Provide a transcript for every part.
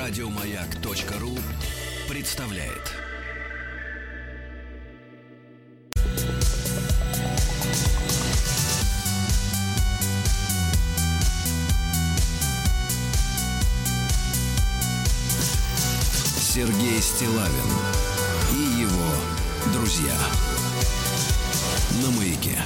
Радиомаяк.ру представляет. Сергей Стилавин и его друзья на маяке.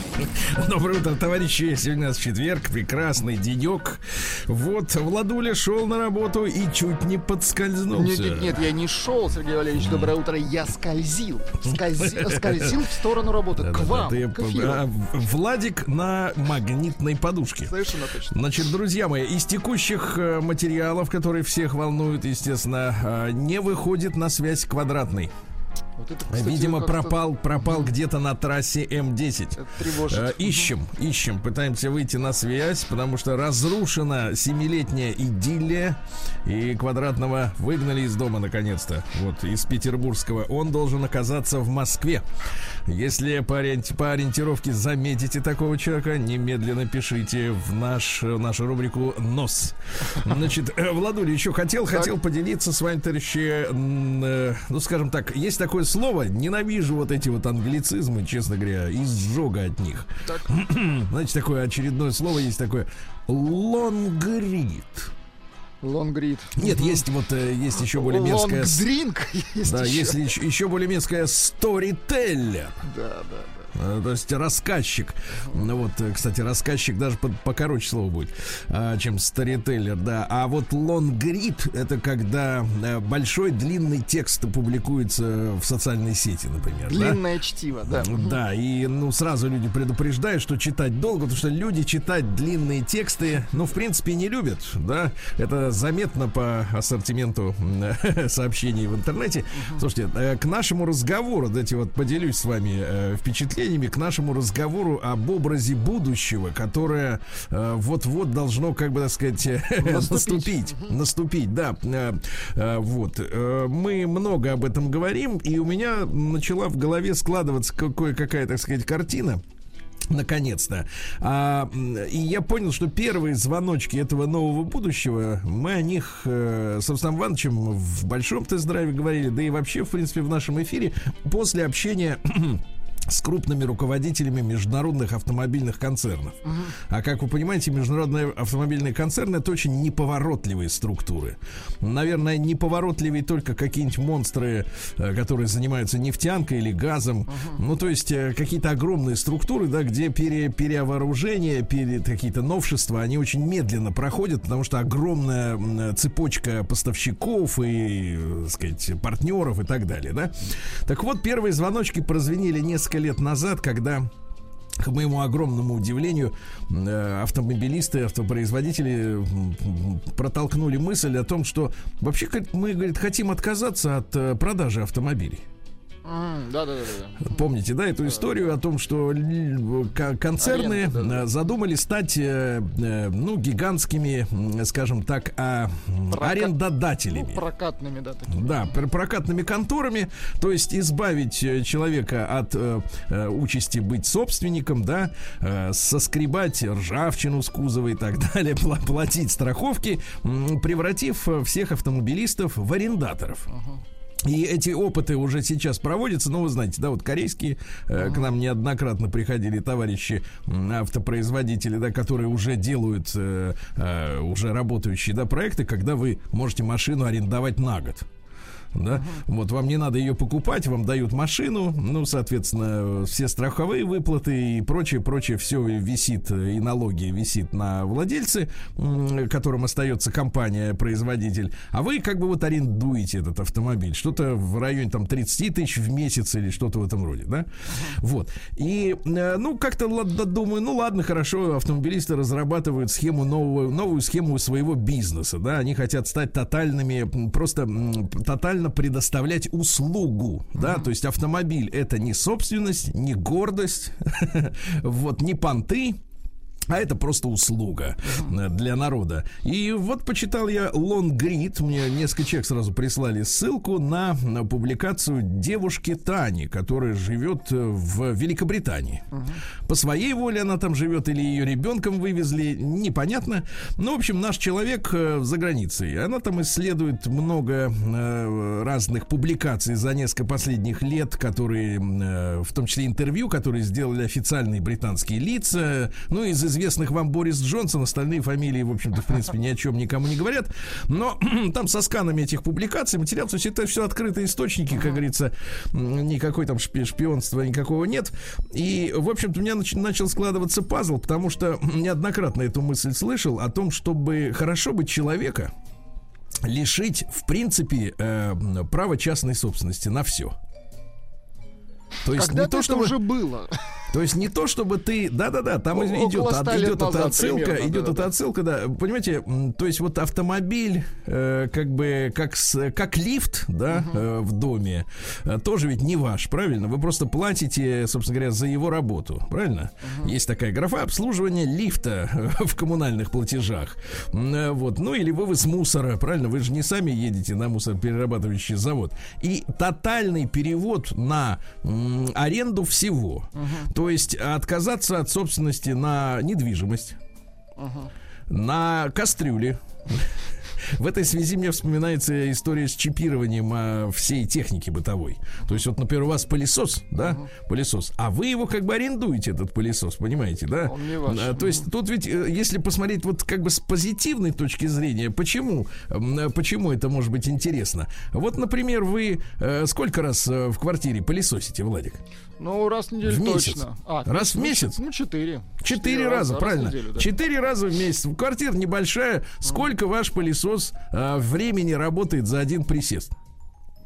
Доброе утро, товарищи. Сегодня у нас четверг, прекрасный денек. Вот, Владуля шел на работу и чуть не подскользнулся. Нет, нет, нет, я не шел, Сергей Валерьевич, доброе утро. Я скользил. Скользил, скользил в сторону работы. К вам, к эфиру. а, Владик на магнитной подушке. Совершенно точно. Значит, друзья мои, из текущих э, материалов, которые всех волнуют, естественно, э, не выходит на связь квадратный. Вот это, кстати, Видимо, пропал, пропал где-то на трассе М10. это тревожит. Э, Ищем, ищем, пытаемся выйти на связь, потому что разрушена семилетняя идиллия, и Квадратного выгнали из дома наконец-то, вот, из Петербургского. Он должен оказаться в Москве. Если по, ориенти- по ориентировке заметите такого человека, немедленно пишите в наш, нашу рубрику «Нос». Значит, э, Владуля еще хотел, хотел поделиться с вами, товарищи, э, ну, скажем так, есть такое слово, ненавижу вот эти вот англицизмы, честно говоря, изжога от них. Так. Знаете, такое очередное слово есть такое лонгрид. Лонгрид. Нет, есть вот э, есть еще более мерзкое. есть Да, еще. есть еще, более мерзкое сторителлер. Да, да, То есть рассказчик. Ну вот, э, кстати, рассказчик даже под- покороче слово будет, а, чем старителлер, да. А вот лонгрид это когда э, большой длинный текст публикуется в социальной сети, например. да? Длинное чтиво, да. Да, и ну сразу люди предупреждают, что читать долго, потому что люди читать длинные тексты, ну, в принципе, не любят, да. Это заметно по ассортименту сообщений в интернете. Слушайте, э, к нашему разговору, дайте вот поделюсь с вами э, впечатлениями, к нашему разговору об образе будущего, которое э, вот-вот должно, как бы так сказать, Наступить. наступить. Да. Э, э, Вот. Мы много об этом говорим, и у меня начала в голове складываться кое-какая, так сказать, картина. Наконец-то. А, и я понял, что первые звоночки этого нового будущего, мы о них э, с Рустам Ивановичем в большом тест-драйве говорили, да и вообще, в принципе, в нашем эфире, после общения с крупными руководителями международных автомобильных концернов. А как вы понимаете, международные автомобильные концерны это очень неповоротливые структуры. Наверное, неповоротливее только какие-нибудь монстры, э, которые занимаются нефтянкой или газом. Ну, то есть э, какие-то огромные структуры, да, где пере, перевооружение, пере, какие-то новшества, они очень медленно проходят, потому что огромная цепочка поставщиков и, э, так сказать, партнеров и так далее, да. Так вот, первые звоночки прозвенели несколько лет назад, когда к моему огромному удивлению, э, автомобилисты, автопроизводители протолкнули мысль о том, что вообще мы говорит, хотим отказаться от э, продажи автомобилей. Да, да, да. Помните, да, эту историю о том, что концерны задумали стать, э, э, ну, гигантскими, скажем так, а, арендодателями. Ну, прокатными, да. Да, пр- прокатными конторами, то есть избавить э, человека от участи быть собственником, да, соскребать ржавчину с кузова и так далее, пла- платить страховки, превратив всех автомобилистов в арендаторов. И эти опыты уже сейчас проводятся, ну, вы знаете, да, вот корейские, э, к нам неоднократно приходили товарищи автопроизводители, да, которые уже делают, э, э, уже работающие, да, проекты, когда вы можете машину арендовать на год. Да? Вот вам не надо ее покупать, вам дают машину, ну, соответственно, все страховые выплаты и прочее, прочее, все висит, и налоги висит на владельце, которым остается компания, производитель, а вы как бы вот арендуете этот автомобиль, что-то в районе там 30 тысяч в месяц или что-то в этом роде, да? Вот. И, э, ну, как-то думаю, ну, ладно, хорошо, автомобилисты разрабатывают схему нового, новую схему своего бизнеса, да, они хотят стать тотальными, просто м, тотально предоставлять услугу, да, то есть автомобиль это не собственность, не гордость, вот, не понты, а это просто услуга э, для народа. И вот почитал я Лонгрид, мне несколько человек сразу прислали ссылку на, публикацию девушки Тани, которая живет э, в Великобритании. По своей воле она там живет или ее ребенком вывезли, непонятно. Ну, в общем, наш человек э, за границей. Она там исследует много разных публикаций за несколько последних лет, которые, в том числе интервью, которые сделали официальные британские лица. Ну, из известных вам Борис Джонсон, остальные фамилии, в общем-то, в принципе, ни о чем никому не говорят. Но там со сканами этих публикаций, материалов, то есть это все открытые источники, как говорится, никакой там шпи- шпионства никакого нет. И, в общем-то, у меня нач- начал складываться пазл, потому что неоднократно эту мысль слышал о том, чтобы хорошо быть человека, лишить, в принципе, э, права частной собственности на все. То есть Когда не то, это чтобы... уже было. То есть не то, чтобы ты, да-да-да, там О- идет, от- 100 лет идет эта отсылка, примерно, идет да, эта да. отсылка, да. Понимаете, то есть вот автомобиль, э, как бы как с- как лифт, да, э, в доме, э, тоже ведь не ваш, правильно? Вы просто платите, собственно говоря, за его работу, правильно? Есть такая графа обслуживание лифта э, в коммунальных платежах, э, вот. Ну или вывоз мусора, правильно? Вы же не сами едете на мусороперерабатывающий завод. И тотальный перевод на м, аренду всего. То есть отказаться от собственности на недвижимость, на кастрюли. В этой связи мне вспоминается история с чипированием а, всей техники бытовой. То есть, вот, например, у вас пылесос, да, пылесос, а вы его как бы арендуете, этот пылесос, понимаете, да? Он не ваш. А, То есть, тут ведь, э, если посмотреть вот как бы с позитивной точки зрения, почему, э, почему это может быть интересно? Вот, например, вы э, сколько раз в квартире пылесосите, Владик? Ну, раз в неделю В месяц. точно. А, Раз в ну, месяц? Ну, четыре. Четыре раза, раз в правильно. неделю, да. Четыре раза в месяц. Квартира небольшая. Сколько ваш пылесос а, времени работает за один присест?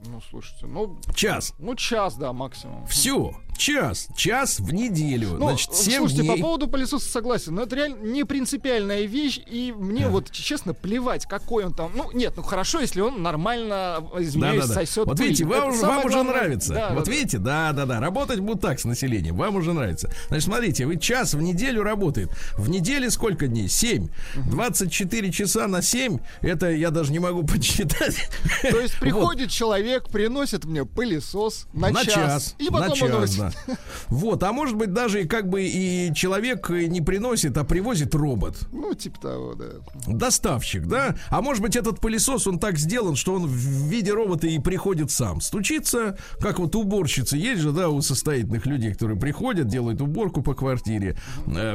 Ну, слушайте, ну, Час. ну, час, да, максимум. Все. Час. Час в неделю. Ну, Значит, 7 слушайте, дней. по поводу пылесоса согласен, но это реально не принципиальная вещь, и мне вот, честно, плевать, какой он там. Ну, нет, ну хорошо, если он нормально, извиняюсь, Да-да-да. сосет Вот пыль. видите, Это вам, уже- самое вам уже главное. нравится. Да, вот да, да. видите, да, да, да. Работать будут так с населением. Вам уже нравится. Значит, смотрите, вы час в неделю работает. В неделе сколько дней? 7. 24 часа на 7. Это я даже не могу подсчитать. То есть Вот. приходит человек, приносит мне пылесос на, на час, час. и потом на он час, уносит. Да. Вот, а может быть даже как бы и человек не приносит, а привозит робот. Ну, типа того, да. Доставщик, да? А может быть этот пылесос, он так сделан, что он в виде робота и приходит сам. Стучится, как вот уборщицы есть же, да, у состоятельных людей, которые приходят, делают уборку по квартире.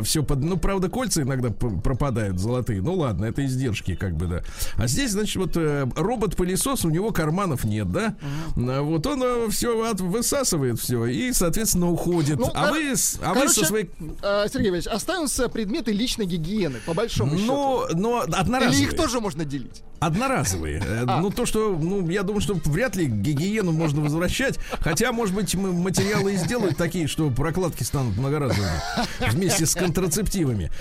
все под... Ну, правда, кольца иногда пропадают золотые. Ну ладно, это издержки, как бы, да. А здесь, значит, вот э, робот-пылесос, у него карманов нет, да? А Вот он все высасывает все и, соответственно, уходит. Ну, а кор- вы, а вы Короче, со своей... э, Сергей Иванович, останутся предметы личной гигиены, по большому счету. Ну, но Или одноразовые. их тоже можно делить? Одноразовые. Э, А. Ну, то, что, ну, я думаю, что вряд ли гигиену можно возвращать. Хотя, может быть, м- материалы и сделают такие, что прокладки станут многоразовыми. Вместе с контрацептивами.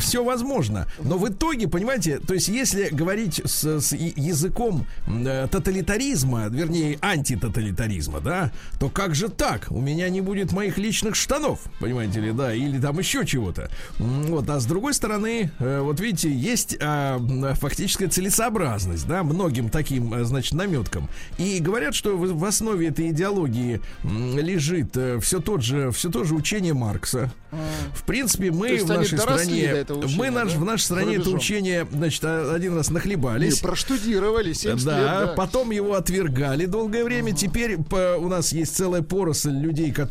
Все возможно. Но в итоге, понимаете, то есть, если говорить с, с языком э, тоталитаризма, вернее, антитоталитаризма, да, то как же так? У меня не будет моих личных штанов, понимаете ли, да, или там еще чего-то. Вот, а с другой стороны, э, вот видите, есть а, фактическая целесообразность, да, многим таким, э, значит, наметкам. И говорят, что в, в основе этой идеологии лежит все тот же, все то же учение Маркса. В принципе, мы в нашей стране, учения, мы наш, да? в нашей стране это учение, значит, а- один раз нахлебались. Не, проштудировали 70 Да, лет, да. потом его отвергали долгое время. Теперь по- у нас есть целая поросль людей, которые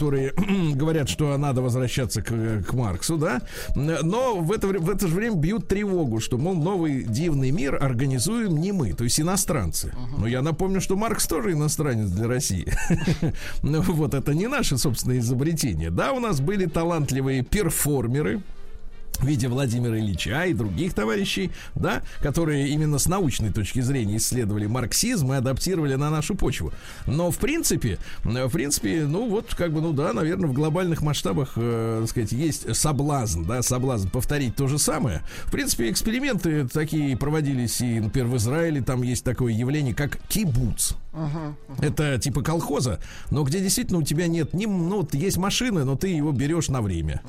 говорят, что надо возвращаться к, к Марксу, да. Но в это, в это же время бьют тревогу, что, мол, новый дивный мир организуем не мы, то есть иностранцы. Но я напомню, что Маркс тоже иностранец для России. Ну вот, это не наше собственное изобретение. Да, у нас были талантливые перформеры, в виде Владимира Ильича и других товарищей, да, которые именно с научной точки зрения исследовали марксизм и адаптировали на нашу почву. Но в принципе, в принципе, ну вот как бы, ну да, наверное, в глобальных масштабах, э, так сказать, есть соблазн, да, соблазн повторить то же самое. В принципе, эксперименты такие проводились и, например, в Израиле там есть такое явление, как кибуц. Это типа колхоза, но где действительно у тебя нет ни, ну, вот есть машины, но ты его берешь на время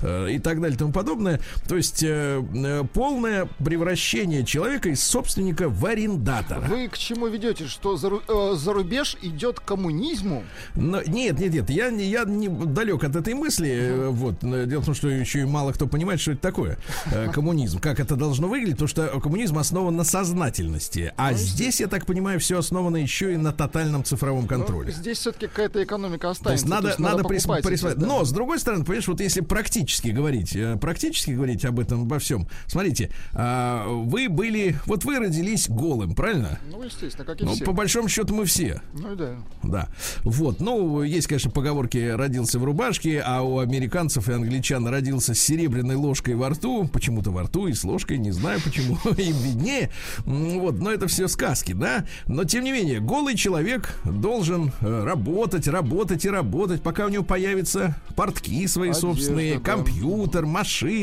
э, и так далее и тому подобное. То есть э, э, полное превращение человека из собственника в арендатора. Вы к чему ведете? Что за, э, за рубеж идет к коммунизму? Но, нет, нет, нет, я, я не далек от этой мысли. э, Вот. Дело в том, что еще и мало кто понимает, что это такое э, коммунизм, как это должно выглядеть, потому что коммунизм основан на сознательности. А здесь, я так понимаю, все основано еще и на тотальном цифровом контроле. Ну, здесь все-таки какая-то экономика То останется. есть надо, надо, прис- присваивать. да. Но, с другой стороны, понимаешь, вот если практически говорить, э, практически говорить об этом, обо всем, смотрите, а, вы были, вот вы родились голым, правильно? Ну, естественно, как и Ну, все. по большому счету мы все. Ну, да. Да. Вот. Ну, есть, конечно, поговорки родился в рубашке, а у американцев и англичан родился с серебряной ложкой во рту. Почему-то во рту и с ложкой, не знаю почему. Им виднее. Вот. Но это все сказки, да? Но, тем не менее, голый человек должен э, работать, работать и работать, пока у него появятся портки свои Одежда, собственные, компьютер,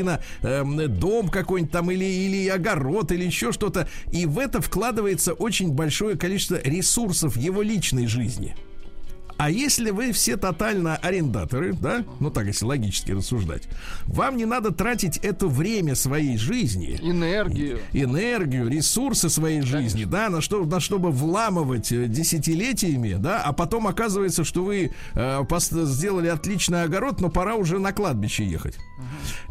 машина, эм, дом какой-нибудь там или, или огород, или еще что-то. И в это вкладывается очень большое количество ресурсов его личной жизни. А если вы все тотально арендаторы, да, ну так, если логически рассуждать, вам не надо тратить это время своей жизни, Энергию. энергию, ресурсы своей жизни, да, на что, на чтобы вламывать э, десятилетиями, да, а потом оказывается, что вы э, сделали отличный огород, но пора уже на кладбище ехать.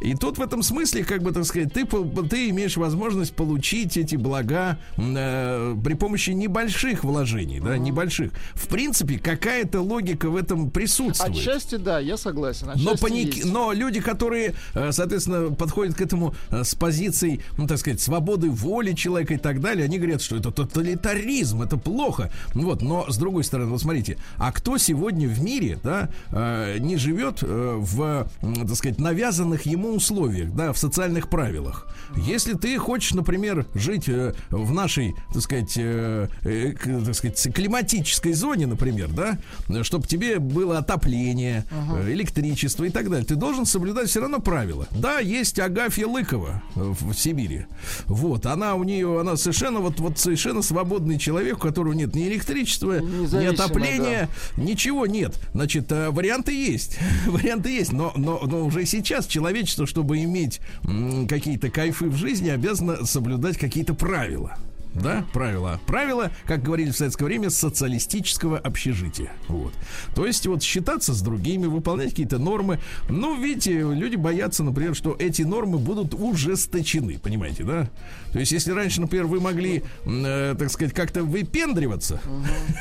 И тут в этом смысле, как бы так сказать, ты, ты имеешь возможность получить эти блага э, при помощи небольших вложений, да, небольших. В принципе, какая-то логика в этом присутствует. Отчасти, да, я согласен. Но, паники, но люди, которые, э, соответственно, подходят к этому э, с позицией, ну, так сказать, свободы воли человека и так далее, они говорят, что это тоталитаризм, это плохо. Вот, но с другой стороны, вот смотрите, а кто сегодня в мире, да, э, не живет в, так сказать, навязанных ему условиях, да, в социальных правилах? Если ты хочешь, например, жить э, в нашей, так сказать, э, э, так сказать, климатической зоне, например, да, чтобы тебе было отопление, э, электричество и так далее, ты должен соблюдать все равно правила. Да, есть Агафья Лыкова э, в, в Сибири. Вот, она у нее, она совершенно, вот, вот совершенно свободный человек, у которого нет ни электричества, ни отопления, ничего нет. Значит, э, варианты есть. варианты есть, но, но, но уже сейчас человечество, чтобы иметь какие-то кайфы в жизни, обязано соблюдать какие-то правила. Да, правила. Правила, как говорили в советское время, социалистического общежития. Вот. То есть вот считаться с другими, выполнять какие-то нормы. Ну, видите, люди боятся, например, что эти нормы будут ужесточены, понимаете, да? То есть, если раньше, например, вы могли, э, так сказать, как-то выпендриваться,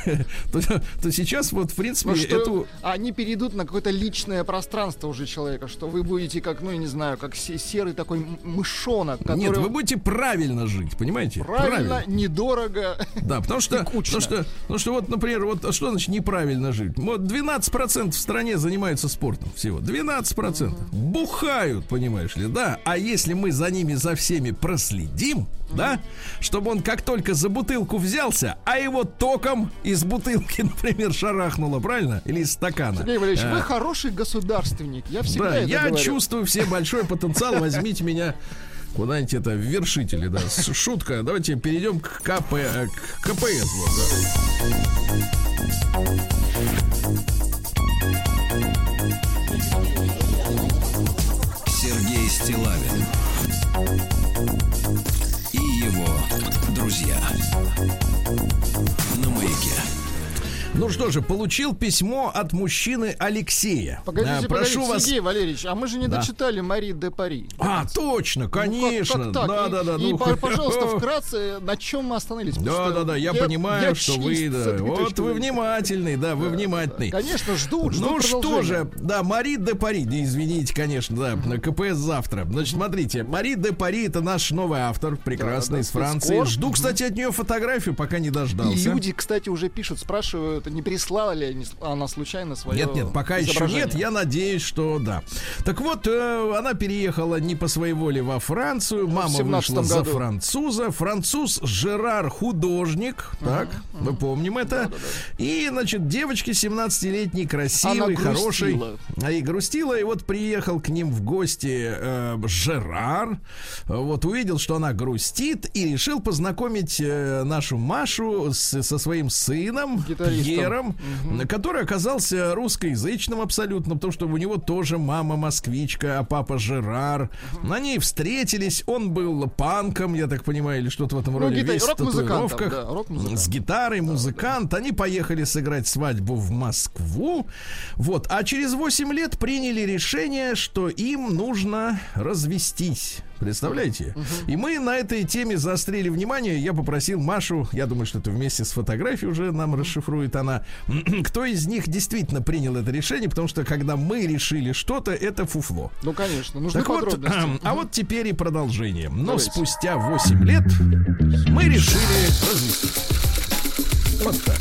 то, то сейчас вот, в принципе, Ну, что эту... они перейдут на какое-то личное пространство уже человека, что вы будете как, ну, я не знаю, как се- серый такой мышонок, который Нет, вы будете правильно жить, понимаете? правильно, недорого. Да, потому что, потому что, потому что вот, например, вот а что значит неправильно жить? Вот 12% в стране занимаются спортом всего. 12%. Бухают, понимаешь ли, да? А если мы за ними, за всеми проследим, да, чтобы он как только за бутылку взялся, а его током из бутылки, например, шарахнуло, правильно? Или из стакана. Сергей Валерьевич, А, вы хороший государственник. Я всегда да, это я говорю. чувствую все большой потенциал. Возьмите меня куда-нибудь это в вершители, да. Шутка. Давайте перейдем к КП, э, к КПС. Вот, да. Сергей Стилавин друзья на маяке. Ну что же, получил письмо от мужчины Алексея. Погодите, А, погодите, прошу вас. Сергей Валерьевич, а мы же не Да. дочитали Мари де Пари. А, точно, Ну, как- конечно. как так? Да, И- да, да. И, ну, по- пожалуйста, вкратце, на чем мы остановились? Да, да, да, я, понимаю, я что вы, да, вот вы внимательный, да, вы внимательный. Конечно, жду, жду Ну что же, да, Мари де Пари, да, извините, конечно, да, на КПС завтра. Значит, смотрите, Мари де Пари это наш новый автор, прекрасный, Да, да, из Франции. спецкор. Жду, кстати, от нее фотографию, пока не И дождался. люди, кстати, уже пишут, спрашивают, не прислала ли она случайно свое Нет, нет, пока еще нет. Я надеюсь, что да. Так вот, э, она переехала не по своей воле во Францию. Мама 17 вышла за году. француза. Француз Жерар художник. Так. Мы помним это. И, значит, девочки 17-летней, красивой, хорошей. А и грустила, и вот приехал к ним в гости э, Жерар. Вот увидел, что она грустит, и решил познакомить э, нашу Машу с- со своим сыном Гитаристом. Пьером, который оказался русскоязычным абсолютно, потому что у него тоже мама москвичка, а папа Жерар. Они встретились, он был панком, я так понимаю, или что-то в этом Ну, роде, гита- весь татуировках, да, рок-музыкант. с гитарой, музыкант. Они поехали сыграть свадьбу в Москву. Вот. А через 8 лет приняли решение, что им нужно развестись. Представляете? И мы на этой теме заострили внимание. Я попросил Машу, я думаю, что это вместе с фотографией уже нам расшифрует она, кто из них действительно принял это решение, потому что когда мы решили что-то, это фуфло. Ну, конечно, нужны Так вот, подробности. а вот теперь и продолжение. Но Давайте. спустя 8 лет мы решили развестись. Вот так.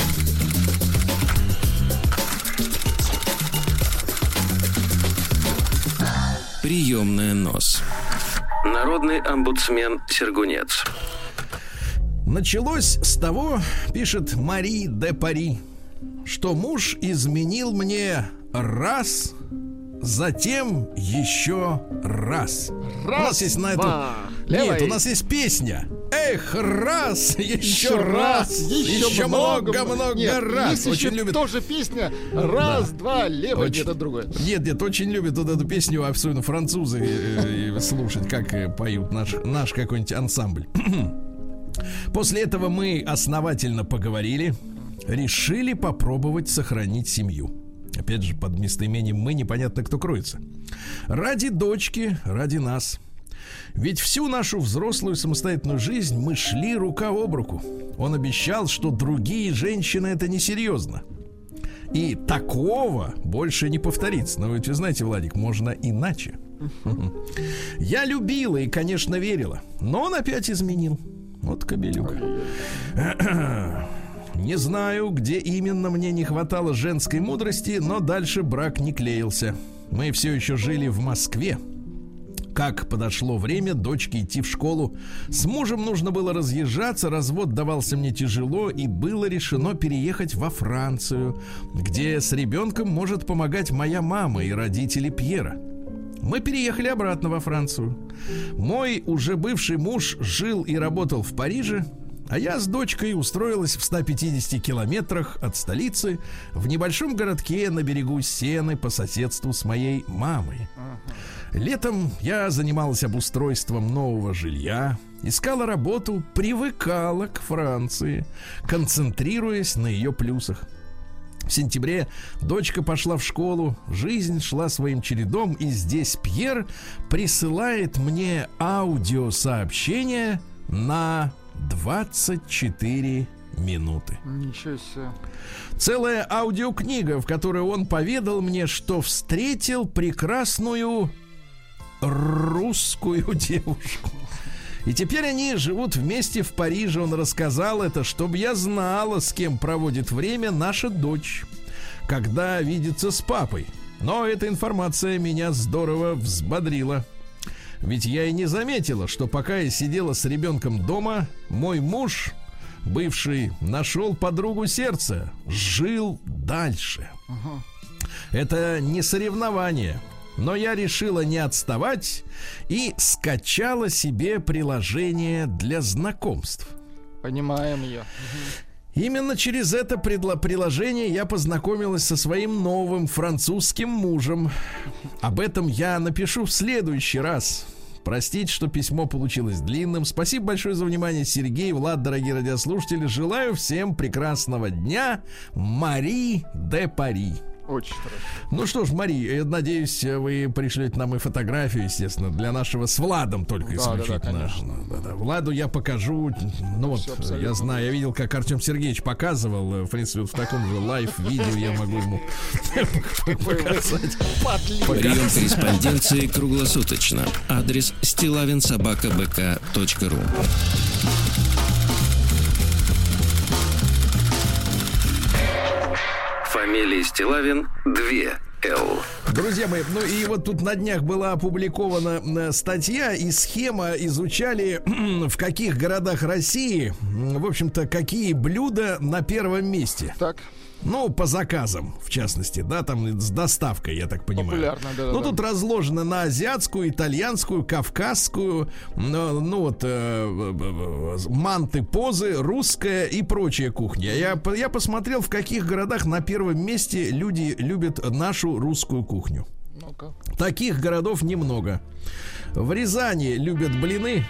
Приемная нос. Народный омбудсмен Сергунец. Началось с того, пишет Мари де Пари, что муж изменил мне раз, затем еще раз. у нас есть на это... два. Нет, Левой. у нас есть песня. Эх, раз, еще, Еще раз, раз, еще много-много Нет, раз. Есть Очень еще любит тоже песня «Раз, два, левый», Очень. где-то другое. Нет, нет, очень любят вот эту песню, особенно французы, э, э, слушать, как э, поют наш, наш какой-нибудь ансамбль. После этого мы основательно поговорили, решили попробовать сохранить семью. Опять же, под местоимением «мы» непонятно, кто кроется. Ради дочки, ради нас. Ведь всю нашу взрослую самостоятельную жизнь мы шли рука об руку. Он обещал, что другие женщины это несерьезно. И такого больше не повторится. Но ведь вы знаете, Владик, можно иначе. Я любила и, конечно, верила. Но он опять изменил. Вот кобелюка. Не знаю, где именно мне не хватало женской мудрости, но дальше брак не клеился. Мы все еще жили в Москве. Как подошло время дочке идти в школу, с мужем нужно было разъезжаться, развод давался мне тяжело, и было решено переехать во Францию, где с ребенком может помогать моя мама и родители Пьера. Мы переехали обратно во Францию. Мой уже бывший муж жил и работал в Париже, а я с дочкой устроилась в 150 километрах от столицы в небольшом городке на берегу Сены по соседству с моей мамой. Летом я занималась обустройством нового жилья, искала работу, привыкала к Франции, концентрируясь на ее плюсах. В сентябре дочка пошла в школу, жизнь шла своим чередом, и здесь Пьер присылает мне аудиосообщение на 24 минуты. Ничего себе. Целая аудиокнига, в которой он поведал мне, что встретил прекрасную русскую девушку. И теперь они живут вместе в Париже. Он рассказал это, чтобы я знала, с кем проводит время наша дочь, когда видится с папой. Но эта информация меня здорово взбодрила. Ведь я и не заметила, что пока я сидела с ребенком дома, мой муж, бывший, нашел подругу сердца, жил дальше. Это не соревнование. Но я решила не отставать и скачала себе приложение для знакомств. Понимаем ее. Именно через это предло- приложение я познакомилась со своим новым французским мужем. Об этом я напишу в следующий раз. Простите, что письмо получилось длинным. Спасибо большое за внимание, Сергей, Влад, дорогие радиослушатели. Желаю всем прекрасного дня. Мари де Пари. Очень хорошо. Ну что ж, Мари, я надеюсь, вы пришлете нам и фотографию, естественно, для нашего с Владом только Да, да, да, исключительно. конечно. Да, да. Владу я покажу. Ну вот, абсолютно я знаю, я видел, как Артем Сергеевич показывал. В принципе, вот в таком же лайв-видео я могу ему показать. Прием корреспонденции круглосуточно. Адрес стилавинсобакабк.ру Фамилия Стилавин 2 Л. Друзья мои, ну и вот тут на днях была опубликована э, статья и схема изучали в каких городах России, в общем-то, какие блюда на первом месте. Так, Ну, по заказам, в частности, да, там с доставкой, я так понимаю. Популярно, да-да-да. Ну, тут разложено на азиатскую, итальянскую, кавказскую, ну, ну, вот, э, манты, позы, русская и прочая кухня. Я, я посмотрел, в каких городах на первом месте люди любят нашу русскую кухню. ну-ка. Таких городов немного. В Рязани любят блины,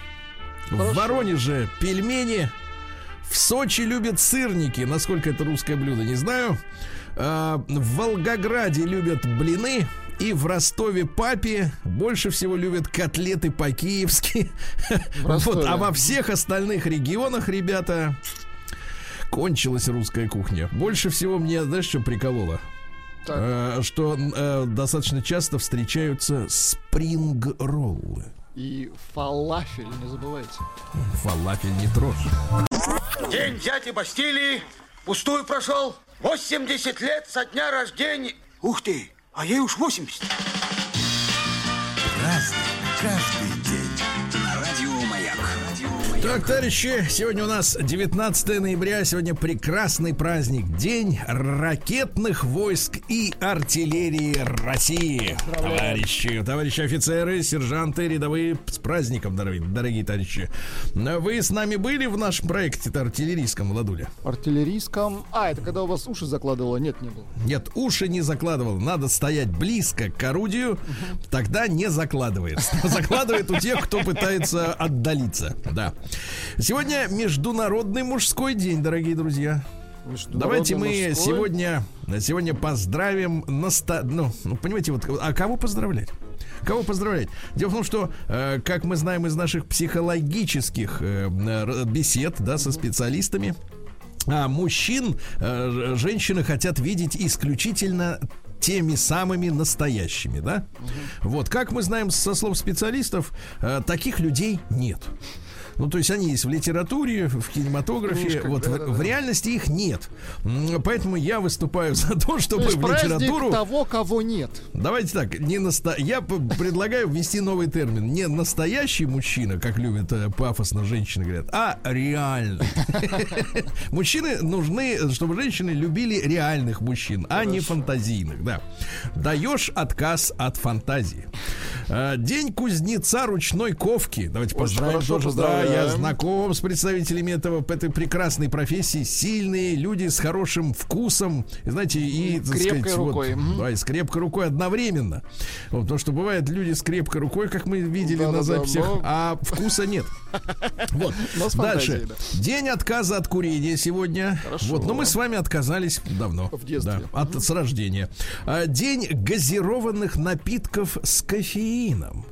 в Хорошо. Воронеже пельмени, в Сочи любят сырники. Насколько это русское блюдо, не знаю. А, В Волгограде любят блины. И в Ростове папе больше всего любят котлеты по-киевски. Вот, а во всех остальных регионах, ребята, кончилась русская кухня. Больше всего мне, знаешь, что прикололо? Так. Э, что э, достаточно часто встречаются спринг-роллы. И фалафель, не забывайте. Фалафель не трожь. День дяди Бастилии пустую прошел. 80 лет со дня рождения. Ух ты, а ей уж 80. Разный, каждый. Так, товарищи, сегодня у нас 19 ноября, сегодня прекрасный праздник, День ракетных войск и артиллерии России. Товарищи, товарищи офицеры, сержанты, рядовые, с праздником, дорогие, дорогие товарищи. Вы с нами были в нашем проекте артиллерийском, Владуля? Артиллерийском. А, это когда у вас уши закладывало? Нет, не было. Нет, уши не закладывал. Надо стоять близко к орудию, тогда не закладывает. Закладывает у тех, кто пытается отдалиться. Да. Сегодня Международный мужской день, дорогие друзья. Давайте мы мужской. сегодня, сегодня поздравим наста... ну, ну, понимаете, вот, а кого поздравлять? Кого поздравлять? Дело в том, что, э, как мы знаем из наших психологических э, бесед, да, со специалистами, а мужчин э, женщины хотят видеть исключительно теми самыми настоящими, да? Вот, как мы знаем со слов специалистов, э, таких людей нет. Ну, то есть они есть в литературе, в кинематографе, Книжках, вот в, да-да-да. в реальности их нет. Поэтому я выступаю за то, То чтобы есть в литературу... того, кого нет. Давайте так, не наста... я предлагаю ввести новый термин. Не настоящий мужчина, как любят э, пафосно женщины говорят, а реальный. Мужчины нужны, чтобы женщины любили реальных мужчин, а не фантазийных, да. Даешь отказ от фантазии. Э, День кузнеца ручной ковки. Давайте поздравим тоже. Да, я знаком с представителями этого, этой прекрасной профессии. Сильные люди с хорошим вкусом. Знаете, и, Крепкой сказать, вот, рукой. Мгм. да, и с крепкой рукой одновременно. Вот, потому что бывают люди с крепкой рукой, как мы видели Да-да-да, на записях, но- а вкуса нет. Вот. Дальше. День отказа от курения сегодня. Хорошо. Вот, но мы с вами отказались давно. В детстве. Да, от, с рождения. А, День газированных напитков с кофеином.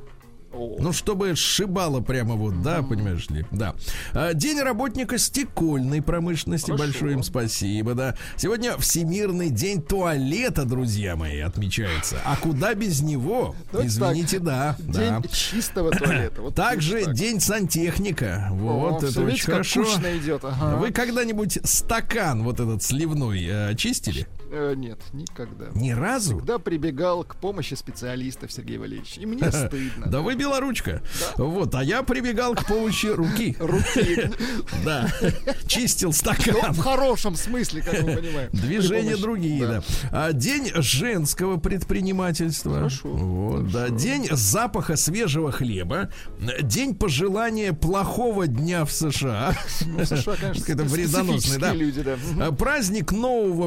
О. Ну, чтобы сшибало прямо вот, да, понимаешь ли, да. А, День работника стекольной промышленности. Хорошо. Большое им спасибо, да. Сегодня Всемирный день туалета, друзья мои, отмечается. А куда без него? Вот Извините, так. да, День да. чистого туалета. Вот Также так. день сантехника. О, Вот, это всё, очень видите, хорошо. идет. Ага. Вы когда-нибудь стакан вот этот сливной э, чистили? Э, нет, никогда. Ни разу? Всегда прибегал к помощи специалистов, Сергей Валерьевич. И мне стыдно. Да вы белоручка. Вот, а я прибегал к помощи руки. Руки. Да. Чистил Ну, стакан. в хорошем смысле, как мы понимаем. Движения другие, да. А, день женского предпринимательства. Хорошо, Вот, да. День запаха свежего хлеба. День пожелания плохого дня в США. Ну, в США, конечно, Это вредоносный, да. люди, да. А, Праздник нового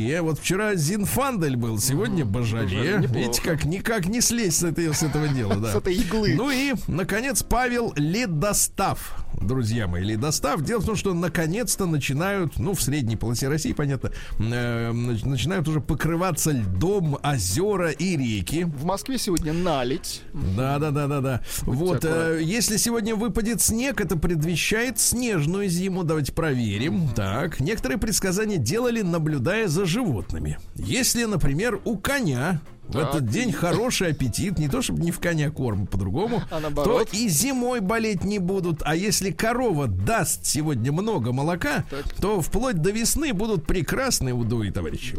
Бажале. Вот вчера Зинфандель был, сегодня Бажале. Видите, как никак не слезть с, этой, с этого дела, да. С этой иглы. Ну и, наконец, Павел Ледостав. Друзья мои, Ледостав. Дело в том, что наконец-то начинают, ну, в средней полосе России, понятно, э, нач- начинают уже покрываться льдом озера и реки. В Москве сегодня налить. Да, да, да, да, да. Вот, э, если сегодня выпадет снег, это предвещает снежную зиму. Давайте проверим. Так, некоторые предсказания делали, наблюдая за животными. Если, например, у коня в Так. этот день хороший аппетит, не то чтобы не в коня корм, по-другому, А то и зимой болеть не будут. А если корова даст сегодня много молока, Так. то вплоть до весны будут прекрасные удои, товарищи.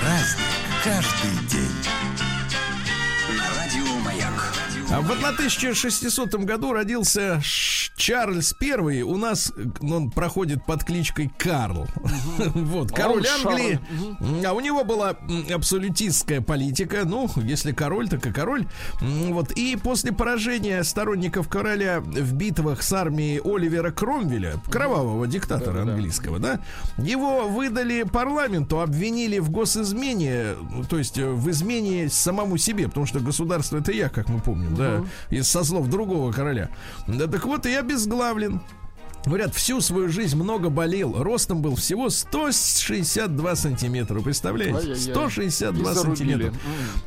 праздник каждый день. На радио Маяк. А в 1600 году родился Ш- Чарльз I. У нас ну, он проходит под кличкой Карл. Вот, король Он Англии. А у него была абсолютистская политика. Ну, если король, так и король. Вот. И после поражения сторонников короля в битвах с армией Оливера Кромвеля, кровавого диктатора английского, да, его выдали парламенту, обвинили в госизмене, ну, то есть э, в измене самому себе, потому что государство это я, как мы помним, да, из со слов другого короля. Да, так вот, и обезглавлен. Говорят, всю свою жизнь много болел. Ростом был всего 162 сантиметра. Представляете? Ай-яй-яй. 162 И сантиметра.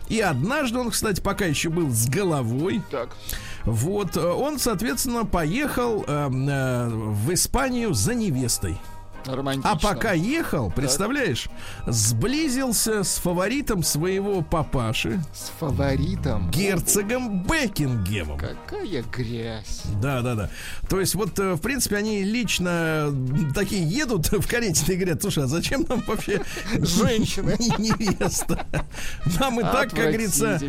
И однажды он, кстати, пока еще был с головой. Так. Вот, э, он, соответственно, поехал э, э, в Испанию за невестой. Романтично. А пока ехал, представляешь, сблизился с фаворитом своего папаши, С фаворитом. герцогом Бекингемом. Какая грязь. Да, да, да. То есть, вот, э, в принципе, они лично такие едут в карете и говорят, слушай, а зачем нам вообще Женщины. невеста? Нам и так, как говорится,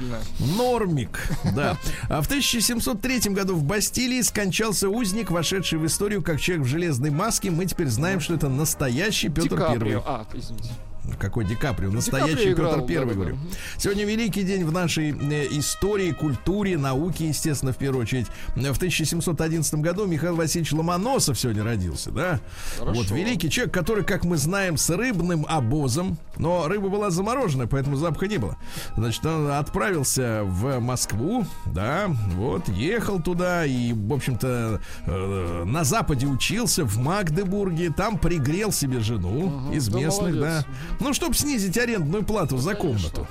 нормик. Да. А в 1703 году в Бастилии скончался узник, вошедший в историю как человек в железной маске. Мы теперь знаем, что это настоящий Петр Ди Первый. А, извините. Какой Ди Каприо? Настоящий Ди Каприо Петр Первый, да-да-да. говорю. Сегодня великий день в нашей э, истории, культуре, науке, естественно, в первую очередь. В 1711 году Михаил Васильевич Ломоносов сегодня родился, да? Хорошо. Вот великий человек, который, как мы знаем, с рыбным обозом, но рыба была замороженная, поэтому запаха не было. Значит, он отправился в Москву, да, вот, ехал туда и, в общем-то, э, на Западе учился, в Магдебурге, там пригрел себе жену из да местных, да. молодец. Ну, чтобы снизить арендную плату за комнату.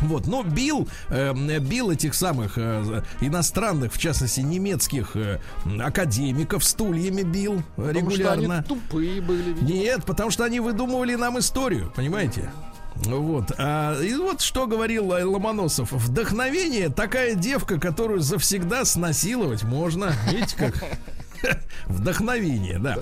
Вот, но бил, э, бил этих самых э, иностранных, в частности немецких э, академиков стульями бил Потому что регулярно. они тупые были. видимо. Нет, потому что они выдумывали нам историю, понимаете? Вот. А, и вот что говорил Ломоносов. Вдохновение такая девка, которую завсегда снасиловать можно. Видите как? Вдохновение, да.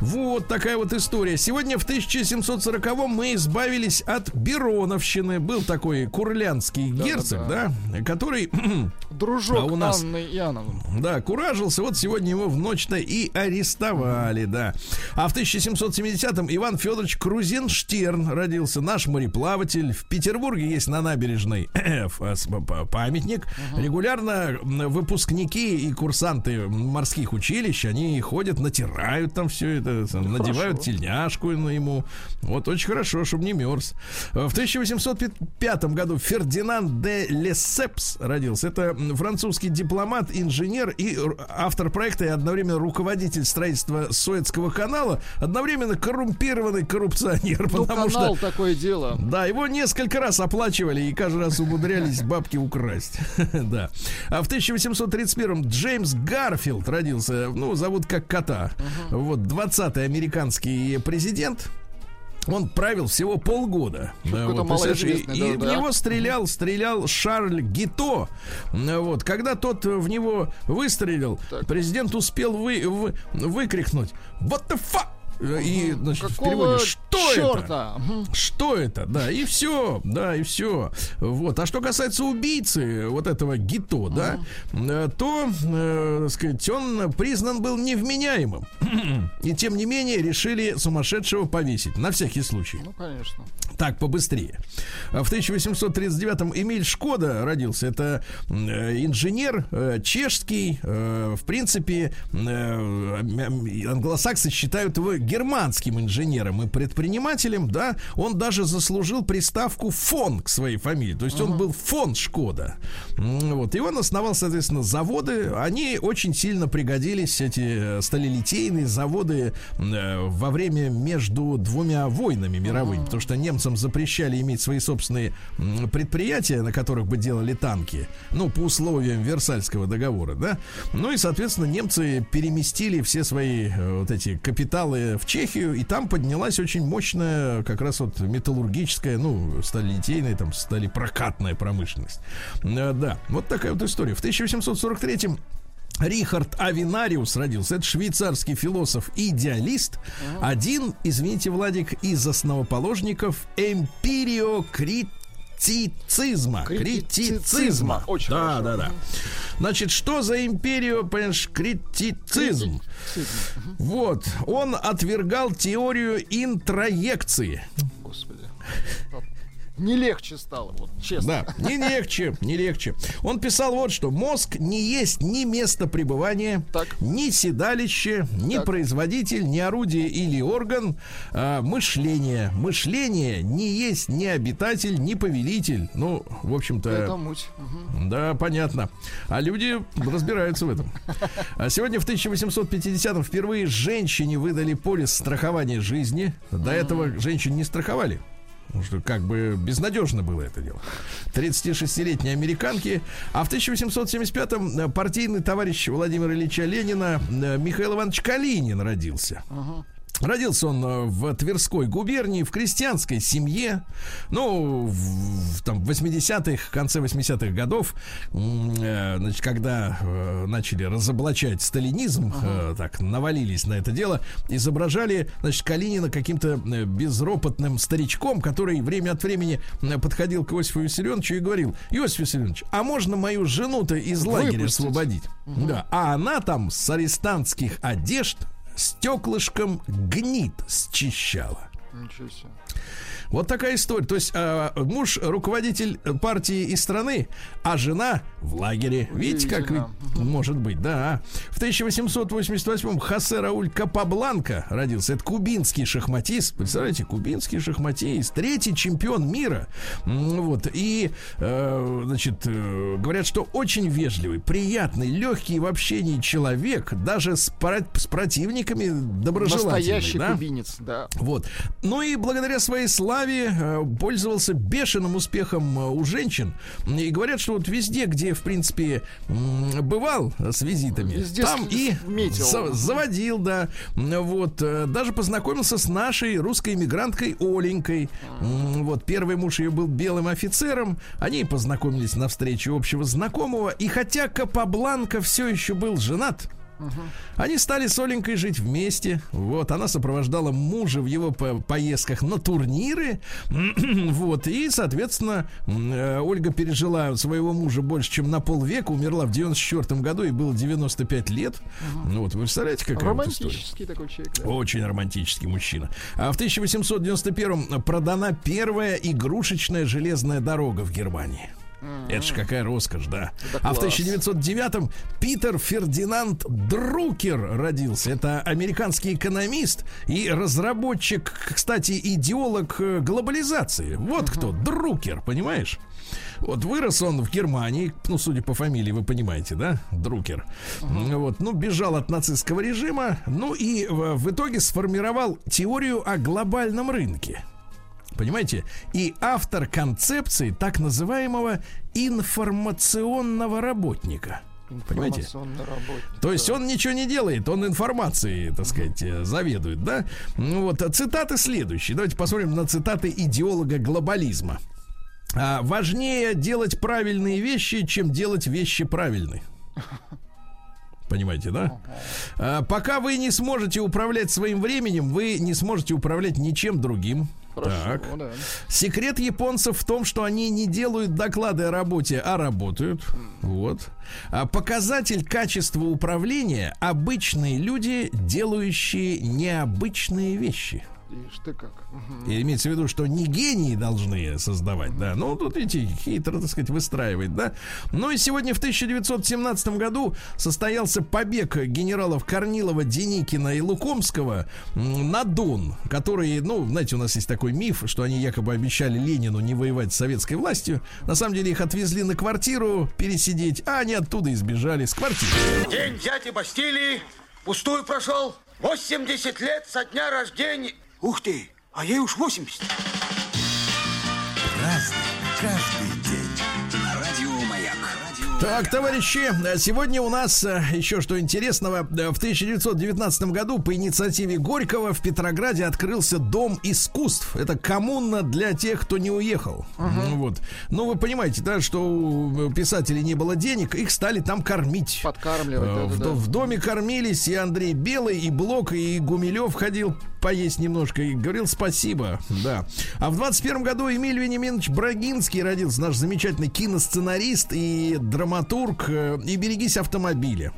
Вот такая вот история. Сегодня в 1740-м мы избавились от Бероновщины. Был такой курлянский герцог, да, который Дружок А у нас- Анны Иоанновны. да, куражился. Вот сегодня его в ночь-то и арестовали, да. А в 1770-м Иван Федорович Крузенштерн родился. Наш мореплаватель. В Петербурге есть на набережной памятник. Регулярно выпускники и курсанты морских училищ, они ходят, натирают там все это, там, надевают тельняшку на ему. Вот очень хорошо, чтобы не мерз. В 1805 году Фердинанд де Лесепс родился. Это французский дипломат, инженер и автор проекта и одновременно руководитель строительства Суэцкого канала, одновременно коррумпированный коррупционер, Ну, потому канал что такое дело. да, его несколько раз оплачивали и каждый раз умудрялись бабки украсть. да. А в 1831-м Джеймс Гарфилд родился, ну, зовут как кота. Вот, 20-й американский президент. Он правил всего полгода. Да, вот, и, малоизвестный, и да, в да. него стрелял, стрелял Шарль Гито. Вот, когда тот в него выстрелил, Так. президент успел вы, вы- выкрикнуть «What the fuck?» И, значит, в Какого переводе «Что это?» черта? Мгм. Что это? Да, и все, да, и все. Вот. А что касается убийцы вот этого Гито, да, э, то, э, так сказать, он признан был невменяемым. И тем не менее решили сумасшедшего повесить. На всякий случай. Ну, конечно. Так, побыстрее. В 1839-м Эмиль Шкода родился. Это э, инженер э, чешский. э, В принципе, англосаксы считают его германским инженером и предпринимателем. Да, он даже заслужил приставку фон к своей фамилии. То есть он был фон Шкода. Вот. И он основал, соответственно, заводы. Они очень сильно пригодились, эти э, сталелитейные заводы, э, во время между двумя войнами мировыми. Потому что немцам запрещали иметь свои собственные предприятия, на которых бы делали танки. Ну, по условиям Версальского договора, да. Ну и, соответственно, немцы переместили все свои э, вот эти капиталы в Чехию, и там поднялась очень мощная как раз вот металлургическая, ну, сталелитейная, там, сталепрокатная промышленность. Э, Да, вот такая вот история. В 1843 Рихард Авинариус родился. Это швейцарский философ-идеалист. Один, извините, Владик, из основоположников эмпириокритицизма. Критицизма. Очень да, хорошо. да, да. Значит, что за империю, понимаешь, критицизм? Вот, он отвергал теорию интроекции. Господи. Не легче стало, вот честно. Да, не легче, не легче. Он писал вот что. Мозг не есть ни место пребывания, Так. ни седалище, ни Так. производитель, ни орудие или орган а, мышления. Мышление не есть ни обитатель, ни повелитель. Ну, в общем-то... Это муть. Мгм. Да, понятно. А люди разбираются в этом. А сегодня в 1850-м впервые женщине выдали полис страхования жизни. До этого женщин не страховали. Потому что как бы безнадежно было это дело. 36-летней американки. А в 1875-м э, партийный товарищ Владимира Ильича Ленина э, Михаил Иванович Калинин родился. Родился он э, в Тверской губернии, в крестьянской семье. Ну, в, в, там, в 80-х, конце 80-х годов, э, значит, когда э, начали разоблачать сталинизм, э, так, навалились на это дело, изображали, значит, Калинина каким-то э, безропотным старичком, который время от времени э, подходил к Иосифу Виссарионовичу и говорил, Иосиф Виссарионович, а можно мою жену-то из лагеря Выпустить. освободить? Да, а она там с арестантских одежд стеклышком гнит счищала. Ничего себе. Вот такая история. То есть э, муж руководитель партии и страны, а жена в лагере. Видите, как ведь может быть, да. В 1888-м Хосе Рауль Капабланка родился. Это кубинский шахматист. Представляете, кубинский шахматист. Третий чемпион мира. Вот. И, э, значит, э, говорят, что очень вежливый, приятный, легкий в общении человек. Даже с, про- с противниками доброжелательный. Настоящий да? кубинец, да. Вот. Ну и благодаря своей славе э, пользовался бешеным успехом э, у женщин. И говорят, что вот везде, где, в принципе, бывал с визитами, Везде там и метил. за- заводил, да. Вот. э, Даже познакомился с нашей русской иммигранткой Оленькой. М, Вот. Первый муж ее был белым офицером. Они познакомились на встрече общего знакомого. И хотя Капабланка все еще был женат, они стали с Оленькой жить вместе. Вот, она сопровождала мужа в его по- поездках на турниры. Вот, и, соответственно, э, Ольга пережила своего мужа больше, чем на полвека. Умерла в 94 году, и было 95 лет. Ну Вот, вы представляете, какая вот? Романтический такой человек. да. Очень романтический мужчина. А в 1891 продана первая игрушечная железная дорога в Германии. Это ж какая роскошь, да. Это а в класс. 1909-м Питер Фердинанд Друкер родился. Это американский экономист и разработчик, кстати, идеолог э, глобализации. Вот кто, Друкер, понимаешь? Вот вырос он в Германии, ну, судя по фамилии, вы понимаете, да, Друкер. Вот, ну, бежал от нацистского режима, ну и в, в итоге сформировал теорию о глобальном рынке. Понимаете? И автор концепции так называемого информационного работника. Понимаете? То есть он ничего не делает, он информацией, так сказать, э, заведует, да? Ну Вот, а цитаты следующие. Давайте посмотрим на цитаты идеолога глобализма. А, важнее делать правильные вещи, чем делать вещи правильные. Понимаете, да? А, пока вы не сможете управлять своим временем, вы не сможете управлять ничем другим. Хорошо, Так. да. Секрет японцев в том, что они не делают доклады о работе, а работают. Вот. А показатель качества управления обычные люди, делающие необычные вещи. Ишь ты как. И имеется в виду, что не гении должны создавать, да. Ну, тут, видите, хитро, так сказать, выстраивать, да. Ну и сегодня в 1917 году состоялся побег генералов Корнилова, Деникина и Лукомского на Дон, которые, ну, знаете, у нас есть такой миф, что они якобы обещали Ленину не воевать с советской властью. На самом деле их отвезли на квартиру пересидеть, а они оттуда избежали с квартиры. День дяди Бастилии пустую прошел. 80 лет со дня рождения. Ух ты, а ей уж 80. Разный, каждый день. На радио Маяк. Так, товарищи, сегодня у нас э, еще что интересного. В 1919 году по инициативе Горького в Петрограде открылся Дом искусств. Это коммуна для тех, кто не уехал. Ну Вот. Ну, вы понимаете, да, что у писателей не было денег, их стали там кормить. Подкармливать. Э, В, да-да-да. до- в доме кормились и Андрей Белый, и Блок, и Гумилев ходил поесть немножко и говорил спасибо, да. А в 21 году Эмиль Вениаминович Брагинский родился, наш замечательный киносценарист и драматург, э, и «Берегись автомобиля».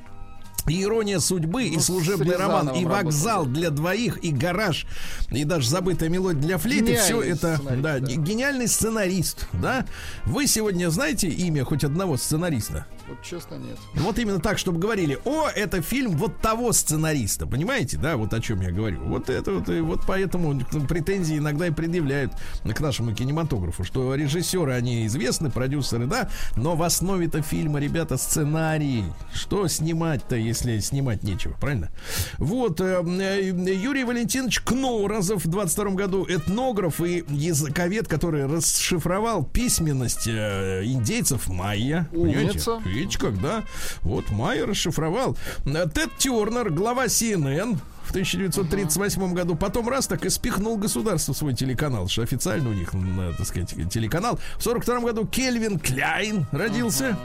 И ирония судьбы, и Ну, с служебный роман, и вокзал работал, для двоих, и гараж, и даже забытая мелодия для флейты. Все это, да, да. гениальный сценарист, да. Вы сегодня знаете имя хоть одного сценариста? Вот честно, нет. Вот именно так, чтобы говорили, о, это фильм вот того сценариста, понимаете, да, вот о чем я говорю. Вот это вот, и вот поэтому претензии иногда и предъявляют к нашему кинематографу, что режиссеры, они известны, продюсеры, да, но в основе-то фильма, ребята, сценарий. Что снимать-то, если снимать нечего, правильно? Вот, э, э, Юрий Валентинович Кноуразов в 22 году этнограф и языковед, который расшифровал письменность э, индейцев майя. Понимаете? Умница. Видите, как, да? Вот Майя расшифровал. Тед Тернер, глава CNN, в 1938 году. Потом раз так и спихнул государство свой телеканал, что официально у них, так сказать, телеканал. В 42 году Кельвин Кляйн родился.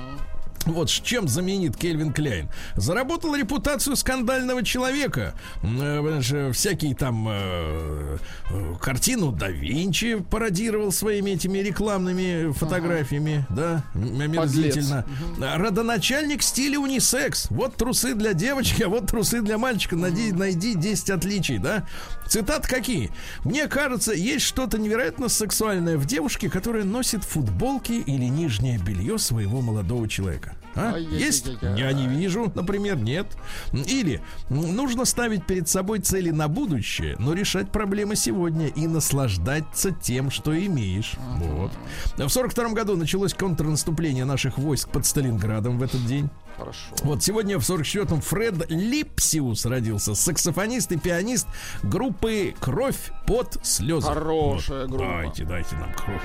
Вот с чем знаменит Кельвин Кляйн. Заработал репутацию скандального человека. Э, Всякие там э, э, картину да Винчи пародировал своими этими рекламными фотографиями, да, м- омерзительно. А, Родоначальник стиля унисекс. Вот трусы для девочки, а вот трусы для мальчика. Найди, найди 10 отличий, да. Цитат какие? Мне кажется, есть что-то невероятно сексуальное в девушке, которая носит футболки или нижнее белье своего молодого человека. А? Есть? Я не вижу, например, нет. Или нужно ставить перед собой цели на будущее, но решать проблемы сегодня и наслаждаться тем, что имеешь. Вот. В 42 году началось контрнаступление наших войск под Сталинградом в этот день. Хорошо. Вот сегодня в 44-м Фред Липсиус родился, саксофонист и пианист группы «Кровь под слезы». Хорошая группа. Дайте, дайте нам кровь.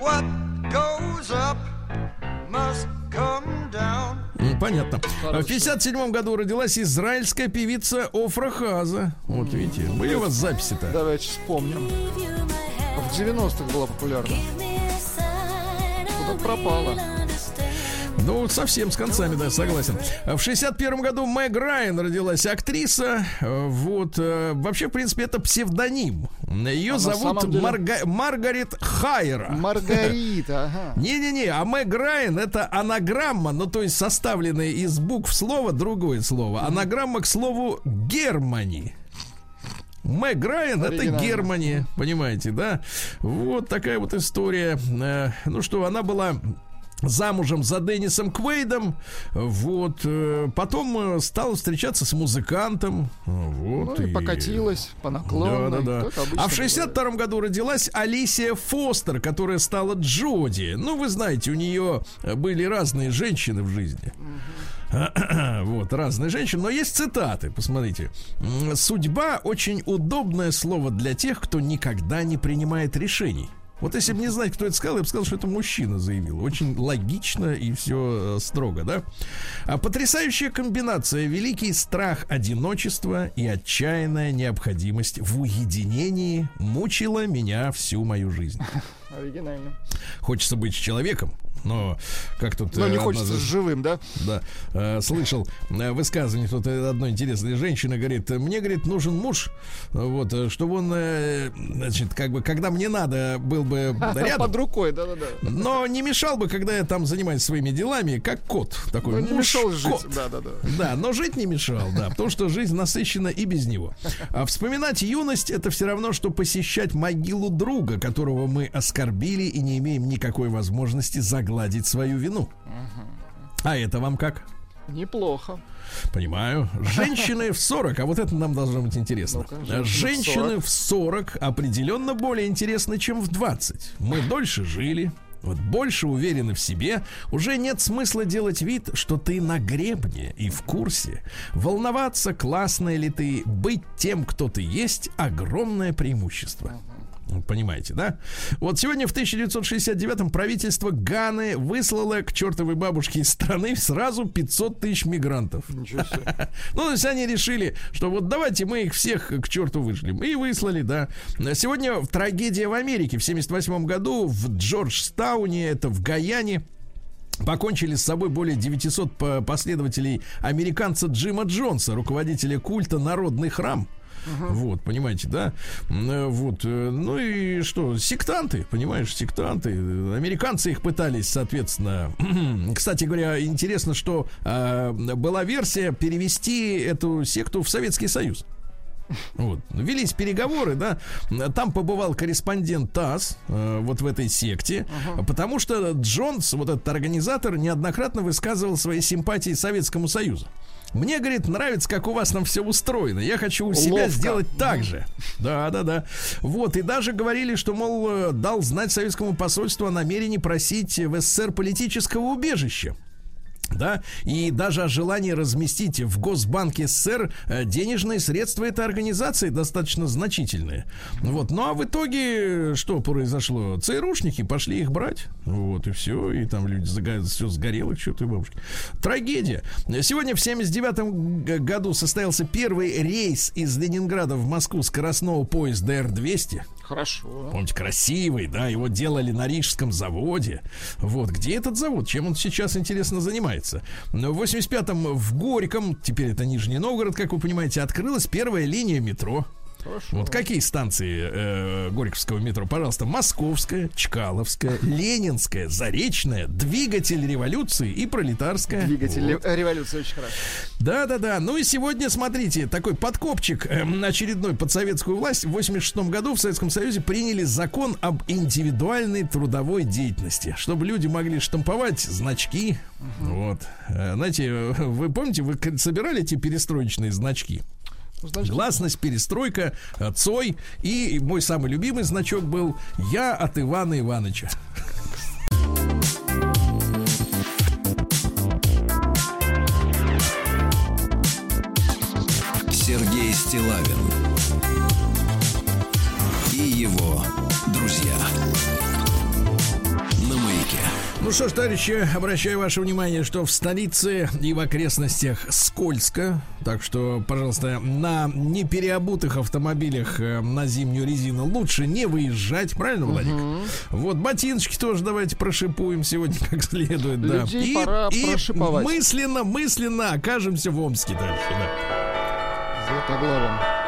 What goes up must come down. Понятно. Хорошо. В 57 году родилась израильская певица Офра Хаза. Вот видите, были у вас записи-то? Давайте вспомним. В 90-х была популярна. Куда пропала? Ну, совсем с концами, да, согласен. В 61 году Мэг Райан родилась актриса. Вот. э, Вообще, в принципе, это псевдоним. Ее А зовут деле- Марга- Маргарет Хайра. Маргарита, ага. Не-не-не, а Мэг Райан это анаграмма, ну то есть составленная из букв слова другое слово. Анаграмма к слову Германи. Мэг Райан это. Германия, понимаете, да? Вот такая вот история. Э, Ну что, она была замужем за Деннисом Квейдом, вот, э, потом э, стала встречаться с музыкантом, вот, Ну и покатилась по да, наклонной. да, да. обычно А в бывает. 62 году родилась Алисия Фостер, которая стала Джоди. Ну, вы знаете, у нее были разные женщины в жизни. Вот, разные женщины. Но есть цитаты, посмотрите. Судьба очень удобное слово для тех, кто никогда не принимает решений. Вот если бы не знать, кто это сказал, я бы сказал, что это мужчина заявил. Очень логично и все строго, да? А потрясающая комбинация. Великий страх одиночества и отчаянная необходимость в уединении мучила меня всю мою жизнь. Оригинально. Хочется быть человеком, но как тут... Но э, не одна хочется с живым, да? да, э, слышал э, высказывание тут э, одной интересной женщины, говорит, мне, говорит, нужен муж, э, вот, э, чтобы он, э, значит, как бы, когда мне надо, был бы рядом, Под рукой, да-да-да. но не мешал бы, когда я там занимаюсь своими делами, как кот, такой Ну, не муж, мешал жить. Да-да-да. Да, но жить не мешал, да, потому что жизнь насыщена и без него. А вспоминать юность это все равно, что посещать могилу друга, которого мы оскорбили и не имеем никакой возможности загладить свою вину. А это вам как? Неплохо. Понимаю. Женщины в 40, а вот это нам должно быть интересно. Ну-ка, женщины в Женщины в 40 определенно более интересны, чем в 20. Мы дольше жили, вот больше уверены в себе, уже нет смысла делать вид, что ты на гребне и в курсе. Волноваться, классная ли ты, быть тем, кто ты есть, огромное преимущество. Понимаете, да? Вот сегодня в 1969-м правительство Ганы выслало к чертовой бабушке из страны сразу 500 тысяч мигрантов. Ну, то есть они решили, что вот давайте мы их всех к черту вышлем. И выслали, да. Сегодня трагедия в Америке. В 78 году в Джорджтауне, это в Гаяне, Покончили с собой более 900 по- последователей американца Джима Джонса, руководителя культа «Народный храм». Вот, понимаете, да? Э, Вот, э, ну и что, сектанты, понимаешь, сектанты. Американцы их пытались, соответственно. Кстати говоря, интересно, что э, была версия перевести эту секту в Советский Союз. Вот. Велись переговоры, да. Там побывал корреспондент ТАСС э, вот в этой секте, потому что Джонс, вот этот организатор, неоднократно высказывал свои симпатии Советскому Союзу. Мне, говорит, нравится, как у вас там все устроено. Я хочу у себя Ловко. сделать так же. Да, да, да. Вот, и даже говорили, что, мол, э, дал знать советскому посольству о намерении просить в СССР политического убежища. Да, и даже о желании разместить в Госбанке СССР э, денежные средства этой организации достаточно значительные. Вот. Ну а в итоге что произошло? ЦРУшники пошли их брать. Вот, и все. И там люди заго- все сгорело, что-то бабушки. Трагедия. Сегодня в 79 г- году состоялся первый рейс из Ленинграда в Москву скоростного поезда Р-200. Хорошо. Помните, красивый, да, его делали на Рижском заводе. Вот, где этот завод? Чем он сейчас, интересно, занимается? В 85-м в Горьком, теперь это Нижний Новгород, как вы понимаете, открылась первая линия метро. Хорошо. Вот какие станции э, Горьковского метро? Пожалуйста, Московская, Чкаловская, Ленинская, Заречная, Двигатель революции и Пролетарская. Двигатель Вот. рев- революции очень хорошо. Да, да, да. Ну и сегодня, смотрите, такой подкопчик эм, очередной под советскую власть. В 86 году в Советском Союзе приняли закон об индивидуальной трудовой деятельности, чтобы люди могли штамповать значки. Вот. Э, Знаете, э, вы помните, вы собирали эти перестроечные значки? Ну, значит, Гласность, перестройка, э, Цой. И мой самый любимый значок был «Я от Ивана Ивановича». Сергей Стилавин Ну что ж, товарищи, обращаю ваше внимание, что в столице и в окрестностях скользко. Так что, пожалуйста, на непереобутых автомобилях э, на зимнюю резину лучше не выезжать. Правильно, Владик? Вот ботиночки тоже давайте прошипуем сегодня как следует. Да. Людей пора прошиповать. мысленно, мысленно окажемся в Омске дальше. Да. Златоглавым.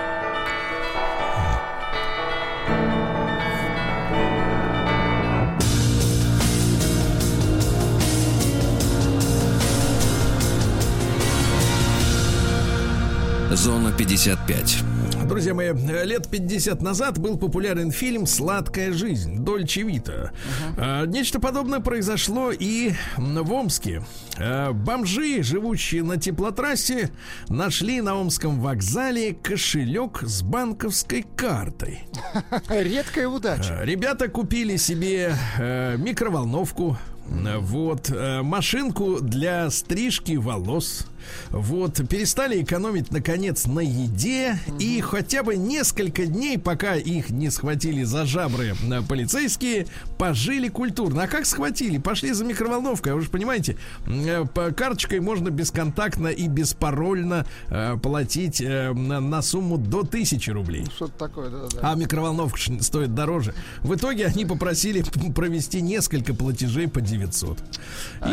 Зона 55. Друзья мои, лет 50 назад был популярен фильм «Сладкая жизнь» Дольче Вита. А, Нечто подобное произошло и в Омске. А, Бомжи, живущие на теплотрассе, нашли на Омском вокзале кошелек с банковской картой. Редкая удача. А, Ребята купили себе микроволновку, вот, машинку для стрижки волос. Вот, перестали экономить, наконец, на еде. И хотя бы несколько дней, пока их не схватили за жабры э, полицейские, пожили культурно. А как схватили? Пошли за микроволновкой. А Вы же понимаете, э, по карточкой можно бесконтактно и беспарольно э, платить э, на, на сумму до 1000 рублей. Что-то такое, да-да. А микроволновка стоит дороже. В итоге они попросили провести несколько платежей по 900.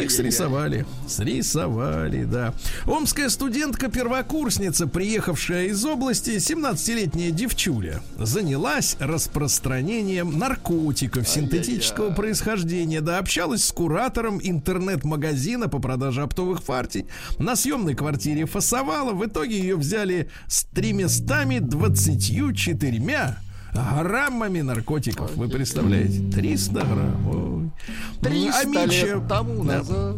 Их срисовали. Срисовали, да. Омская студентка-первокурсница, приехавшая из области, 17-летняя девчуля, занялась распространением наркотиков синтетического происхождения. Да, общалась с куратором интернет-магазина по продаже оптовых партий. На съемной квартире фасовала. В итоге ее взяли с 324 граммами наркотиков. Вы представляете? 300 грамм. Ой. 300 А Митча- лет тому назад. Да,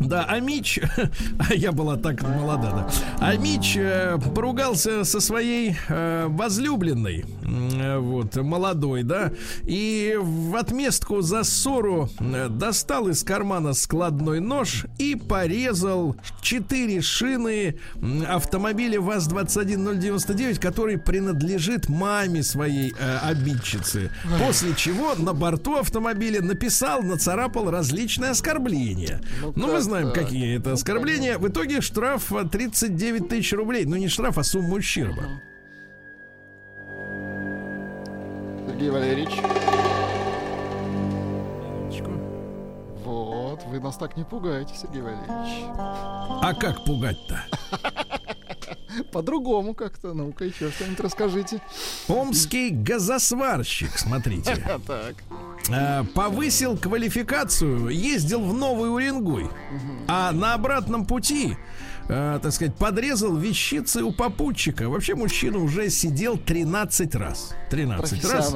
а Мич, а я была так молода, да. А Мич э, поругался со своей э, возлюбленной, э, вот, молодой, да, и в отместку за ссору э, достал из кармана складной нож и порезал четыре шины автомобиля ВАЗ-21099, который принадлежит маме своей э, обидчицы. После чего на борту автомобиля написал, нацарапал различные оскорбления. Ну, Ну, как знаем, так? какие это оскорбления. В итоге штраф а, 39 тысяч рублей. Ну, не штраф, а сумма ущерба. Сергей Валерьевич. Вот, вы нас так не пугаете, Сергей Валерьевич. А как пугать-то? По-другому как-то. Ну-ка, еще что-нибудь расскажите. Омский газосварщик, смотрите, так. А, повысил квалификацию, ездил в Новый Уренгой, а на обратном пути, а, так сказать, подрезал вещицы у попутчика. Вообще мужчина уже сидел 13 раз. 13 раз.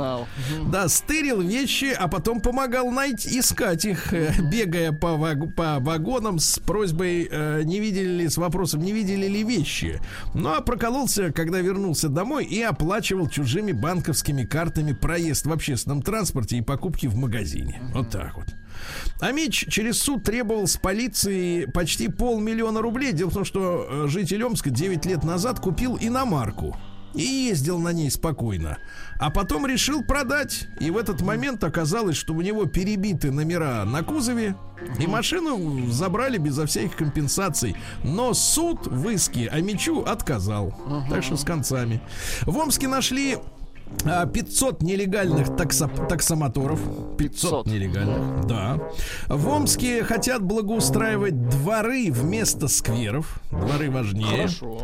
Да, стырил вещи, а потом помогал найти, искать их, э, бегая по, ваг- по вагонам с просьбой, э, не видели ли, с вопросом, не видели ли вещи. Ну, а прокололся, когда вернулся домой и оплачивал чужими банковскими картами проезд в общественном транспорте и покупки в магазине. Вот так вот. А Мич через суд требовал с полиции почти полмиллиона рублей. Дело в том, что э, житель Омска 9 лет назад купил иномарку и ездил на ней спокойно. А потом решил продать. И в этот момент оказалось, что у него перебиты номера на кузове. И машину забрали безо всяких компенсаций. Но суд в иске а Мичу отказал. Так что с концами. В Омске нашли 500 нелегальных таксо- таксомоторов. 500, 500. нелегальных, да. В Омске хотят благоустраивать дворы вместо скверов. Дворы важнее. Хорошо.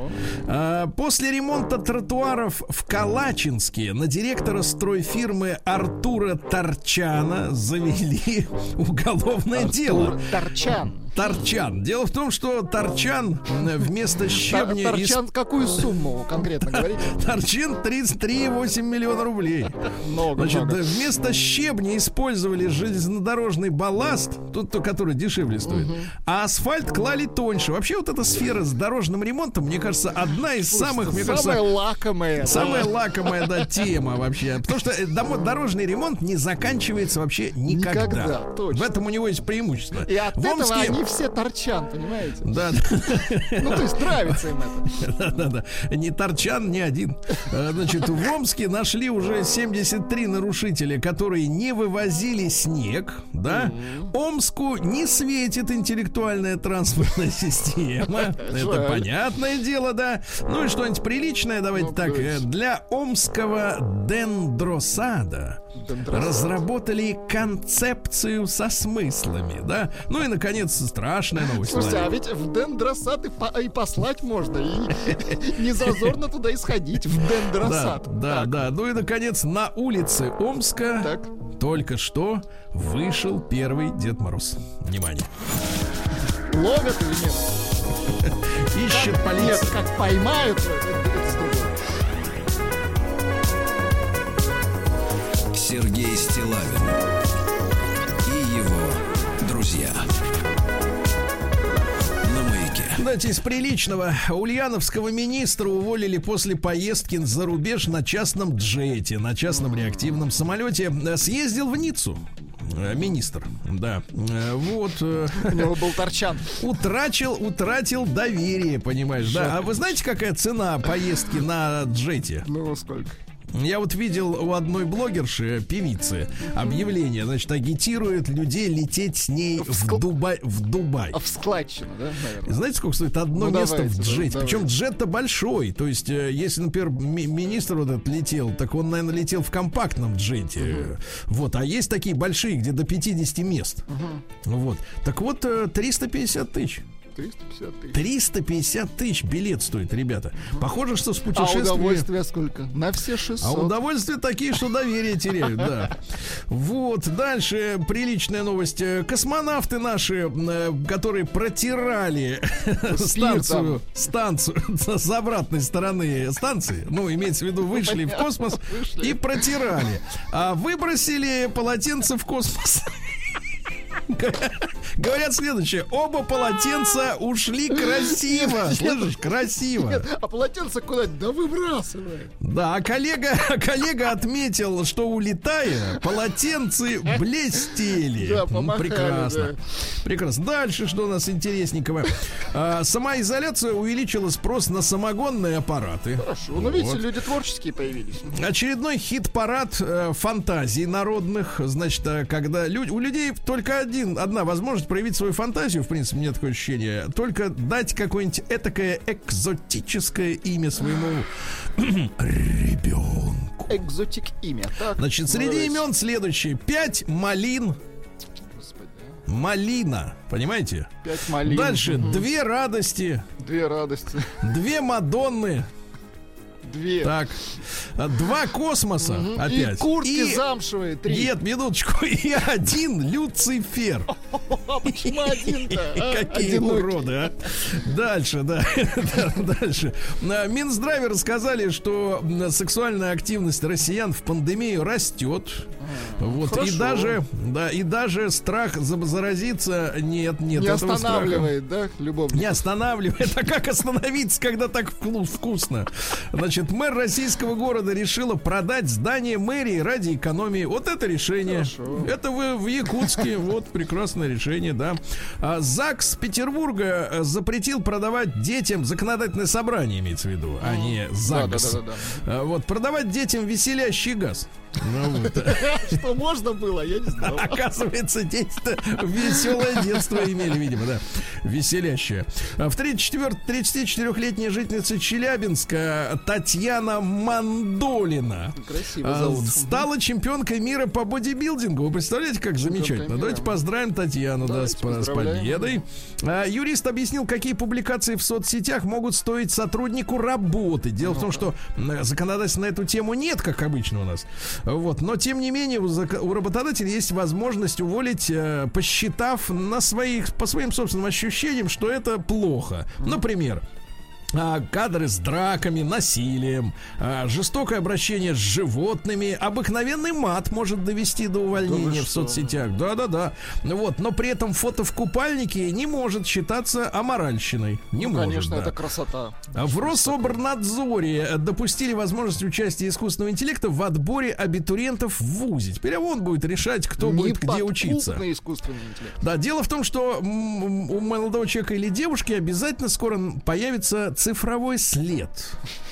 А, После ремонта тротуаров в Калачинске на директора стройфирмы Артура Торчана завели уголовное дело. Тур Торчан. Торчан. Дело в том, что Торчан вместо щебня... Тор- из- Торчан какую сумму конкретно говорите? Торчин 33,8 миллиона рублей. Много, Значит, много. да, вместо щебня использовали железнодорожный балласт, тот, то, который дешевле стоит, а асфальт клали тоньше. Вообще вот эта сфера с дорожным ремонтом, мне кажется, одна из самых, мне Самое кажется, лакомое. Самая лакомая, да, тема вообще. Потому что э, дорожный ремонт не заканчивается вообще никогда. Никогда, точно. В этом у него есть преимущество. И от В Омске- они все торчан, понимаете? Да, Ну, то есть нравится им это. да, да, да. Не торчан, ни один. Э, Значит, в Омске нашли уже 73 нарушителя, которые не вывозили снег, да? Омску не светит интеллектуальная транспортная система. Это понятное дело, да. Ну и что-нибудь приличное, давайте Ну, так. э. Для омского дендросада Дендросад. разработали концепцию со смыслами, да? Ну и, наконец, страшная новость. Слушайте, а ведь в дендросад и, по- и послать можно, и не зазорно туда и сходить, в Да, дендросад. да, да. Ну и, наконец, на улице Омска Так. только что вышел первый Дед Мороз. Внимание. Ловят или нет? Ищет Нет, полиция. как поймают. Сергей Стилавин Давайте из приличного. Ульяновского министра уволили после поездки за рубеж на частном джете, на частном реактивном самолете. Съездил в Ниццу. Э, Министр, да. Э, Вот. э, У него был торчан. Утратил, утратил доверие, понимаешь, да? А вы знаете, какая цена поездки на джете? Ну, сколько? Я вот видел у одной блогерши, певицы, объявление, значит, агитирует людей лететь с ней в, скл- Дубай, в Дубай. А в складчину, да, наверное? Знаете, сколько стоит одно Ну, место давайте, в да, джете? давайте. Причем джет-то большой. То есть, э, если, например, ми- министр вот этот летел, так он, наверное, летел в компактном джете. Вот. А есть такие большие, где до 50 мест. Вот. Так вот, э, 350 тысяч. 350 тысяч. 350 тысяч билет стоит, ребята. Похоже, что с А путешествием... удовольствие сколько? На все 600. А удовольствия такие, что доверие теряют, да. Вот, дальше приличная новость. Космонавты наши, э, которые протирали станцию, станцию с обратной стороны станции, ну, имеется в виду, вышли в космос и протирали. А выбросили полотенце в космос. Говорят следующее. Оба полотенца ушли красиво. Слышишь, красиво. Нет, а полотенце куда Да выбрасывай. Да, а коллега, коллега отметил, что улетая, полотенцы блестели. Да, Ну, Прекрасно. да. Прекрасно. Дальше что у нас интересненького? А, самоизоляция увеличила спрос на самогонные аппараты. Хорошо. Ну, видите, Вот. люди творческие появились. Очередной хит-парад э, фантазий народных. Значит, э, когда люди, у людей только один, одна возможность проявить свою фантазию, в принципе, мне такое ощущение, только дать какое-нибудь этакое экзотическое имя своему ребенку. Экзотик имя. Так, Значит, среди имен следующие. Пять малин. Малина. Понимаете? Пять малин. Дальше. Мгм. Две радости. Две радости. Две Мадонны. Две. Так. а, Два космоса. Мгм. Опять. И куртки И- замшевые. Три. Нет, минуточку. И один Люцифер. А почему один-то? а? Какие уроды, а? Дальше, да. Да, Дальше. На Минздраве рассказали, что сексуальная активность россиян в пандемию растет. Вот. И хорошо. даже, да, и даже страх за- заразиться нет, нет. Не этого страха. останавливает, да, любовь? Не останавливает. А как остановиться, когда так вкус- вкусно? Значит, мэр российского города решила продать здание мэрии ради экономии. Вот это решение. Хорошо. Это вы в Якутске. Вот прекрасное решение, да. А ЗАГС Петербурга э, запретил продавать детям законодательное собрание, имеется в виду, а не ЗАГС. Да-да-да-да. А, Вот, продавать детям веселящий газ. Ну, вот. Что можно было, я не знал. Оказывается, дети-то веселое детство имели, видимо, да. Веселящее. А В 34 34-летняя жительница Челябинска Татьяна Мандолина а, стала чемпионкой мира по бодибилдингу. Вы представляете, как замечательно? мира. Давайте поздравим Татьяну да, с, победой. А, юрист объяснил, какие публикации в соцсетях могут стоить сотруднику работы. Дело в том, что законодательства на эту тему нет, как обычно у нас. Вот. Но, тем не менее, у, зак- у работодателя есть возможность уволить, э, посчитав на своих, по своим собственным ощущениям, что это плохо. Например, кадры с драками, насилием, а, жестокое обращение с животными, обыкновенный мат может довести до увольнения Да в соцсетях. Да-да-да. Вот, но при этом фото в купальнике не может считаться аморальщиной. Не Ну, может. конечно, да. это красота. А В Рособорнадзоре э, допустили возможность участия искусственного интеллекта в отборе абитуриентов в ВУЗе. Теперь он будет решать, кто будет где учиться. Искусственный интеллект. Да, дело в том, что у молодого человека или девушки обязательно скоро появится цифровой след.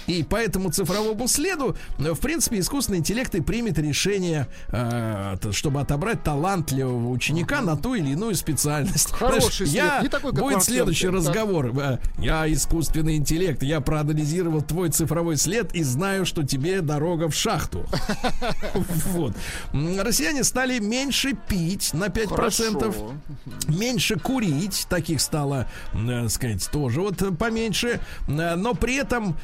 И по этому цифровому следу, э, в принципе, искусственный интеллект и примет решение, э, чтобы отобрать талантливого ученика на ту или иную специальность. Хороший след, я не такой, как будет следующий да. разговор. Э, Я искусственный интеллект, я проанализировал твой цифровой след и знаю, что тебе дорога в шахту. Вот. Россияне стали меньше пить на 5%. Хорошо. Меньше курить, таких стало, э, сказать, тоже вот поменьше. Э, Но при этом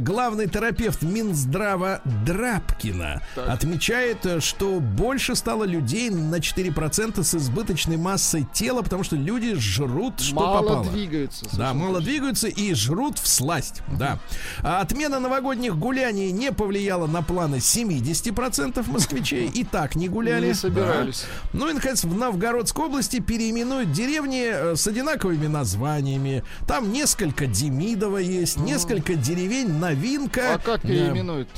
главный терапевт Минздрава Драбкина Так. отмечает, э, что больше стало людей на 4% с избыточной массой тела, потому что люди жрут, что Мало попало. двигаются. Да, мало точно. двигаются и жрут в сласть. Да. А отмена новогодних гуляний не повлияла на планы 70% москвичей. И так не гуляли. Не собирались. Да. Ну и, наконец, в Новгородской области переименуют деревни э, с одинаковыми названиями. Там несколько Демидова есть, несколько деревень Новинка. А как переименуют?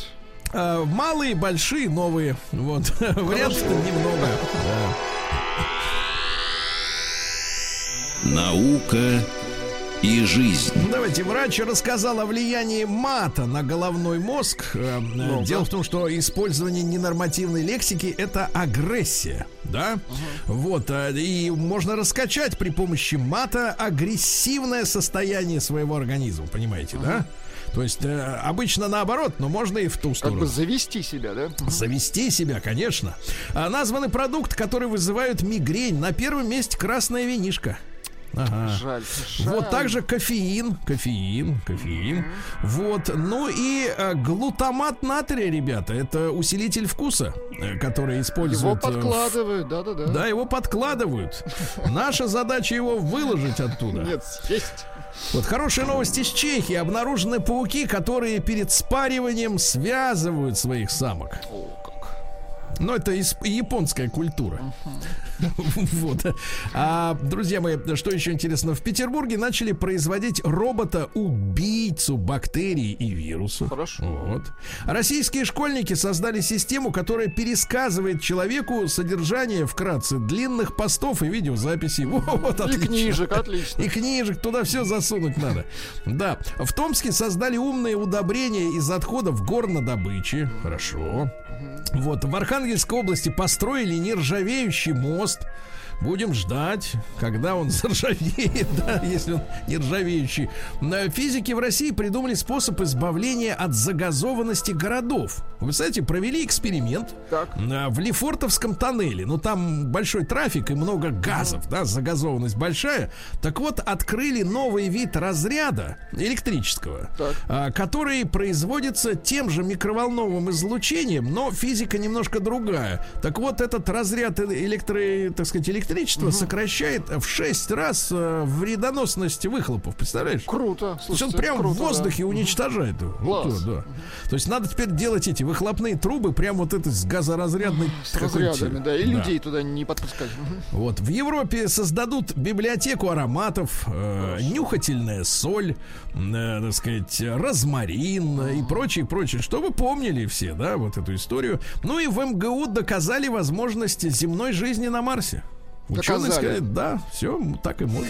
э, Малые, большие, новые. Вот. Вариантов немного. Наука и жизнь. Ну, Давайте, врач рассказал о влиянии мата на головной мозг. Э, Дело в том, что использование ненормативной лексики это агрессия, да? Вот, э, и можно раскачать при помощи мата агрессивное состояние своего организма, понимаете, да? То есть э, обычно наоборот, но можно и в ту Как сторону. бы завести себя, да? Завести себя, конечно. А, названы продукты, которые вызывают мигрень. На первом месте красная винишка. Ага. Жаль. жаль. Вот также кофеин, кофеин, кофеин. Вот, ну и э, глутамат натрия, ребята, это усилитель вкуса, э, который Его используют. э, в- подкладывают, да-да-да. Да, его подкладывают. Наша задача его выложить оттуда. Нет, есть. Вот хорошая новость из Чехии. Обнаружены пауки, которые перед спариванием связывают своих самок. О, как. Ну, это японская культура. Вот. А, друзья мои, что еще интересно? В Петербурге начали производить робота-убийцу бактерий и вирусов. Хорошо. Вот. Российские школьники создали систему, которая пересказывает человеку содержание вкратце длинных постов и видеозаписей. Во, Вот, И отлично. книжек, отлично. И книжек туда все засунуть надо. Да. В Томске создали умные удобрения из отходов горнодобычи. Хорошо. Вот. В Архангельской области построили нержавеющий мост. almost Будем ждать, когда он заржавеет, да, если он нержавеющий. На- Физики в России придумали способ избавления от загазованности городов. Вы знаете, провели эксперимент Так. а, в Лефортовском тоннеле. Ну, там большой трафик и много газов, да, загазованность большая. Так вот, открыли новый вид разряда электрического, Так. а, который производится тем же микроволновым излучением, но физика немножко другая. Так вот, этот разряд э- электро, так сказать, электричества сокращает в 6 раз э, вредоносность выхлопов. Представляешь? Круто. То есть он Слушайте, прям круто, в да. воздухе уничтожает его. Вот Класс. то, да. То есть надо теперь делать эти выхлопные трубы прям вот это с газоразрядной С разрядами, да, и людей туда не подпускать. Мгм. Вот в Европе создадут библиотеку ароматов, э, нюхательная соль, э, так сказать, розмарин э, и прочее, прочее, чтобы помнили все, да, вот эту историю. Ну и в МГУ доказали возможности земной жизни на Марсе. Ученые Доказали. сказали, да, все, так и можно.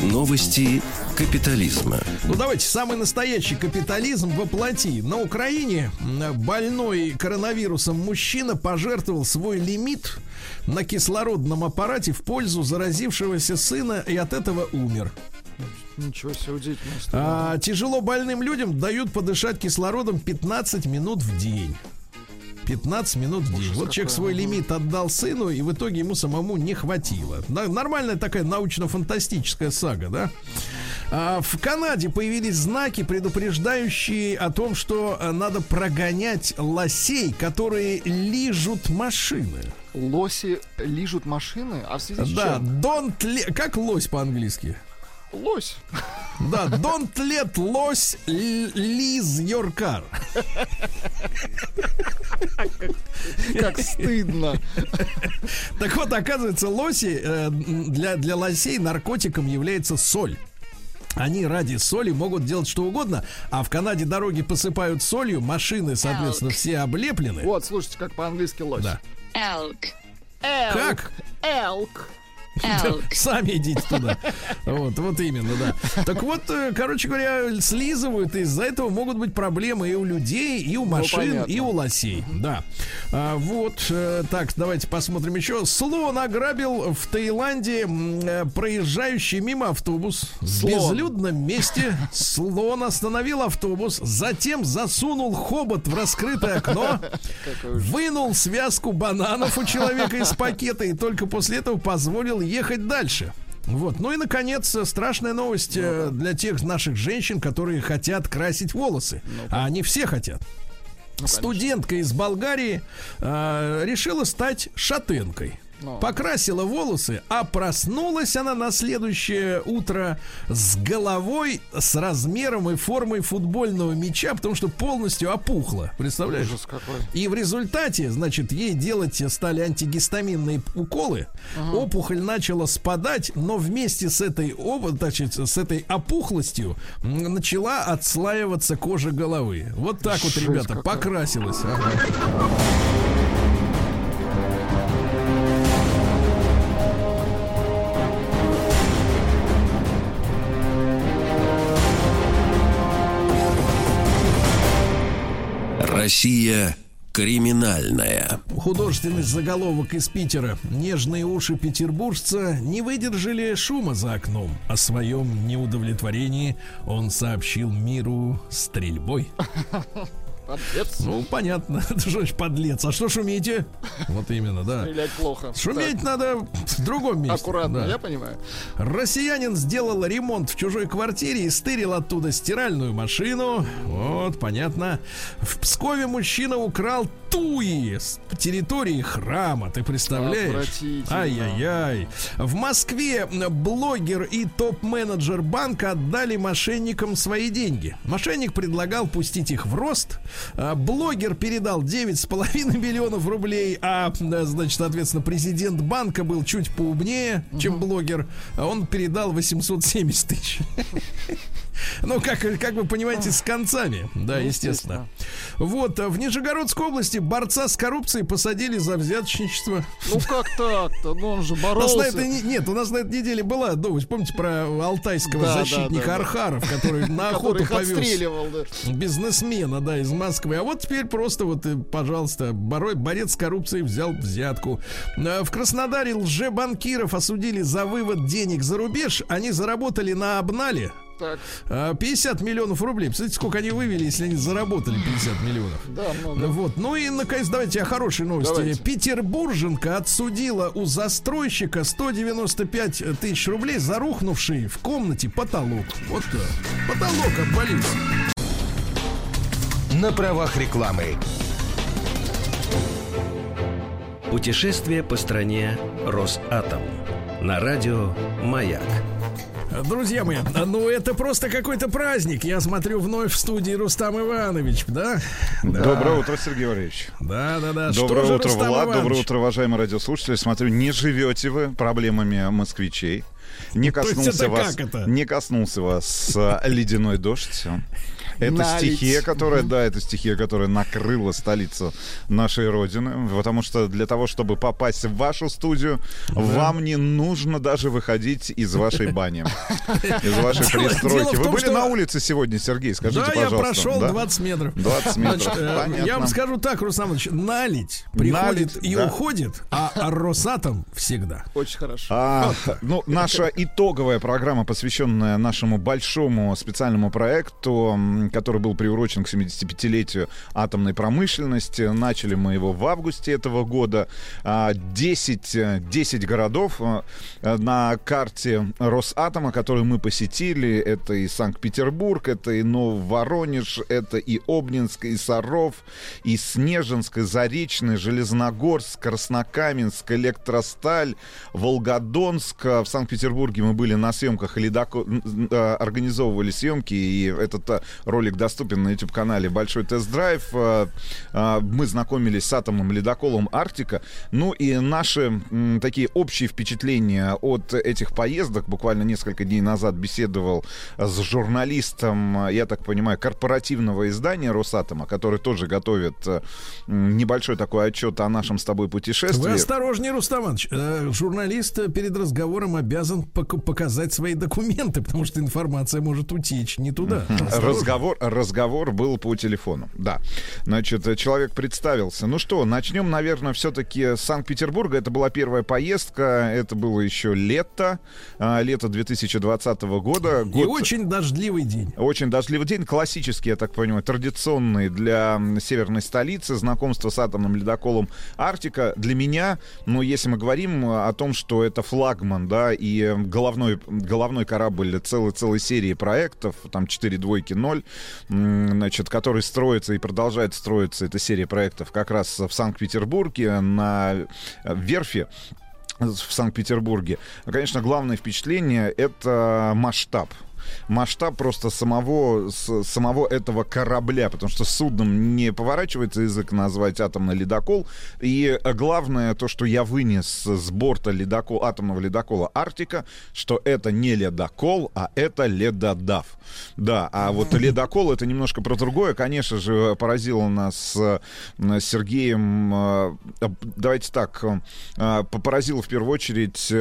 Новости капитализма. Ну давайте, самый настоящий капитализм воплоти. На Украине больной коронавирусом мужчина пожертвовал свой лимит на кислородном аппарате в пользу заразившегося сына и от этого умер. Ничего себе, удивительно. А, тяжело больным людям дают подышать кислородом 15 минут в день. 15 минут в день. Вот человек свой лимит отдал сыну, и в итоге ему самому не хватило. Нормальная такая научно-фантастическая сага, да? А, в Канаде появились знаки, предупреждающие о том, что э, надо прогонять лосей, которые лижут машины. Лоси лижут машины, а в связи с Да, чем? don't le- Как лось по-английски? Лось. Да, don't let лось л- lease your car. Как стыдно. Так вот, оказывается, лоси э, для, для лосей наркотиком является соль. Они ради соли могут делать что угодно, а в Канаде дороги посыпают солью, машины, соответственно, все облеплены. Вот, слушайте, как по-английски лось. Да. Elk. Элк. Как? Элк. Elk. Сами идите туда. Вот, вот именно, да. Так вот, э, короче говоря, слизывают, и из-за этого могут быть проблемы и у людей, и у машин, понятно. и у лосей. Да. А, вот, э, так, давайте посмотрим еще. Слон ограбил в Таиланде э, проезжающий мимо автобус. В Слон. безлюдном месте слон остановил автобус, затем засунул хобот в раскрытое окно, вынул связку бананов у человека из пакета и только после этого позволил ехать дальше. Вот. Ну и, наконец, страшная новость э, для тех наших женщин, которые хотят красить волосы. А они все хотят. Студентка из Болгарии э, решила стать шатенкой. Ну. Покрасила волосы, а проснулась она на следующее утро с головой, с размером и формой футбольного мяча, потому что полностью опухла. Представляешь? Ужас какой. И в результате, значит, ей делать стали антигистаминные уколы. Опухоль начала спадать, но вместе с этой, значит, с этой опухлостью начала отслаиваться кожа головы. Вот так вот, Жесть ребята, какая. покрасилась. Ага. Россия криминальная. Художественный заголовок из Питера. Нежные уши петербуржца не выдержали шума за окном. О своем неудовлетворении он сообщил миру стрельбой. Подлец. Ну, понятно. Это что значит подлец. А что шумите? Вот именно, да. Стрелять плохо. Шуметь надо в другом Так, месте. Аккуратно, да. я понимаю. Россиянин сделал ремонт в чужой квартире и стырил оттуда стиральную машину. Вот, понятно. В Пскове мужчина украл статуи с территории храма. Ты представляешь? Ай-яй-яй. В Москве блогер и топ-менеджер банка отдали мошенникам свои деньги. Мошенник предлагал пустить их в рост. А Блогер передал 9,5 миллионов рублей, а, значит, соответственно, президент банка был чуть поумнее, чем блогер. А он передал 870 тысяч. Ну, как, как вы понимаете, с концами. Да, естественно. Вот, а в Нижегородской области борца с коррупцией посадили за взяточничество. Ну как так-то? Ну он же У нас на боролся. этой не- нет, у нас на этой неделе была новость. Помните про алтайского Да, защитника да, да. Архаров, который на охоту повез бизнесмена, да, из Москвы. А вот теперь просто вот, э, пожалуйста, борец с коррупцией взял взятку. Э, В Краснодаре лжебанкиров осудили за вывод денег за рубеж. Они заработали на обнале Так, э, 50 миллионов рублей. Представляете, сколько они вывели, если они заработали 50 миллионов? да, много. Вот. Ну и, наконец, давайте о хорошей новости. Давайте. Петербурженка отсудила у застройщика 195 тысяч рублей за рухнувший в комнате потолок. Вот так. Потолок обвалился. На правах рекламы. Путешествие по стране Росатом. На радио «Маяк». Друзья мои, ну это просто какой-то праздник. Я смотрю вновь в студии Рустам Иванович, да? Доброе утро, Сергей Валерьевич. Да, да, да. Доброе Что утро, Рустам Влад. Иванович? Доброе утро, уважаемые радиослушатели. Смотрю, не живете вы проблемами москвичей. Не коснулся вас, не коснулся вас а, ледяной дождь. Это Налить. стихия, которая, да, это стихия, которая накрыла столицу нашей родины. Потому что для того, чтобы попасть в вашу студию, вам не нужно даже выходить из вашей бани, из вашей пристройки. Вы были на улице сегодня, Сергей? Скажите, да, я пожалуйста. прошел да? 20 метров. 20 метров. Э, я вам скажу так, Иванович, налить приходит и да. уходит, а Росатом всегда. Очень хорошо. А, ну, наша итоговая программа, посвященная нашему большому специальному проекту, который был приурочен к 75-летию атомной промышленности. Начали мы его в августе этого года. А, 10, э, 10 городов э, э, на карте Росатома, которые мы посетили. Это и Санкт-Петербург, это и Нововоронеж, это и Обнинск, и Саров, и Снежинск, и Заречный, Железногорск, Краснокаменск, Электросталь, Волгодонск. В Санкт-Петербурге мы были на съемках, ледоко- н- э, организовывали съемки, и этот э, ролик доступен на YouTube-канале «Большой тест-драйв». Э, э, Мы знакомились с атомным ледоколом «Арктика». Ну и наши такие общие впечатления от этих поездок. Буквально несколько дней назад беседовал с журналистом, э, я так понимаю, корпоративного издания «Росатома», который тоже готовит небольшой такой отчет о нашем с тобой путешествии. Вы осторожнее, Рустам Иванович. Журналист перед разговором обязан пок- показать свои документы, потому что информация может утечь не туда. Осторожно. Разговор, разговор был по телефону, да. Значит, э, человек представился. Ну что, начнем, наверное, все-таки с Санкт-Петербурга. Это была первая поездка, это было еще лето, а, лето 2020 года. И Год- очень дождливый день. Очень дождливый день, классический, я так понимаю, традиционный для северной столицы, знакомство с атомным ледоколом Арктика. Для меня, ну, если мы говорим о том, что это флагман, да, и головной, головной корабль целой, целой серии проектов, там 4 двойки 0, м, значит, который строится и продолжает строиться, эта серия проектов как раз в Санкт-Петербурге на э, верфи в Санкт-Петербурге. Конечно, главное впечатление — это масштаб масштаб просто самого, с- самого этого корабля, потому что судном не поворачивается язык назвать атомный ледокол. И э, главное то, что я вынес с борта ледокол, атомного ледокола Арктика, что это не ледокол, а это ледодав. Да, а вот ледокол это немножко про другое. Конечно же, поразило нас э, с Сергеем, э, давайте так, поразило в первую очередь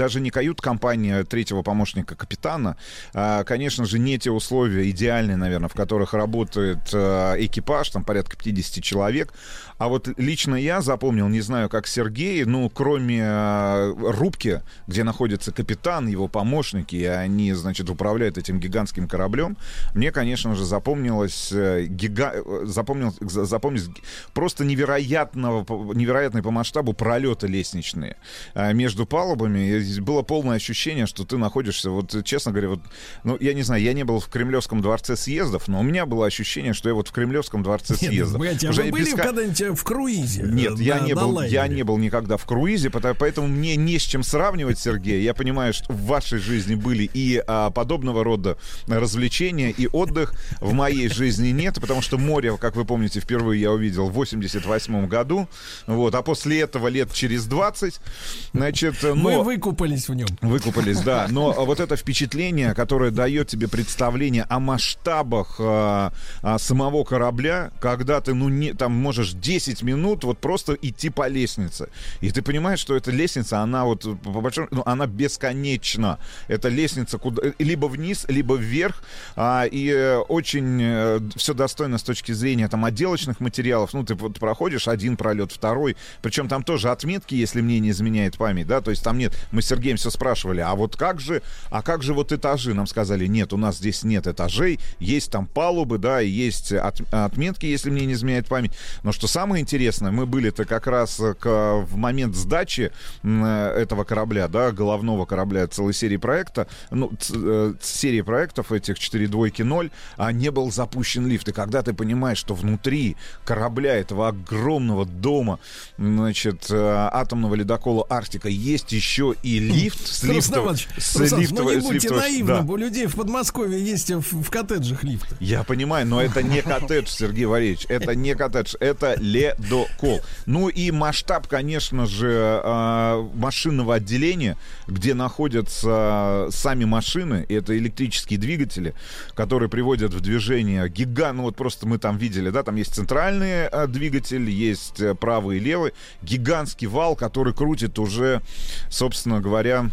даже не кают-компания третьего помощника капитана, а, конечно же, не те условия идеальные, наверное, в которых работает э, экипаж, там порядка 50 человек. А вот лично я запомнил, не знаю, как Сергей, ну, кроме э, рубки, где находится капитан, его помощники, и они, значит, управляют этим гигантским кораблем, мне, конечно же, запомнилось, э, гига... э, запомнил... за- запомнилось просто невероятного, невероятные по масштабу пролеты лестничные э, между палубами. И было полное ощущение, что ты находишься, вот, честно говоря, вот, ну, я не знаю, я не был в Кремлевском дворце съездов, но у меня было ощущение, что я вот в Кремлевском дворце Нет, съездов. погодите, а Уже вы были беска- когда-нибудь в круизе? Нет, Э, я на- не на был, я не был никогда в круизе, пото- поэтому мне не с чем сравнивать, Сергей. Я понимаю, что в вашей жизни были и а, подобного рода развлечения, и отдых. В моей жизни нет, потому что море, как вы помните, впервые я увидел в 88 году. Вот, а после этого лет через 20, значит, Мы но... выкупались в нем. Выкупались, да. Но вот это впечатление, которое дает тебе представление о масштабах а, а, самого корабля, когда ты, ну, не, там можешь 10 минут вот просто идти по лестнице. И ты понимаешь, что эта лестница, она вот, по большому, ну, она бесконечна. Это лестница куда, либо вниз, либо вверх. А, и э, очень все достойно с точки зрения там отделочных материалов. Ну, ты вот проходишь один пролет, второй. Причем там тоже отметки, если мне не изменяет память, да, то есть там нет. Мы с Сергеем все спрашивали, а вот как же, а как же вот этажи? Нам сказали, нет, у нас здесь нет этажей, есть там палубы, да, и есть от- отметки, если мне не изменяет память. Но что самое интересное, мы были-то как раз э, к- в момент сдачи э, этого корабля, да, головного корабля целой серии проекта, ну, ц- э, серии проектов этих 4 двойки 0, а не был запущен лифт. И когда ты понимаешь, что внутри корабля этого огромного дома, значит, атомного ледокола Арктика есть еще и лифт с лифтов- Иванович, с ну лифтовой- не с будьте лифтовой- наивным, да. у людей в Подмосковье есть в, в коттеджах лифты. Я понимаю, но это не коттедж, Сергей Валерьевич. Это не коттедж, это ледокол. Ну и масштаб, конечно же, э, машинного отделения, где находятся сами машины, это электрические двигатели, которые приводят в движение гигант. Ну вот просто мы там видели, да, там есть центральный э, двигатель, есть э, правый и левый, гигантский вал, который крутит уже, собственно говоря,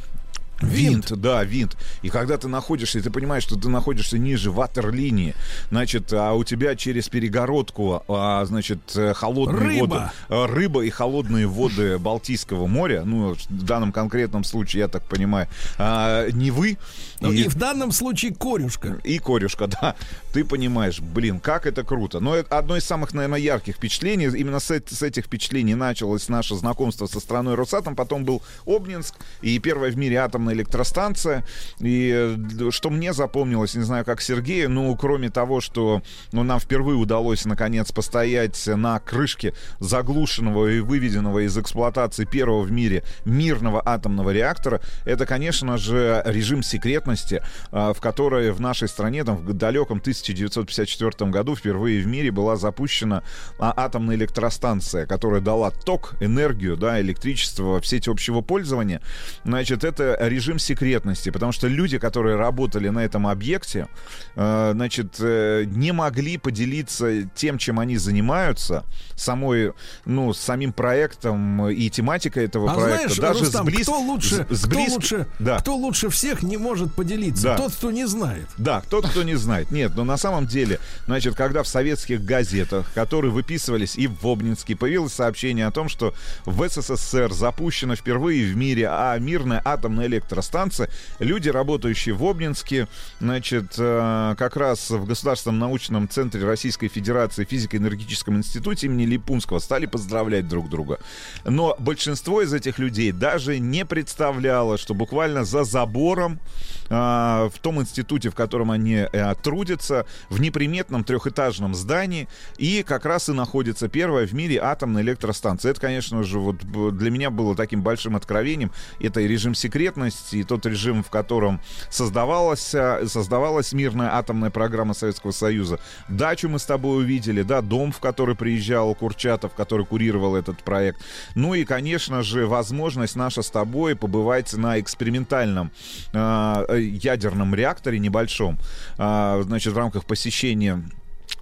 Винт, да, винт. И когда ты находишься, и ты понимаешь, что ты находишься ниже ватерлинии, значит, а у тебя через перегородку, а, значит, э, холодные Рыба. воды, э, рыба и холодные воды Балтийского моря, ну, в данном конкретном случае, я так понимаю, а, Невы, Ну, и- и в данном случае корюшка. и корюшка, да. Ты понимаешь, блин, как это круто. Но это одно из самых, наверное, ярких впечатлений. Именно с, с этих впечатлений началось наше знакомство со страной Росатом. Потом был Обнинск и первая в мире атомная электростанция. И э, что мне запомнилось, не знаю, как Сергею, ну, кроме того, что ну, нам впервые удалось, наконец, постоять на крышке заглушенного и выведенного из эксплуатации первого в мире мирного атомного реактора, это, конечно же, режим секретности, а, в который в нашей стране там, в далеком 1954 году впервые в мире была запущена а, атомная электростанция, которая дала ток, энергию, да, электричество в сеть общего пользования. Значит, это режим секретности, потому что люди, которые работали на этом объекте, э, значит, э, не могли поделиться тем, чем они занимаются, самой, ну, с самим проектом и тематикой этого А проекта. знаешь, даже Рустам, с близ- кто лучше, с- с кто близ- лучше, да. кто лучше всех не может поделиться? Да. Тот, кто не знает. Да, тот, кто не знает. Нет, но на самом деле, значит, когда в советских газетах, которые выписывались и в Обнинске, появилось сообщение о том, что в СССР запущена впервые в мире а, мирная атомная электростанция, люди, работающие в Обнинске, значит, э, как раз в Государственном научном центре Российской Федерации физико-энергетическом институте имени Липунского стали поздравлять друг друга. Но большинство из этих людей даже не представляло, что буквально за забором а, в том институте, в котором они э, трудятся, в неприметном трехэтажном здании, и как раз и находится первая в мире атомная электростанция. Это, конечно же, вот для меня было таким большим откровением. Это и режим секретности, и тот режим, в котором создавалась, создавалась мирная атомная программа Советского Союза. Дачу мы с тобой увидели, да, дом, в который приезжал Курчатов, который курировал этот проект. Ну и, конечно же, возможность наша с тобой побывать на экспериментальном а, э, ядерном реакторе небольшом, а, значит, в рамках посещения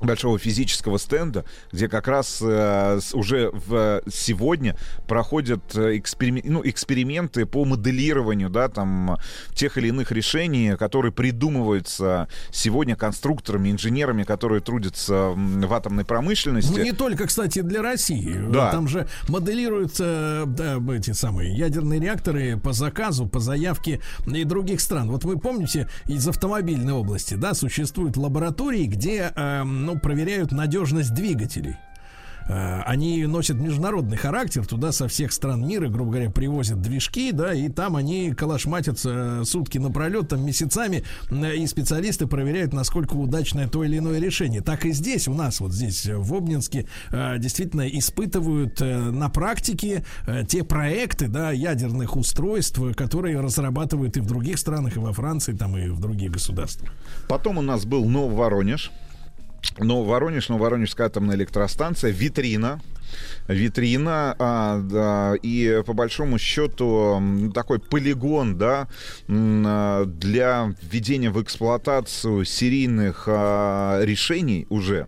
большого физического стенда, где как раз э, уже в, сегодня проходят э, эксперимен- ну, эксперименты по моделированию да, там, тех или иных решений, которые придумываются сегодня конструкторами, инженерами, которые трудятся в атомной промышленности. Ну, не только, кстати, для России. Да. Там же моделируются да, эти самые ядерные реакторы по заказу, по заявке и других стран. Вот вы помните, из автомобильной области, да, существуют лаборатории, где, эм, ну, проверяют надежность двигателей. э, они носят международный характер. Туда со всех стран мира, грубо говоря, привозят движки, да, и там они калашматятся сутки напролет, там месяцами, э, и специалисты проверяют, насколько удачное то или иное решение. Так и здесь у нас, вот здесь в Обнинске, э, действительно испытывают э, на практике э, те проекты, да, ядерных устройств, которые разрабатывают и в других странах, и во Франции, там, и в других государствах. Потом у нас был Нововоронеж. Нововоронеж, Нововоронежская атомная электростанция, витрина, витрина, а, да, и по большому счету м, такой полигон, да, а, для введения в эксплуатацию серийных а, решений уже.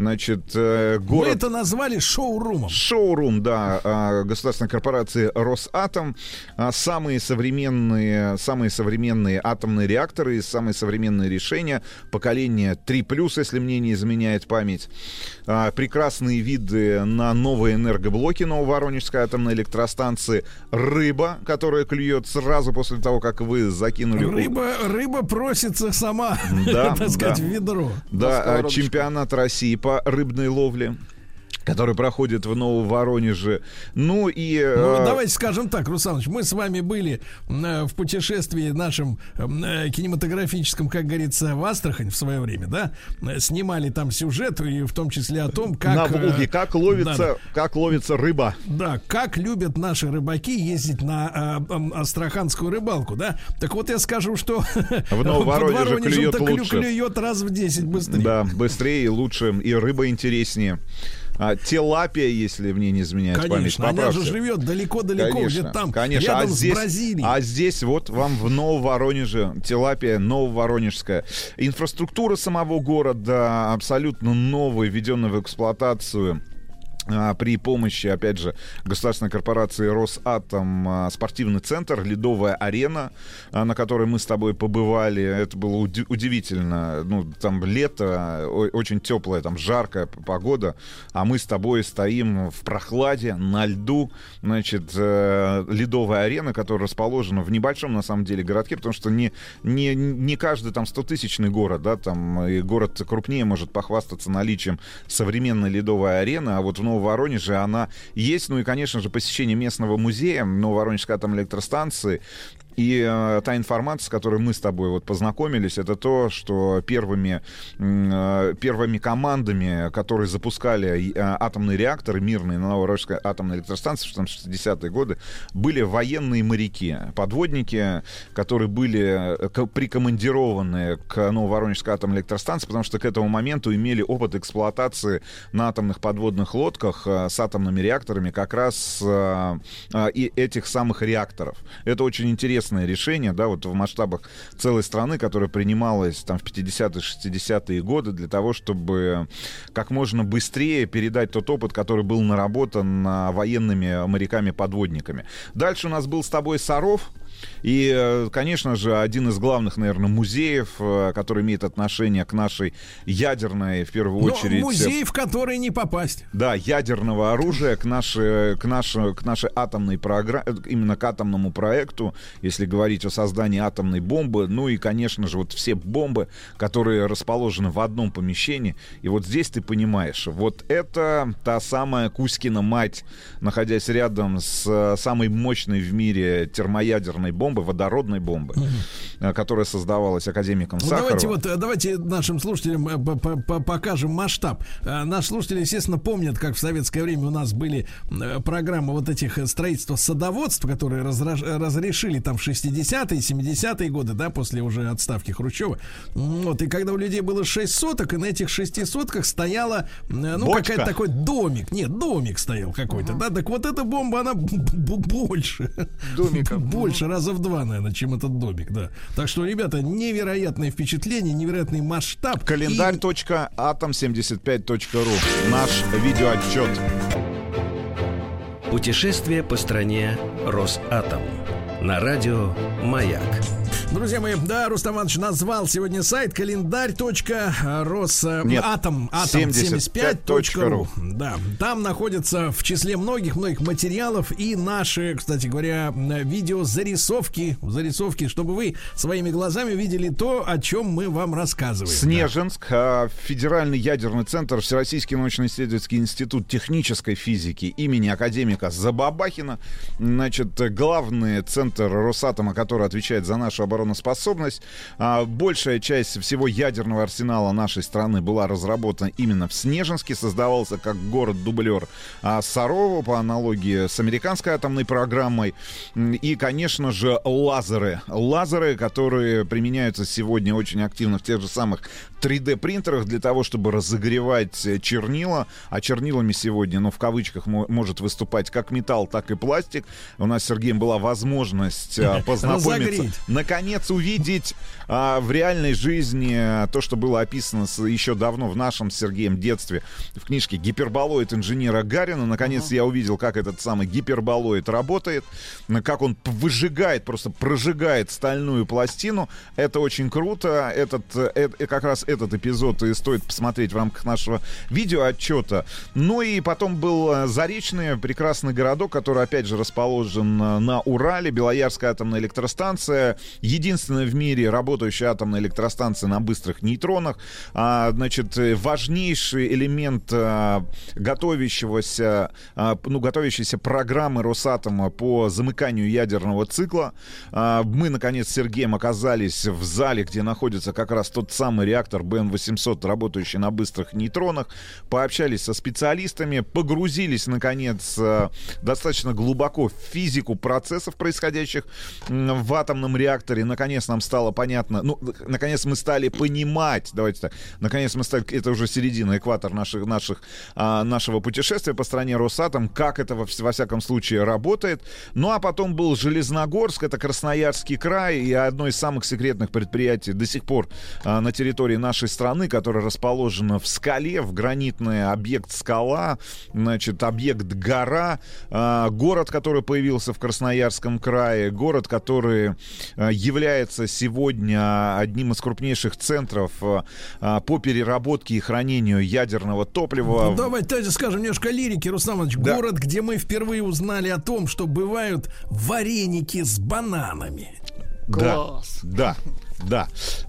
Значит, э, Мы город... это назвали шоурумом. Шоурум, да, а, государственной корпорации Росатом. А, Самые современные, самые современные атомные реакторы и самые современные решения. Поколение 3+, если мне не изменяет память. А, Прекрасные виды на новые энергоблоки Нововоронежской атомной электростанции. Рыба, которая клюет сразу после того, как вы закинули... Рыба, рыба просится сама, Да, так сказать, да. в ведро. Да, чемпионат России по рыбной ловле который проходит в Нововоронеже. Ну и... Ну, э, давайте скажем так, Русланович, мы с вами были э, в путешествии нашем э, кинематографическом, как говорится, в Астрахань в свое время, да? Снимали там сюжет, и в том числе о том, как... на Волге, как ловится, да, как ловится рыба. Да, как любят наши рыбаки ездить на астраханскую рыбалку, да? Так вот я скажу, что В Нововоронеже клюет лучше. клюет раз в 10 быстрее. Да, быстрее и лучше, и рыба интереснее. А, тилапия, если мне не изменяет Конечно, память, она же поправьте. живет далеко-далеко, где-то там, конечно. рядом а здесь, с Бразилией. А здесь вот вам в Нововоронеже тилапия Нововоронежская. Инфраструктура самого города абсолютно новая, введенная в эксплуатацию при помощи, опять же, государственной корпорации Росатом а, спортивный центр, ледовая арена, а, на которой мы с тобой побывали. Это было уди- удивительно. Ну, там лето, очень теплая, там жаркая погода, а мы с тобой стоим в прохладе, на льду. Значит, э, ледовая арена, которая расположена в небольшом, на самом деле, городке, потому что не, не, не каждый там 100-тысячный город, да, там и город крупнее может похвастаться наличием современной ледовой арены, а вот в Нововоронеже она есть. Ну и, конечно же, посещение местного музея Нововоронежской атомной электростанции. И э, та информация, с которой мы с тобой вот познакомились, это то, что первыми, э, первыми командами, которые запускали э, атомные реакторы мирные на Новорожской атомной электростанции в 60-е годы, были военные моряки, подводники, которые были э, прикомандированы к Новоронежской атомной электростанции, потому что к этому моменту имели опыт эксплуатации на атомных подводных лодках э, с атомными реакторами как раз э, э, и этих самых реакторов. Это очень интересное решение, да, вот в масштабах целой страны, которое принималось там в 50-е, 60-е годы для того, чтобы как можно быстрее передать тот опыт, который был наработан а, военными моряками-подводниками. Дальше у нас был с тобой Саров, и, э, конечно же, один из главных, наверное, музеев, э, который имеет отношение к нашей ядерной, в первую Но очередь... э, музей, в который не попасть. Да, ядерного оружия к нашей, к нашей, к нашей атомной программе, именно к атомному проекту, если говорить о создании атомной бомбы, ну и, конечно же, вот все бомбы, которые расположены в одном помещении. И вот здесь ты понимаешь, вот это та самая Кузькина мать, находясь рядом с э, самой мощной в мире термоядерной бомбой, водородной бомбой, э, которая создавалась академиком Ну, Сахаровым. давайте вот, э, давайте нашим слушателям э, по- по- по- покажем масштаб. Наши слушатели, естественно, помнят, как в советское время у нас были программы вот этих строительства садоводств, которые разраж- разрешили там в 60-е, 70-е годы, да, после уже отставки Хрущева. Вот, и когда у людей было 6 соток, и на этих 6 сотках стояла, ну, Бочка. какая-то такой домик. Нет, домик стоял какой-то, да, так вот эта бомба, она б- б- больше. Домика. Больше раза в два, наверное, чем этот домик, да. Так что, ребята, невероятное впечатление, невероятный масштаб. Календарь.атом75.ру Наш видеоотчет. Путешествие по стране Росатом. На радио «Маяк». Друзья мои, да, Рустам Иванович назвал сегодня сайт календарь.росатом Нет, атом 75.ру. Да, там находится в числе многих-многих материалов и наши, кстати говоря, видео зарисовки, зарисовки, чтобы вы своими глазами видели то, о чем мы вам рассказываем. Снежинск, а, Федеральный ядерный центр, Всероссийский научно-исследовательский институт технической физики имени академика Забабахина. Значит, главный центр Росатома, который отвечает за нашу обороноспособность. А, Большая часть всего ядерного арсенала нашей страны была разработана именно в Снежинске. Создавался как город-дублер а, Сарова по аналогии с американской атомной программой. И, конечно же, лазеры. Лазеры, которые применяются сегодня очень активно в тех же самых 3D-принтерах для того, чтобы разогревать э, чернила. А чернилами сегодня, ну, в кавычках, мо- может выступать как металл, так и пластик. У нас с Сергеем была возможность а, познакомиться. Наконец увидеть а, в реальной жизни а, то, что было описано с- еще давно в нашем с Сергеем детстве в книжке «Гиперболоид инженера Гарина». Наконец я увидел, как этот самый гиперболоид работает, как он выжигает, просто прожигает стальную пластину. Это очень круто. Этот, э, э, как раз этот эпизод и стоит посмотреть в рамках нашего видеоотчета. Ну и потом был э, Заречный, прекрасный городок, который, опять же, расположен э, на Урале. Белоярская атомная электростанция. Единственная в мире работающая атомная электростанция на быстрых нейтронах. А, значит, э, важнейший элемент а, готовящегося, а, ну, готовящейся программы Росатома по замыканию ядерного цикла. А, мы, наконец, с Сергеем оказались в зале, где находится как раз тот самый реактор БН-800, работающий на быстрых нейтронах. Пообщались со специалистами, погрузились, наконец, а, достаточно глубоко в физику процессов, происходящих в атомном реакторе. Наконец нам стало понятно, ну, наконец мы стали понимать, давайте так, наконец мы стали, это уже середина, экватор наших, наших, а, нашего путешествия по стране Росатом, как это во, во всяком случае работает. Ну, а потом был Железногорск, это Красноярский край, и одно из самых секретных предприятий до сих пор а, на территории нашей страны, которое расположено в скале, в гранитный объект скала, значит, объект гора, а, город, который появился в Красноярском крае, город, который а, является сегодня одним из крупнейших центров а, по переработке и хранению ядерного топлива. Ну, давайте, давайте скажем немножко лирики, Рустам Иванович. Да. Город, где мы впервые узнали о том, что бывают вареники с бананами. Класс. Да. Да,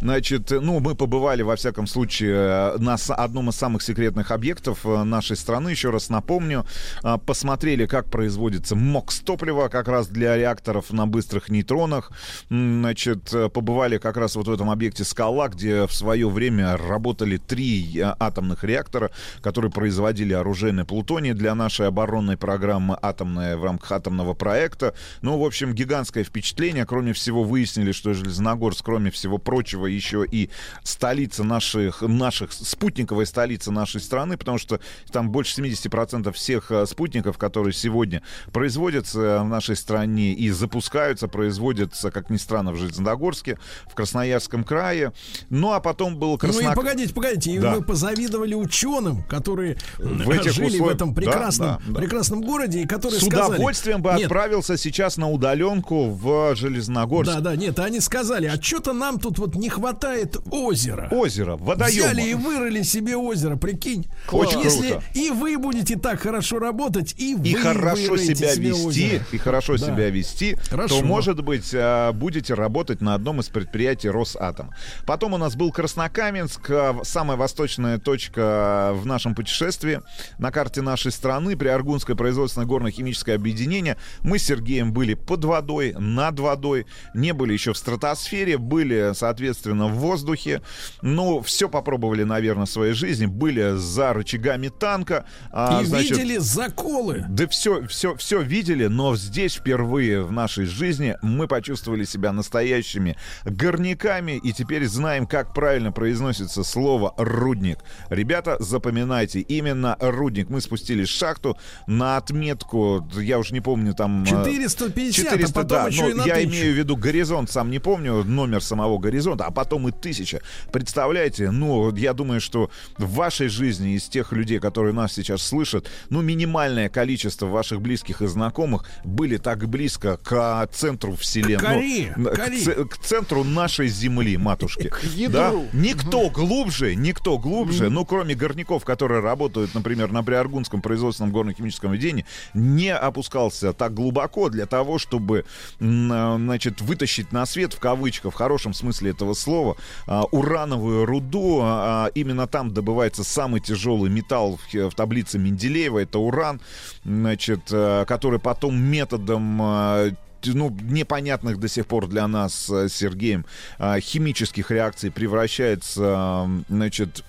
значит, ну, мы побывали, во всяком случае, э, на одном из самых секретных объектов э, нашей страны, еще раз напомню, А, посмотрели, как производится МОКС топлива, как раз для реакторов на быстрых нейтронах, значит, э, побывали как раз вот в этом объекте «Скала», где в свое время работали три э, атомных реактора, которые производили оружейный плутоний для нашей оборонной программы «Атомная» в рамках атомного проекта. Ну, в общем, гигантское впечатление. Кроме всего, выяснили, что Железногорск, кроме всего прочего, еще и столица наших, наших спутниковая столица нашей страны, потому что там больше 70% всех э, спутников, которые сегодня производятся в нашей стране и запускаются, производятся, как ни странно, в Железногорске, в Красноярском крае. Ну, а потом был Ну и погодите, погодите, и Да. мы позавидовали ученым, которые В этих жили в условиях- этом Да, прекрасном, да, да. прекрасном городе, и которые С сказали... удовольствием бы Нет, отправился сейчас на удаленку в Железногорск. Да, да, нет, они сказали, а что-то нам тут вот не хватает озера. Озеро, водоема. Взяли и вырыли себе озеро, прикинь. Очень Вот Если круто. и вы будете так хорошо работать, и вы и хорошо себя себе вести, озеро. и хорошо Да. себя вести, Хорошо. то, может быть, а, будете работать на одном из предприятий Росатом. Потом у нас был Краснокаменск, а, самая восточная точка в нашем путешествии на карте нашей страны, Приаргунское производственное горно-химическое объединение. Мы с Сергеем были под водой, над водой, не были еще в стратосфере, были, соответственно, в воздухе. Ну, все попробовали, наверное, в своей жизни. Были за рычагами танка. а, И значит, видели заколы. да все, все, все видели, но здесь впервые в нашей жизни мы почувствовали себя настоящими горняками и теперь знаем, как правильно произносится слово «рудник». Ребята, запоминайте, именно «рудник». Мы спустились в шахту на отметку, я уж не помню там... э, 450, 400, а потом да, еще но и на я тысячу. имею в виду горизонт, сам не помню номер самого горизонта, а потом и тысяча. Представляете, ну, я думаю, что в вашей жизни из тех людей, которые нас сейчас слышат, ну, минимальное количество ваших близких и знакомых были так близко к центру Вселенной. К коре, ну, к, коре. ц- к центру нашей Земли, матушки. К ядру. Да? Никто глубже, никто глубже, ну, кроме горняков, которые работают, например, на Приаргунском производственном горно-химическом ведении, не опускался так глубоко для того, чтобы, а, значит, вытащить на свет, в кавычках, в хорошем смысле этого слова, а, урановую руду. А, Именно там добывается самый тяжелый металл в, в таблице Менделеева, это уран, значит, а, который потом методом а, ну, непонятных до сих пор для нас э, с Сергеем а, химических реакций превращается, а, значит,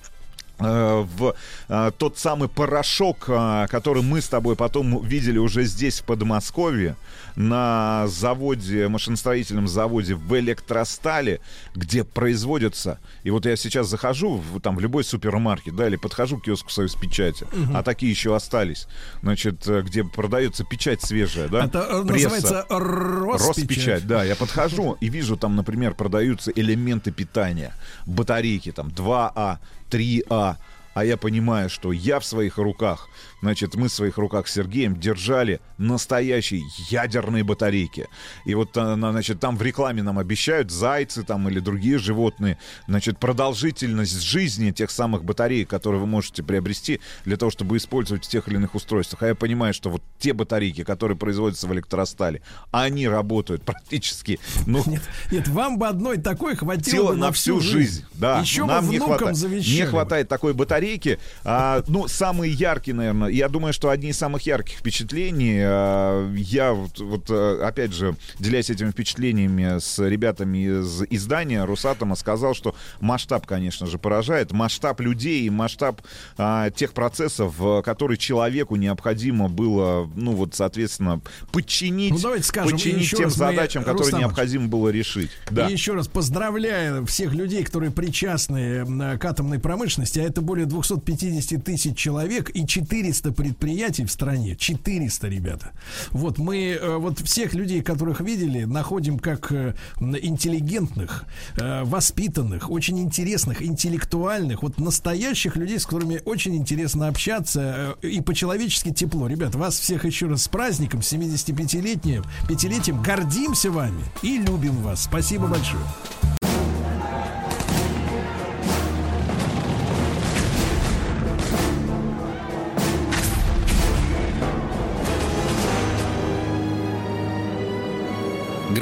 э, в э, тот самый порошок, э, который мы с тобой потом видели уже здесь, в Подмосковье, на заводе, машиностроительном заводе в Электростале, где производятся. И вот я сейчас захожу в, там, в любой супермаркет, да, или подхожу к киоску Союз печати, а такие еще остались, значит, э, где продается печать свежая, да, Это э, пресса. называется Роспечать. Роспечать, да. Я подхожу и вижу там, например, продаются элементы питания. Батарейки там 2А, 3А. А я понимаю, что я в своих руках, значит, мы в своих руках с Сергеем держали настоящие ядерные батарейки. И вот, на- значит, там в рекламе нам обещают зайцы там или другие животные, значит, продолжительность жизни тех самых батареек, которые вы можете приобрести для того, чтобы использовать в тех или иных устройствах. А я понимаю, что вот те батарейки, которые производятся в электростале, они работают практически, ну, Нет, нет, вам бы одной такой хватило на всю жизнь. Да, Еще нам не хватает, не хватает такой батарейки. А, ну, самые яркие, наверное. Я думаю, что одни из самых ярких впечатлений. а, я вот, вот, а, опять же, делясь этими впечатлениями с ребятами из издания Росатома, сказал, что масштаб, конечно же, поражает. Масштаб людей масштаб а, тех процессов, а, которые человеку необходимо было, ну вот, соответственно, подчинить, Ну, давайте скажем, подчинить тем раз мы, задачам, которые Рустам Иванович, необходимо было решить. Да. И еще раз поздравляю всех людей, которые причастны э, к атомной промышленности, а это более 250 тысяч человек и 400 предприятий в стране. 400, ребята. Вот мы э, вот всех людей, которых видели, находим как э, интеллигентных, э, воспитанных, очень интересных, интеллектуальных, вот настоящих людей, с которыми очень интересно общаться и по-человечески тепло. Ребят, вас всех еще раз с праздником, 75-летним, пятилетием. Гордимся вами и любим вас. Спасибо большое.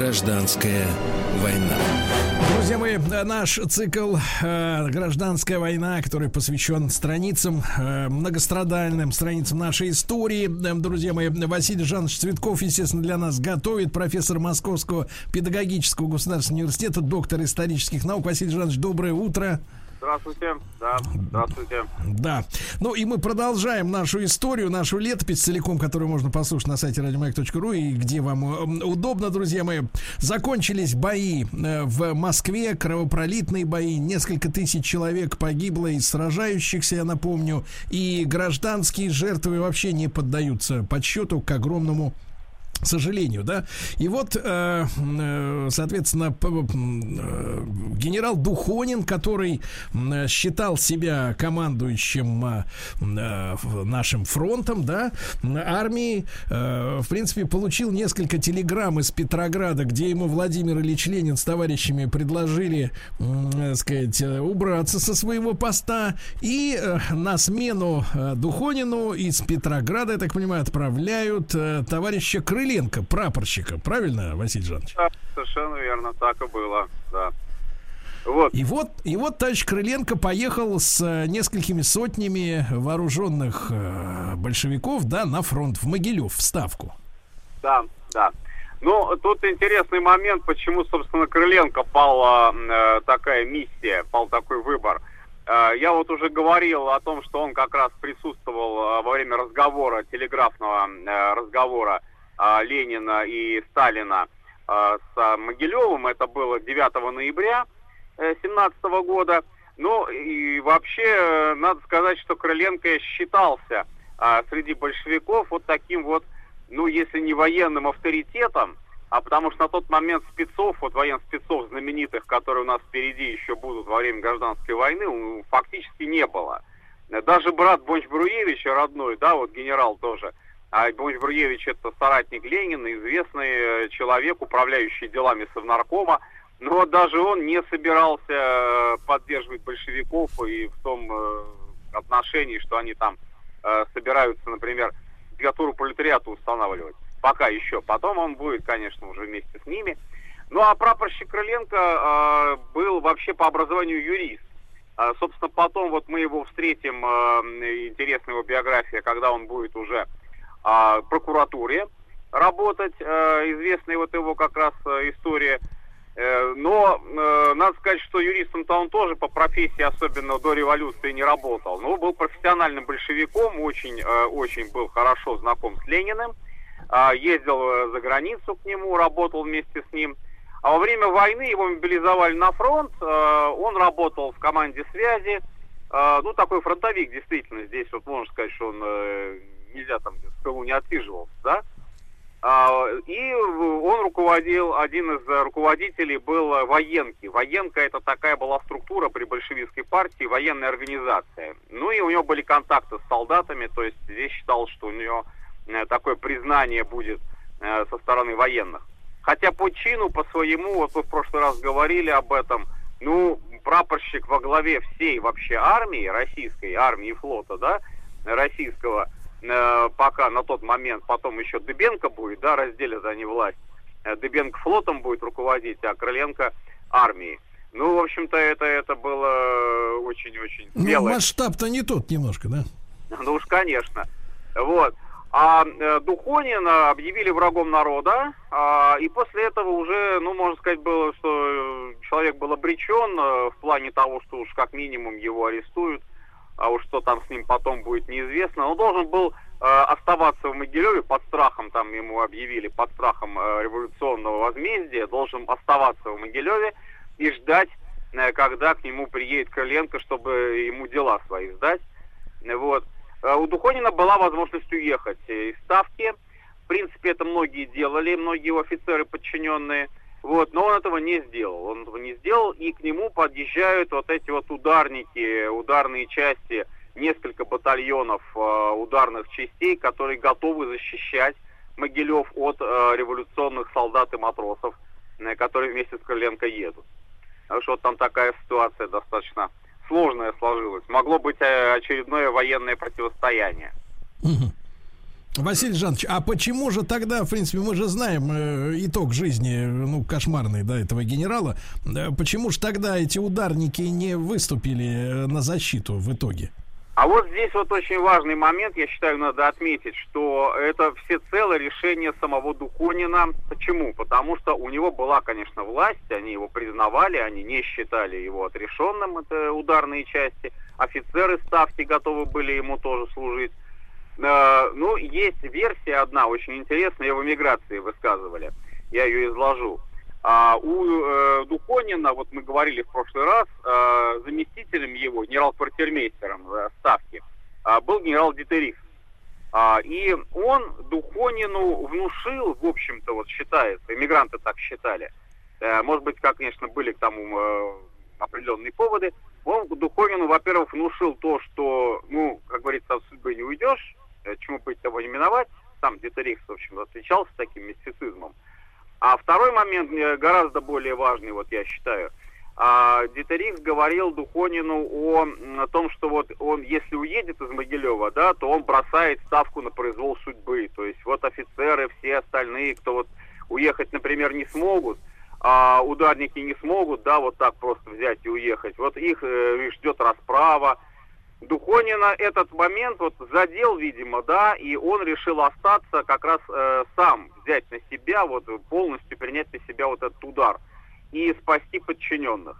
Гражданская война. Друзья мои, наш цикл э, «Гражданская война», который посвящен страницам, э, многострадальным страницам нашей истории. Э, Друзья мои, Василий Жанович Цветков, естественно, для нас готовит. Профессор Московского педагогического государственного университета, доктор исторических наук. Василий Жанович, доброе утро. Здравствуйте, да, здравствуйте. Да. Ну и мы продолжаем нашу историю, нашу летопись целиком, которую можно послушать на сайте радиомаяк.ру и где вам э, удобно, друзья мои. Закончились бои э, в Москве, кровопролитные бои. Несколько тысяч человек погибло из сражающихся, я напомню. И гражданские жертвы вообще не поддаются подсчету к огромному к сожалению, да. И вот, э, э, соответственно, э, генерал Духонин, который считал себя командующим нашим фронтом, да, армии, в принципе, получил несколько телеграмм из Петрограда, где ему Владимир Ильич Ленин с товарищами предложили, э, сказать, убраться со своего поста и на смену Духонину из Петрограда, я так понимаю, отправляют товарища Крыленко, прапорщика. Правильно, Василий Жанович? Да, совершенно верно, так и было, да. Вот, И вот, и вот товарищ Крыленко поехал с э, несколькими сотнями вооруженных э, большевиков, да, на фронт, в Могилев, в Ставку. да, да. Ну, тут интересный момент, почему, собственно, Крыленко пала э, такая миссия, пал такой выбор. Э, я вот уже говорил о том, что он как раз присутствовал э, во время разговора, телеграфного э, разговора Ленина и Сталина э, с Могилевым. Это было 9 ноября 17 года. Ну и вообще э, надо сказать, что Крыленко считался а, среди большевиков вот таким вот, ну если не военным авторитетом, а потому что на тот момент спецов, вот военных спецов знаменитых, которые у нас впереди еще будут во время гражданской войны, фактически не было. Даже брат Бонч Бруевича родной, да, вот генерал тоже, а Бонч Бруевич это соратник Ленина, известный э, человек, управляющий делами Совнаркома, но даже он не собирался э, поддерживать большевиков и в том э, отношении, что они там собираются, например, диктатуру пролетариата устанавливать. Пока еще. Потом он будет, конечно, уже вместе с ними. Ну а прапорщик Крыленко был вообще по образованию юрист. Э, собственно, потом вот мы его встретим, интересная его биография, когда он будет уже э, прокуратуре работать. Э, известная вот его как раз э, история. Э, но э, надо сказать, что юристом-то он тоже по профессии, особенно до революции, не работал. Но был профессиональным большевиком, очень, э, очень был хорошо знаком с Лениным. Э, ездил за границу к нему, работал вместе с ним. А во время войны его мобилизовали на фронт. Э, он работал в команде связи. Э, ну, такой фронтовик, действительно. Здесь вот можно сказать, что он нельзя там в тылу не отсиживался, да? А, И он руководил, один из руководителей был военки. Военка это такая была структура при большевистской партии, военная организация. Ну и у него были контакты с солдатами, то есть здесь считал, что у него э, такое признание будет э, со стороны военных. Хотя по чину, по своему, вот вы в прошлый раз говорили об этом, ну, прапорщик во главе всей вообще армии, российской армии и флота, да, российского, э, пока на тот момент, потом еще Дыбенко будет, да, разделят они власть. Э, Дыбенко флотом будет руководить, а Крыленко армией. Ну, в общем-то, это, это было очень-очень Ну, масштаб-то не тот немножко, да? Ну уж, конечно. Вот. А э, Духонина объявили врагом народа, а, и после этого уже, ну, можно сказать, было, что человек был обречен э, в плане того, что уж как минимум его арестуют, а уж что там с ним потом будет неизвестно. Он должен был э, оставаться в Могилеве под страхом, там ему объявили, под страхом э, революционного возмездия, должен оставаться в Могилеве и ждать, э, когда к нему приедет Крыленко, чтобы ему дела свои сдать. Вот. Э, У Духонина была возможность уехать э, из Ставки. В принципе, это многие делали, многие офицеры подчиненные. Вот, но он этого не сделал. Он этого не сделал, и к нему подъезжают вот эти вот ударники, ударные части, несколько батальонов э, ударных частей, которые готовы защищать Могилев от э, революционных солдат и матросов, э, которые вместе с Крыленко едут. Так что вот там такая ситуация достаточно сложная сложилась. Могло быть э, очередное военное противостояние. Мгм. Василий Жанович, а почему же тогда, в принципе, мы же знаем э, итог жизни, ну, кошмарный, да, этого генерала, Э, почему же тогда эти ударники не выступили э, на защиту в итоге? А вот здесь вот очень важный момент, я считаю, надо отметить, что это всецело решение самого Духонина. Почему? Потому что у него была, конечно, власть, они его признавали, они не считали его отрешенным, это ударные части. Офицеры ставки готовы были ему тоже служить. Э, Ну, есть версия одна, очень интересная, ее в эмиграции высказывали. Я ее изложу. А у э, Духонина, вот мы говорили в прошлый раз, э, заместителем его, генерал-квартирмейстером э, ставки, а, был генерал Дитерих. А, и он Духонину внушил, в общем-то, вот считается, иммигранты так считали, э, может быть, как, конечно, были к тому э, определенные поводы, он Духонину, во-первых, внушил то, что, ну, как говорится, от судьбы не уйдешь, э, чему быть того не миновать. Сам Дитерих, в общем, отличался таким мистицизмом. А второй момент э, гораздо более важный, вот я считаю. А, Дитерикс говорил Духонину о, о том, что вот он, если уедет из Могилева, да, то он бросает ставку на произвол судьбы. То есть вот офицеры, все остальные, кто вот уехать, например, не смогут, а ударники не смогут, да, вот так просто взять и уехать. Вот их э, ждет расправа. Духонина этот момент вот задел, видимо, да, и он решил остаться как раз э, сам, взять на себя, вот полностью принять на себя вот этот удар и спасти подчиненных.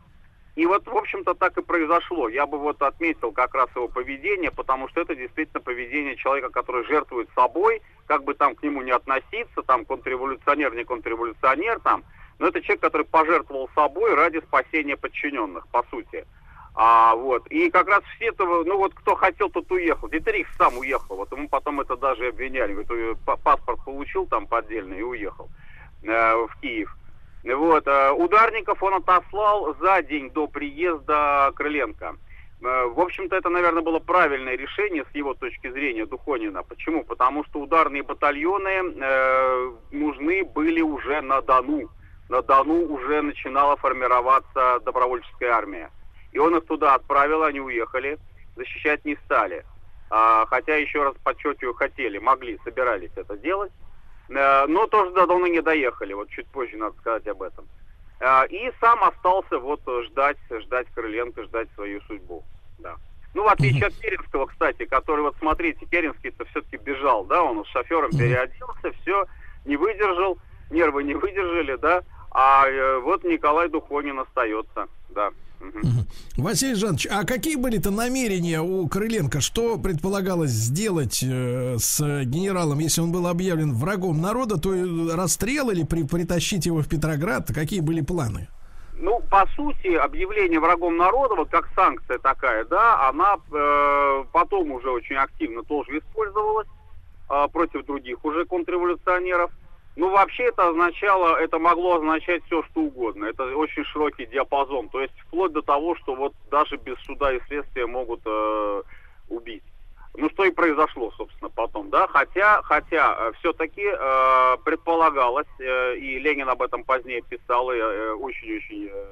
И вот, в общем-то, так и произошло. Я бы вот отметил как раз его поведение, потому что это действительно поведение человека, который жертвует собой, как бы там к нему не относиться, там контрреволюционер, не контрреволюционер, там, но это человек, который пожертвовал собой ради спасения подчиненных, по сути. А, вот. И как раз все этого, ну вот кто хотел, тот уехал. Дитерих сам уехал. Вот ему потом это даже обвиняли. Говорит, «Ой, па- паспорт получил там поддельный и уехал. э, в Киев. Вот, э, ударников он отослал за день до приезда Крыленко. Э, В общем-то, это, наверное, было правильное решение с его точки зрения Духонина. Почему? Потому что ударные батальоны э, нужны были уже на Дону. На Дону уже начинала формироваться добровольческая армия. И он их туда отправил, они уехали, защищать не стали. А, хотя, еще раз подчеркиваю, хотели, могли, собирались это делать. Э, но тоже до Дона не доехали, вот чуть позже надо сказать об этом. А, И сам остался вот ждать, ждать Крыленко, ждать свою судьбу. Да. Ну, в отличие от Керенского, кстати, который, вот смотрите, Керенский-то все-таки бежал, да, он с шофером переоделся, все, не выдержал, нервы не выдержали, да, а э, вот Николай Духонин остается, да. Мгм. Василий Жанович, а какие были-то намерения у Крыленко? Что предполагалось сделать э, с генералом, если он был объявлен врагом народа, то и расстрел или при, притащить его в Петроград? Какие были планы? Ну, по сути, объявление врагом народа, вот как санкция такая, да, она э, потом уже очень активно тоже использовалась э, против других уже контрреволюционеров. Ну, вообще это означало, это могло означать все, что угодно. Это очень широкий диапазон. То есть вплоть до того, что вот даже без суда и следствия могут э, убить. Ну, что и произошло, собственно, потом, да. Хотя, хотя все-таки предполагалось, э, и Ленин об этом позднее писал, и э, очень-очень э,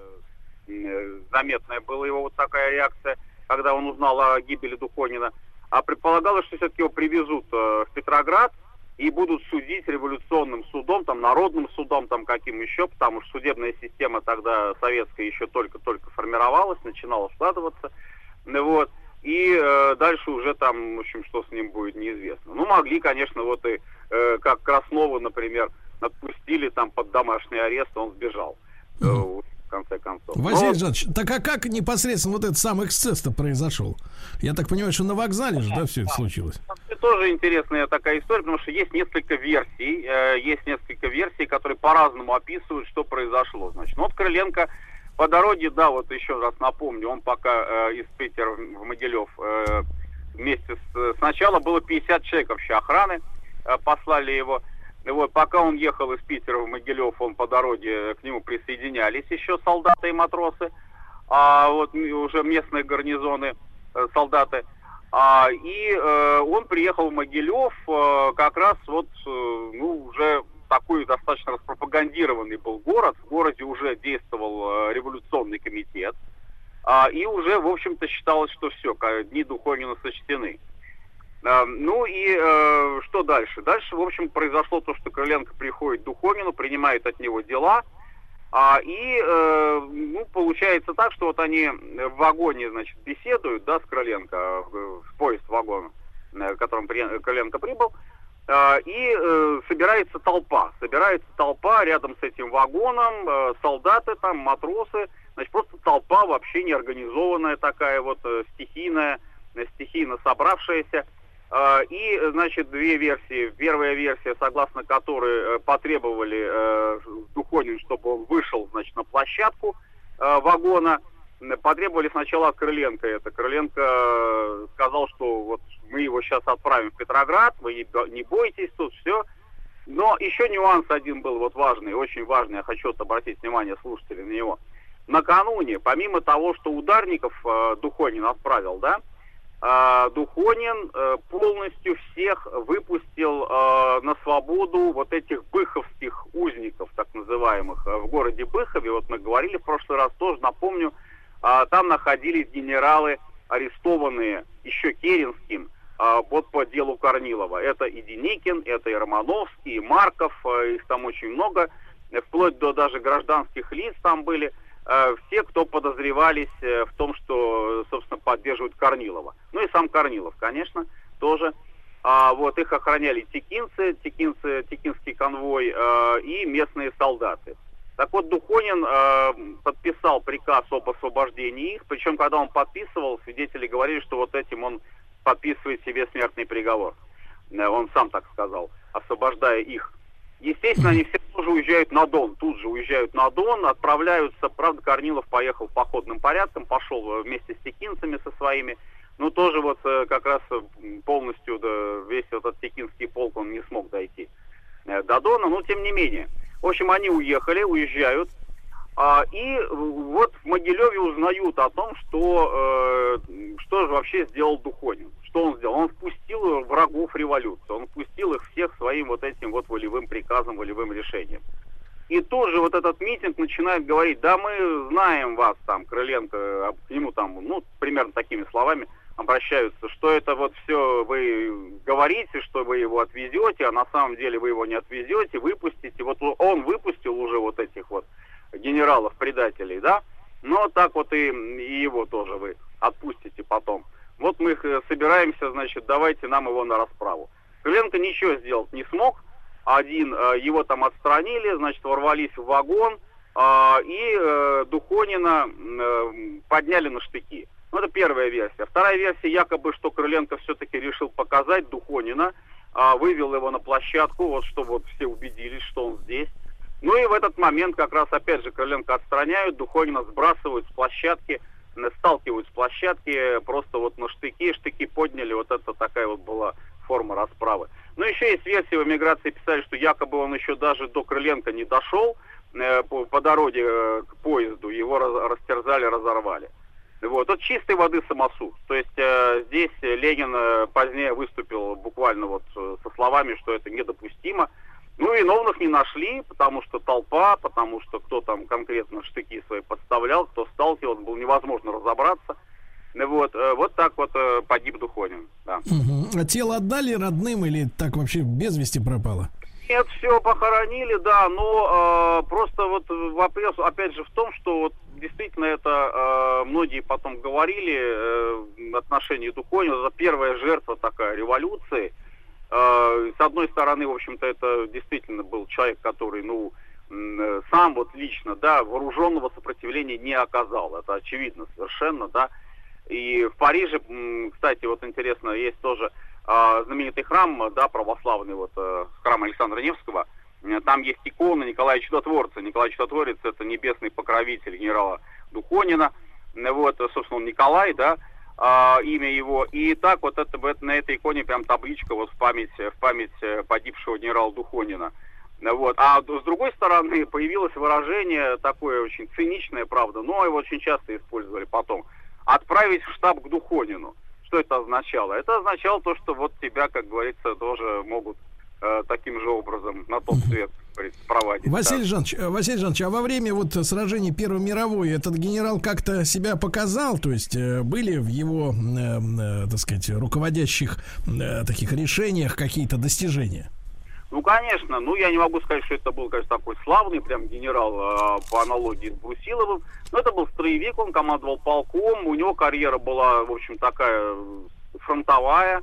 э, заметная была его вот такая реакция, когда он узнал о гибели Духонина. А предполагалось, что все-таки его привезут э, в Петроград и будут судить революционным судом, там, народным судом, там, каким еще, потому что судебная система тогда советская еще только-только формировалась, начинала складываться. Ну, вот. И э, дальше уже там, в общем, что с ним будет, неизвестно. Ну, могли, конечно, вот и э, как Краснова, например, отпустили там под домашний арест, он сбежал. Вот, в конце концов. Василий Но- Жанович, так а как непосредственно вот этот сам эксцесс-то произошел? Я так понимаю, что на вокзале же, да, все это случилось? Это тоже интересная такая история, потому что есть несколько версий, э, есть несколько версий, которые по-разному описывают, что произошло. Значит, ну вот Крыленко по дороге, да, вот еще раз напомню, он пока э, из Питера в Могилев э, вместе с... Сначала было 50 человек вообще охраны, э, послали его. Вот, пока он ехал из Питера в Могилев, он по дороге к нему присоединялись еще солдаты и матросы, а вот уже местные гарнизоны, э, солдаты. А, и э, он приехал в Могилев э, как раз вот, э, ну, уже такой достаточно распропагандированный был город. В городе уже действовал э, революционный комитет. А, и уже, в общем-то, считалось, что все, дни Духонина сочтены. А, ну и э, что дальше? Дальше, в общем, произошло то, что Крыленко приходит к Духонину, принимает от него дела. А, и, э, ну, получается так, что вот они в вагоне, значит, беседуют, да, с Крыленко, э, в поезд вагон, э, в котором при- Крыленко прибыл, а, и э, собирается толпа. Собирается толпа рядом с этим вагоном, э, солдаты там, матросы, значит, просто толпа вообще неорганизованная такая вот, э, стихийная, э, стихийно собравшаяся. А, И, значит, две версии. Первая версия, согласно которой э, потребовали э, Духонин, чтобы он вышел, значит, на площадку э, вагона. Потребовали сначала от Крыленко это. Крыленко сказал, что вот мы его сейчас отправим в Петроград, вы не бо- не бойтесь тут, все. Но еще нюанс один был вот важный, очень важный, я хочу обратить внимание слушателей на него. Накануне, помимо того, что ударников э, Духонин отправил, да, э, Духонин э, полностью всех выпустил э, на свободу вот этих быховских узников, так называемых, э, в городе Быхове. Вот мы говорили в прошлый раз, тоже напомню, э, там находились генералы, арестованные еще Керенским, э, вот по делу Корнилова. Это и Деникин, это и Романовский, и Марков, их там очень много, вплоть до даже гражданских лиц там были все, кто подозревались э, в том, что, собственно, поддерживают Корнилова. Ну и сам Корнилов, конечно, тоже. А, вот их охраняли текинцы, текинцы, текинский конвой э, и местные солдаты. Так вот, Духонин э, подписал приказ об освобождении их, причем, когда он подписывал, свидетели говорили, что вот этим он подписывает себе смертный приговор. Э, Он сам так сказал, освобождая их. Естественно, они все тоже уезжают на Дон, тут же уезжают на Дон, отправляются, правда, Корнилов поехал походным порядком, пошел э, вместе с текинцами со своими, но тоже вот э, как раз э, полностью да, весь этот текинский полк он не смог дойти до Дона, но тем не менее. В общем, они уехали, уезжают. А, и вот в Могилеве узнают о том, что, что же вообще сделал Духонин. Что он сделал? Он впустил врагов революции. Он впустил их всех своим вот этим вот волевым приказом, волевым решением. И тут же вот этот митинг начинает говорить, да мы знаем вас там, Крыленко, к нему там, ну, примерно такими словами обращаются, что это вот все вы говорите, что вы его отвезете, а на самом деле вы его не отвезете, выпустите. Вот он выпустил уже вот этих вот генералов-предателей, да, но так вот и, и его тоже вы отпустите потом. Вот мы их э, собираемся, значит, давайте нам его на расправу. Крыленко ничего сделать не смог, один, э, его там отстранили, значит, ворвались в вагон, э, и э, Духонина подняли на штыки. Ну, это первая версия. Вторая версия, якобы, что Крыленко все-таки решил показать Духонина, вывел его на площадку, вот чтобы вот все убедились, что он здесь. Ну и в этот момент как раз опять же Крыленко отстраняют, Духонина сбрасывают с площадки, сталкивают с площадки, просто вот на штыки, штыки подняли, вот это такая вот была форма расправы. Но ну, еще есть версия в эмиграции писали, что якобы он еще даже до Крыленко не дошел э, по, по дороге э, к поезду, его раз, растерзали, разорвали. Вот, это чистой воды самосуд. То есть э, здесь Ленин э, позднее выступил буквально вот э, со словами, что это недопустимо. Ну, виновных не нашли, потому что толпа, потому что кто там конкретно штыки свои подставлял, кто сталкивался, было невозможно разобраться. Вот, э, вот так вот э, погиб Духонин. Да. Угу. А тело отдали родным или так вообще без вести пропало? Нет, все похоронили, да, но э, просто вот вопрос, опять же, в том, что вот действительно это э, многие потом говорили э, в отношении Духонина, это первая жертва такая революции. Э, с одной стороны, в общем-то, это действительно был человек, который, ну, э, сам вот лично, да, вооруженного сопротивления не оказал, это очевидно совершенно, да, и в Париже, кстати, вот интересно, есть тоже э, знаменитый храм, да, православный, вот э, храм Александра Невского. Там есть икона Николая Чудотворца. Николай Чудотворец – это небесный покровитель генерала Духонина. Вот, собственно, он Николай, да, э, имя его. И так вот это, на этой иконе прям табличка вот в память, в память э, погибшего генерала Духонина. Вот. А с другой стороны, появилось выражение такое очень циничное, правда, но его очень часто использовали потом – отправить в штаб к Духонину. Что это означало? Это означало то, что вот тебя, как говорится, тоже могут э, таким же образом на тот свет проводить. Василий да. Жанович, э, Василий Жанович, а во время вот сражений Первой мировой этот генерал как-то себя показал? То есть э, были в его, э, э, так сказать, руководящих э, таких решениях какие-то достижения? Ну, конечно, ну, я не могу сказать, что это был, конечно, такой славный прям генерал э, по аналогии с Брусиловым, но это был строевик, он командовал полком, у него карьера была, в общем, такая фронтовая,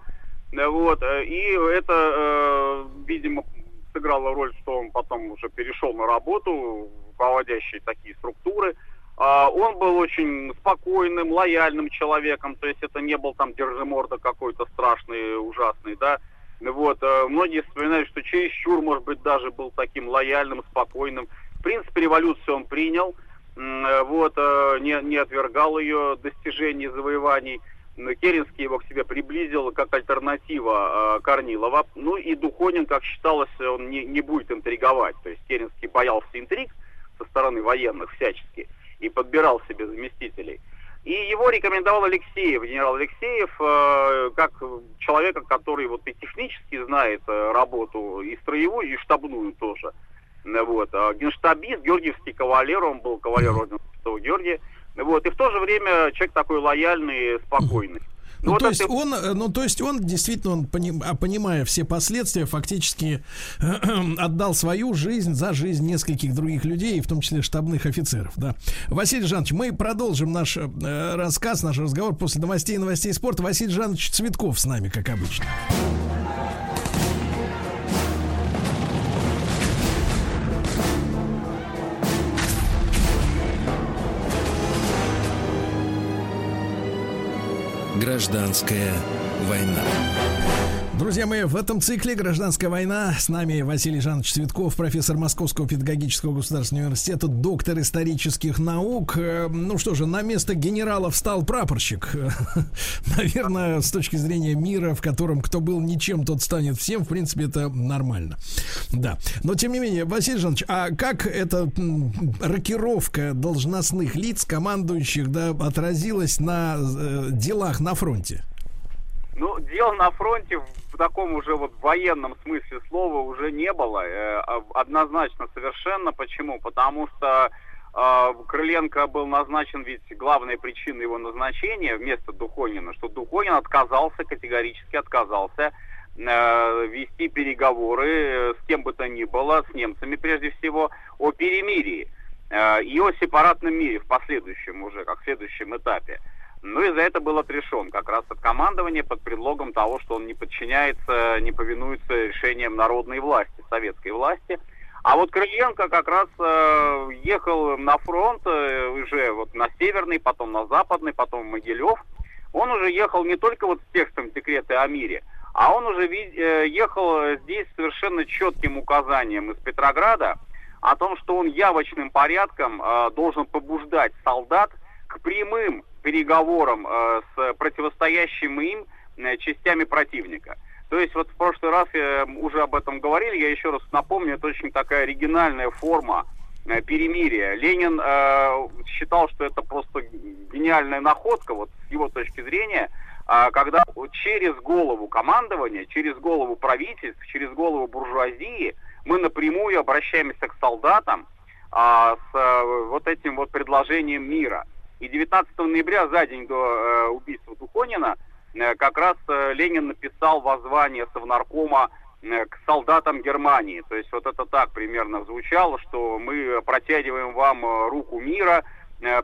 вот, э, и это, э, видимо, сыграло роль, что он потом уже перешел на работу, руководящие такие структуры, Uh, он был очень спокойным, лояльным человеком, то есть это не был там держиморда какой-то страшный, ужасный, да, вот, э, многие вспоминают, что чересчур, может быть, даже был таким лояльным, спокойным. В принципе, революцию он принял, вот, не, не отвергал ее достижений, завоеваний. Керенский его к себе приблизил как альтернатива Корнилова. Ну и Духонин, как считалось, он не, не будет интриговать. То есть Керенский боялся интриг со стороны военных всячески и подбирал себе заместителей. И его рекомендовал Алексеев, генерал Алексеев, э, как человека, который вот и технически знает э, работу и строевую, и штабную тоже. Вот. Генштабист, георгиевский кавалер, он был кавалер ордена Святого Георгия. Вот. И в то же время человек такой лояльный, спокойный. Ну, вот то есть он, э, ну, то есть он действительно, он, поним, а, понимая все последствия, фактически отдал свою жизнь за жизнь нескольких других людей, в том числе штабных офицеров, да. Василий Жанович, мы продолжим наш э, рассказ, наш разговор после новостей и новостей спорта. Василий Жанович Цветков с нами, как обычно. Гражданская война. Друзья мои, в этом цикле «Гражданская война» с нами Василий Жанович Цветков, профессор Московского педагогического государственного университета, доктор исторических наук. Э, Ну что же, на место генерала встал прапорщик. Наверное, с точки зрения мира, в котором кто был ничем, тот станет всем, в принципе, это нормально. Да. Но, тем не менее, Василий Жанович, а как эта рокировка должностных лиц, командующих, да, отразилась на э, делах на фронте? Ну, дел на фронте в таком уже вот военном смысле слова уже не было. Э, а- Однозначно совершенно. Почему? Потому что э, Крыленко был назначен, ведь главная причина его назначения вместо Духонина, что Духонин отказался, категорически отказался э, вести переговоры с кем бы то ни было, с немцами прежде всего, о перемирии и о сепаратном мире в последующем уже, как в следующем этапе. Ну и за это был отрешен как раз от командования под предлогом того, что он не подчиняется, не повинуется решениям народной власти, советской власти. А вот Крыленко как раз э, ехал на фронт э, уже вот на северный, потом на западный, потом в Могилев. Он уже ехал не только вот с текстом декрета о мире, а он уже э, ехал здесь совершенно четким указанием из Петрограда о том, что он явочным порядком э, должен побуждать солдат к прямым переговорам э, с противостоящими им э, частями противника. То есть вот в прошлый раз э, уже об этом говорили, я еще раз напомню, это очень такая оригинальная форма э, перемирия. Ленин э, считал, что это просто гениальная находка, вот с его точки зрения, а, когда через голову командования, через голову правительств, через голову буржуазии мы напрямую обращаемся к солдатам а, с э, вот этим вот предложением мира. И 19 ноября, за день до э, убийства Духонина, э, как раз э, Ленин написал воззвание Совнаркома к солдатам Германии. То есть вот это так примерно звучало, что мы протягиваем вам руку мира,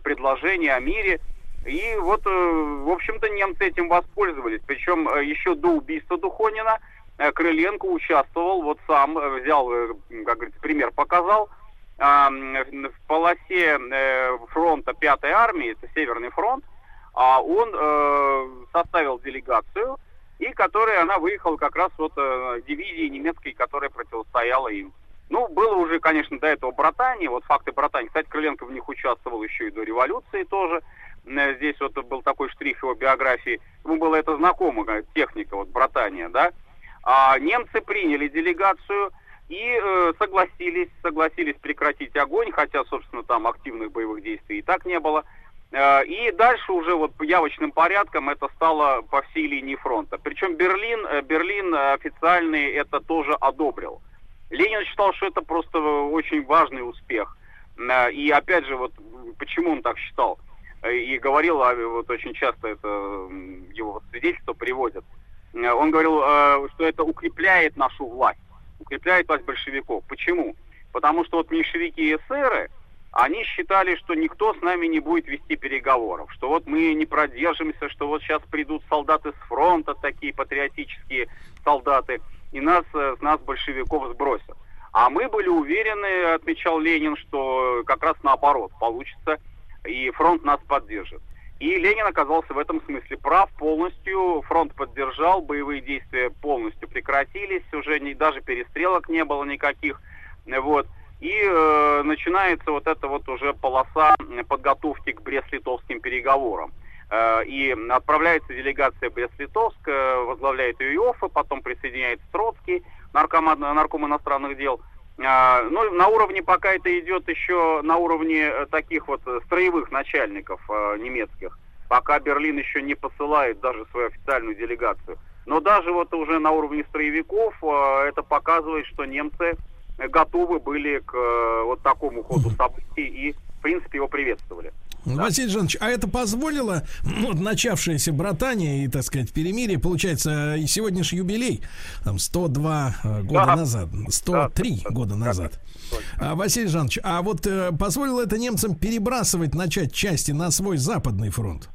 предложение о мире. И вот, в общем-то, немцы этим воспользовались. Причем еще до убийства Духонина Крыленко участвовал, вот сам взял, как говорится, пример показал, в полосе э, фронта 5-й армии, это Северный фронт, а он э, составил делегацию, и которая она выехала как раз вот э, дивизии немецкой, которая противостояла им. Ну, было уже, конечно, до этого братание, вот факты братания. Кстати, Крыленко в них участвовал еще и до революции тоже. Здесь вот был такой штрих его биографии. Ему было это знакомо, техника вот братания, да. А немцы приняли делегацию и э, согласились, согласились прекратить огонь, хотя, собственно, там активных боевых действий и так не было. Э, И дальше уже вот явочным порядком это стало по всей линии фронта. Причем Берлин, э, Берлин официальный это тоже одобрил. Ленин считал, что это просто очень важный успех. Э, И опять же, вот почему он так считал? Э, И говорил, а вот очень часто это его свидетельство приводят. Э, Он говорил, что это укрепляет нашу власть, укрепляет власть большевиков. Почему? Потому что вот меньшевики и эсеры, они считали, что никто с нами не будет вести переговоров, что вот мы не продержимся, что вот сейчас придут солдаты с фронта, такие патриотические солдаты, и нас, э, с нас большевиков сбросят. А мы были уверены, отмечал Ленин, что как раз наоборот получится, и фронт нас поддержит. И Ленин оказался в этом смысле прав полностью. Фронт поддержал, боевые действия полностью прекратились, уже не, даже перестрелок не было никаких. Вот. И э, начинается вот эта вот уже полоса подготовки к Брест-Литовским переговорам. Э, и отправляется делегация Брест-Литовск, э, возглавляет ее Иоффе, потом присоединяется Троцкий, нарком, нарком иностранных дел. А, Ну, на уровне пока это идет еще на уровне э, таких вот э, строевых начальников э, немецких. Пока Берлин еще не посылает даже свою официальную делегацию. Но даже вот уже на уровне строевиков это показывает, что немцы готовы были к вот такому ходу событий и, в принципе, его приветствовали. Василий Жанович, а это позволило ну, вот начавшееся братание и, так сказать, перемирие, получается, и сегодня же юбилей, там, 102 э, года Да. назад, 103 года назад. А, Василий Жанович, а вот э, позволило это немцам перебрасывать, начать части на свой западный фронт?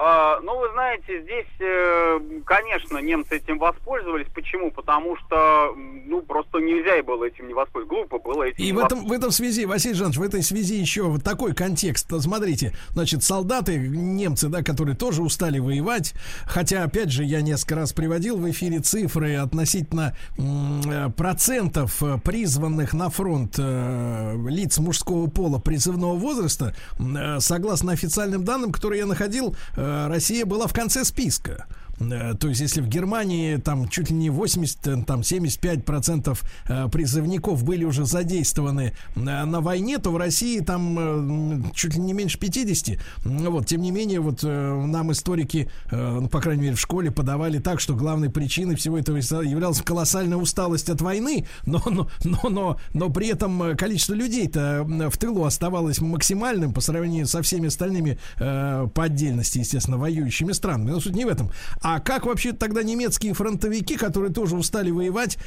А, ну, вы знаете, здесь, э, конечно, немцы этим воспользовались. Почему? Потому что, ну, просто нельзя было этим не воспользоваться. Глупо было этим И в этом, в этом связи, Василий Жанович, в этой связи еще вот такой контекст. Смотрите, значит, солдаты, немцы, да, которые тоже устали воевать, хотя, опять же, я несколько раз приводил в эфире цифры относительно э, процентов э, призванных на фронт э, лиц мужского пола призывного возраста, э, согласно официальным данным, которые я находил, э, Россия была в конце списка. Э, То есть, если в Германии там чуть ли не 80, э, там 75 процентов э, призывников были уже задействованы на войне, то в России там чуть ли не меньше 50. Ну Вот, тем не менее, вот нам историки, ну, по крайней мере, в школе подавали так, что главной причиной всего этого являлась колоссальная усталость от войны, но, но, но, но, но при этом количество людей-то в тылу оставалось максимальным по сравнению со всеми остальными по отдельности, естественно, воюющими странами. Но суть не в этом. А как вообще тогда немецкие фронтовики, которые тоже устали воевать,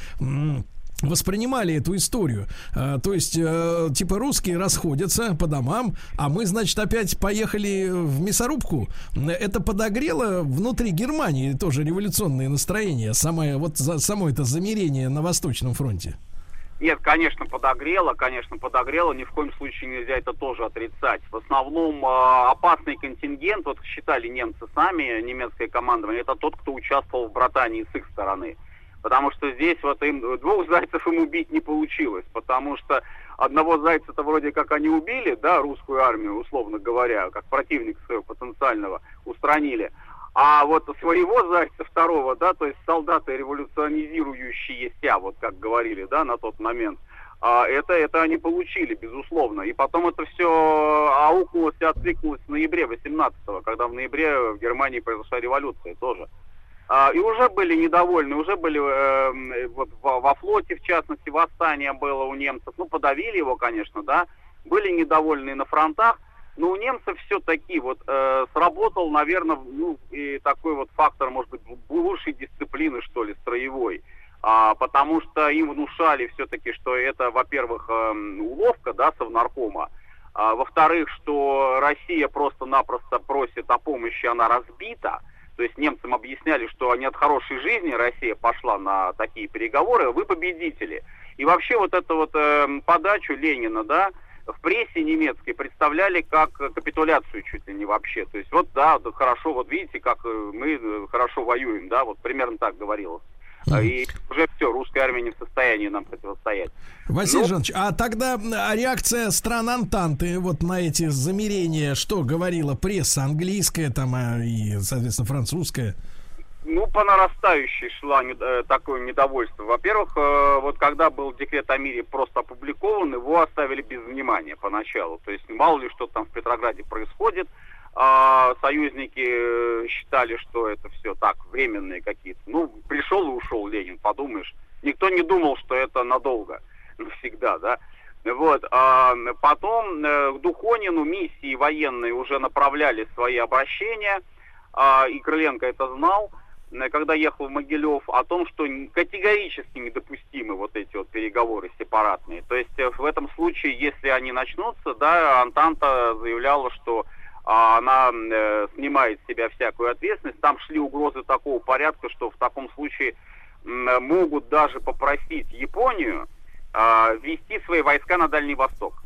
воспринимали эту историю. А, то есть, э, типа, русские расходятся по домам, а мы, значит, опять поехали в мясорубку. Это подогрело внутри Германии тоже революционные настроения, самое, вот за, само это замерение на Восточном фронте. Нет, конечно, подогрело, конечно, подогрело. Ни в коем случае нельзя это тоже отрицать. В основном э, опасный контингент, вот считали немцы сами, немецкое командование, это тот, кто участвовал в братании с их стороны. Потому что здесь вот им двух зайцев им убить не получилось. Потому что одного зайца-то вроде как они убили, да, русскую армию, условно говоря, как противника своего потенциального устранили. А вот своего зайца второго, да, то есть солдаты революционизирующиеся, вот как говорили, да, на тот момент, а это, это они получили, безусловно. И потом это все аукнулось и откликнулось в ноябре 18-го, когда в ноябре в Германии произошла революция тоже. А, и уже были недовольны, уже были э, вот во, во флоте, в частности, восстание было у немцев. Ну, подавили его, конечно, да. Были недовольны на фронтах. Но у немцев все-таки вот э, сработал, наверное, ну, и такой вот фактор, может быть, лучшей дисциплины, что ли, строевой. А, потому что им внушали все-таки, что это, во-первых, э, уловка, да, совнаркома. А, во-вторых, что Россия просто-напросто просит о помощи, она разбита. То есть немцам объясняли, что не от хорошей жизни Россия пошла на такие переговоры, вы победители. И вообще вот эту вот э, подачу Ленина, да, в прессе немецкой представляли как капитуляцию чуть ли не вообще. То есть вот да, хорошо, вот видите, как э, мы э, хорошо воюем, да, вот примерно так говорилось. А, И уже все, русская армия не в состоянии нам противостоять. Василий Ну, Жанович, а тогда а, реакция стран Антанты вот на эти замерения, что говорила пресса английская там а, и, соответственно, французская? Ну, по нарастающей шла не- э, такое недовольство. Во-первых, э, вот когда был декрет о мире просто опубликован, его оставили без внимания поначалу. То есть мало ли что там в Петрограде происходит. А союзники э, считали, что это все так, временные какие-то. Ну, пришел и ушел Ленин, подумаешь. Никто не думал, что это надолго, навсегда, да. Вот, а потом э, к Духонину миссии военные уже направляли свои обращения, а, и Крыленко это знал, когда ехал в Могилев, о том, что категорически недопустимы вот эти вот переговоры сепаратные. То есть э, в этом случае, если они начнутся, да, Антанта заявляла, что а, она э, снимает с себя всякую ответственность. Там шли угрозы такого порядка, что в таком случае м, могут даже попросить Японию а, ввести свои войска на Дальний Восток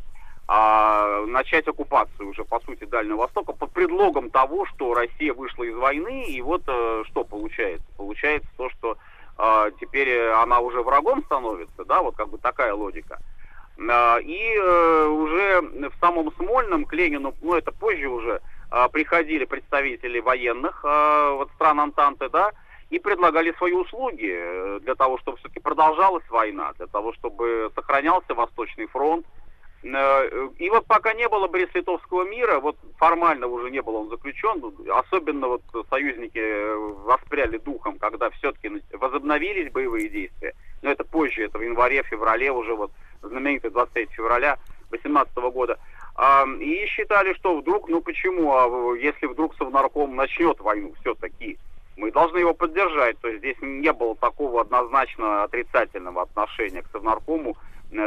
а, начать оккупацию уже, по сути, Дальнего Востока под предлогом того, что Россия вышла из войны, и вот э, что получается? Получается то, что э, теперь э, она уже врагом становится, да, вот как бы такая логика. А, И э, уже в самом Смольном к Ленину, ну это позже уже, а, приходили представители военных а, вот стран Антанты, да, и предлагали свои услуги э, для того, чтобы все-таки продолжалась война, для того, чтобы сохранялся Восточный фронт. Э, И вот пока не было Брест-Литовского мира, вот формально уже не был он заключен, особенно вот союзники воспряли духом, когда все-таки возобновились боевые действия, но это позже, это в январе, феврале уже вот знаменитый 23 февраля 2018 года, А, и считали, что вдруг, ну почему, а если вдруг Совнарком начнет войну все-таки, мы должны его поддержать. То есть здесь не было такого однозначно отрицательного отношения к Совнаркому,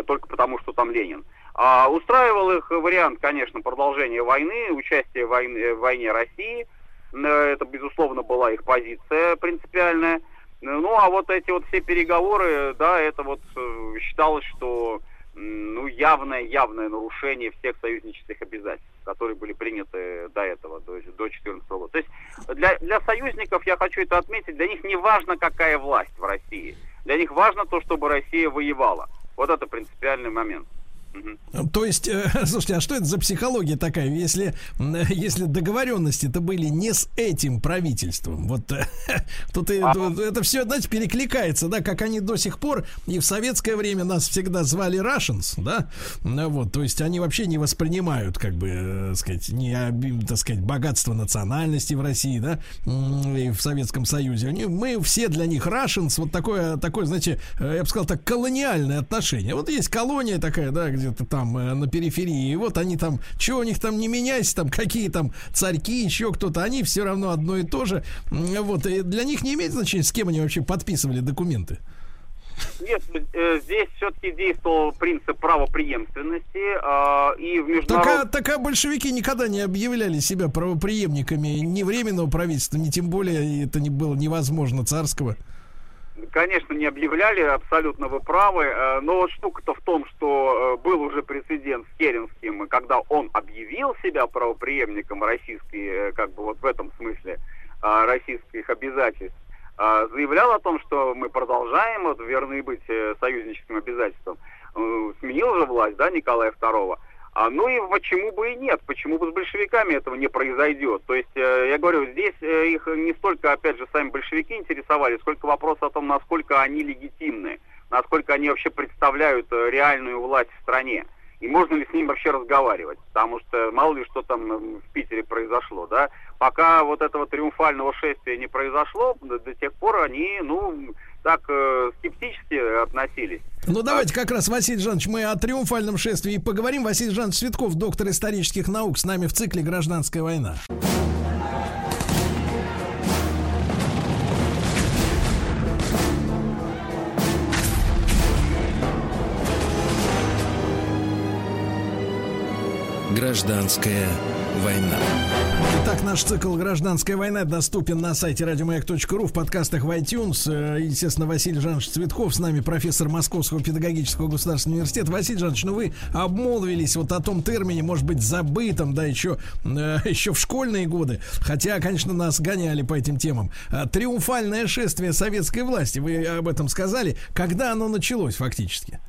только потому, что там Ленин. А устраивал их вариант, конечно, продолжения войны, участия в войне, в войне России. Э, Это, безусловно, была их позиция принципиальная. Ну, а вот эти вот все переговоры, да, это вот э, считалось, что ну, явное, явное нарушение всех союзнических обязательств, которые были приняты до этого, до, до 2014 года. То есть для, для союзников, я хочу это отметить, для них не важно, какая власть в России. Для них важно то, чтобы Россия воевала. Вот это принципиальный момент. То есть, э, слушайте, а что это за психология такая? Если, если договоренности-то были не с этим правительством, вот э, тут и- А. это все, знаете, перекликается, да, как они до сих пор и в советское время нас всегда звали Russians, да, Ну вот, то есть они вообще не воспринимают, как бы, э, сказать, не, так сказать, богатство национальности в России, да, и в Советском Союзе. Они, мы все для них Russians, вот такое, такое, знаете, я бы сказал так, колониальное отношение. Вот есть колония такая, да, где-то там э, на периферии, и вот они там, что у них там не меняйся, там какие там царьки, еще кто-то, они все равно одно и то же. Вот, и для них не имеет значения, с кем они вообще подписывали документы. Нет, э, здесь все-таки действовал принцип правопреемственности, э, и в Так, а, так а большевики никогда не объявляли себя правоприемниками ни временного правительства, ни тем более это не было невозможно царского. Конечно, не объявляли, абсолютно вы правы. э, Но вот штука-то в том, что э, был уже прецедент с Керенским, когда он объявил себя правопреемником российской, э, как бы вот в этом смысле, российских обязательств, заявлял о том, что мы продолжаем вот, верны быть союзническим обязательствам. Сменил же власть, да, Николая II. А, ну и почему бы и нет? Почему бы с большевиками этого не произойдет? То есть, э, я говорю, здесь э, их не столько, опять же, сами большевики интересовали, сколько вопрос о том, насколько они легитимны, насколько они вообще представляют э, реальную власть в стране. И можно ли с ним вообще разговаривать? Потому что мало ли что там в Питере произошло, да? Пока вот этого триумфального шествия не произошло, до тех пор они, ну, так э, скептически относились. Ну, давайте как раз, Василий Жанович, мы о триумфальном шествии и поговорим. Василий Жанович Цветков, доктор исторических наук, с нами в цикле «Гражданская война». Гражданская война. Итак, наш цикл «Гражданская война» доступен на сайте радиомаяк.ру, в подкастах в iTunes. Э, Естественно, Василий Жанович Цветков, с нами профессор Московского педагогического государственного университета. Василий Жанович, ну вы обмолвились вот о том термине, может быть, забытом, да, еще, э, еще в школьные годы. Хотя, конечно, нас гоняли по этим темам. Э, Триумфальное шествие советской власти, вы об этом сказали. Когда оно началось фактически?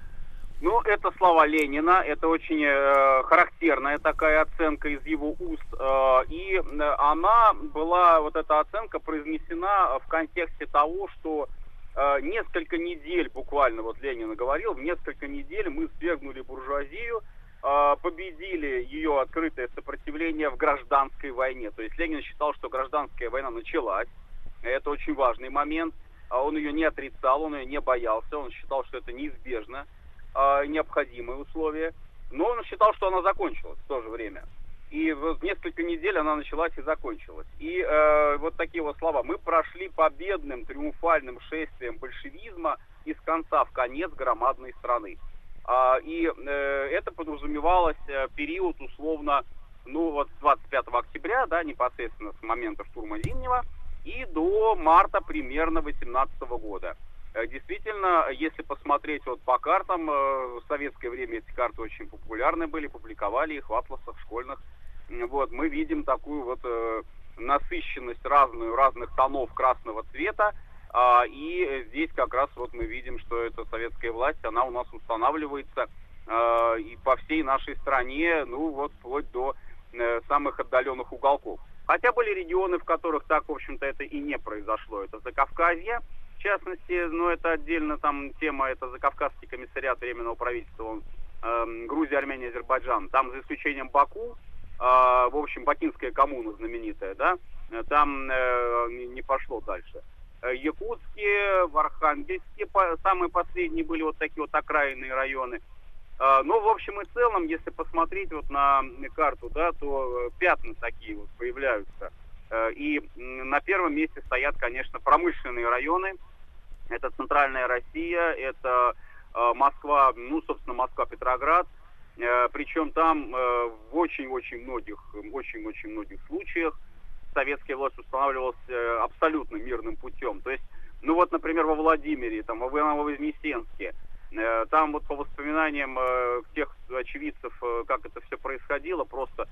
Ну, это слова Ленина, это очень э, характерная такая оценка из его уст, э, и э, она была, вот эта оценка произнесена в контексте того, что э, несколько недель, буквально, вот Ленин говорил, в несколько недель мы свергнули буржуазию, э, победили ее открытое сопротивление в гражданской войне. То есть Ленин считал, что гражданская война началась, это очень важный момент, А он ее не отрицал, он ее не боялся, он считал, что это неизбежно э, необходимые условия. Но он считал, что она закончилась в то же время. И вот несколько недель она началась и закончилась. И э, вот такие вот слова. Мы прошли победным, триумфальным шествием большевизма из конца в конец громадной страны. А, и э, это подразумевалось э, период условно, ну вот с 25 октября, да, непосредственно с момента штурма Зимнего, и до марта примерно 18 года. Э, Действительно, если посмотреть вот по картам, э, в советское время эти карты очень популярны были, публиковали их в атласах школьных. Вот, мы видим такую вот э, насыщенность разную, разных тонов красного цвета, а, и здесь как раз вот мы видим, что эта советская власть, она у нас устанавливается и по всей нашей стране, ну вот вплоть до самых отдаленных уголков. Хотя были регионы, в которых так, в общем-то, это и не произошло. Это Закавказье, в частности, ну это отдельно там тема, это Закавказский комиссариат Временного правительства, он, эм, Грузия, Армения, Азербайджан. Там за исключением Баку, э, в общем, Бакинская коммуна знаменитая, да, э, там э, не пошло дальше. Э, Якутске, в Архангельске по- самые последние были вот такие вот окраинные районы. А, Ну, в общем и целом, если посмотреть вот на карту, да, то э, пятна такие вот появляются. Э, И на первом месте стоят, конечно, промышленные районы. Это центральная Россия, это э, Москва, ну, собственно, Москва-Петроград. Э, Причем там э, в очень-очень многих, очень-очень многих случаях советская власть устанавливалась абсолютно мирным путем. То есть, ну вот, например, во Владимире, там, в Иваново-Вознесенске, э, там вот по воспоминаниям тех очевидцев, как это все происходило, просто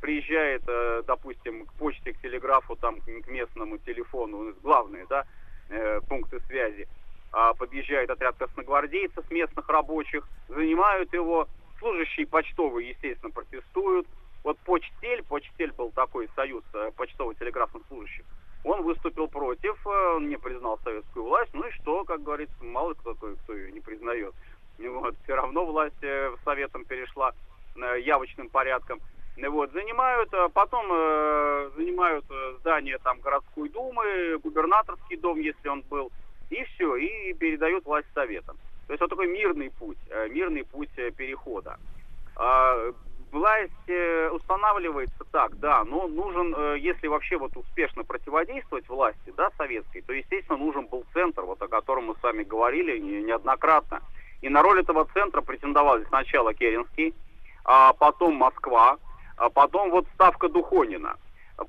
приезжает, допустим, к почте, к телеграфу, там, к местному телефону, главные, да, э, пункты связи, а, подъезжает отряд красногвардейцев местных рабочих, занимают его, служащие почтовые, естественно, протестуют. Вот Почтель, Почтель был такой союз э, почтово-телеграфных служащих, он выступил против, э, он не признал советскую власть, ну и что, как говорится, мало кто, кто, ее не признает. Вот, все равно власть э, советом перешла э, явочным порядком. Вот, занимают, э, потом э, занимают э, здание там городской думы, губернаторский дом, если он был, и все, и передают власть советам. То есть вот такой мирный путь, э, мирный путь э, перехода. А, власть э, устанавливается так, да, но нужен, э, если вообще вот успешно противодействовать власти, да, советской, то, естественно, нужен был центр, вот о котором мы с вами говорили не- неоднократно. И на роль этого центра претендовали сначала Керенский, а потом Москва, а потом вот ставка Духонина.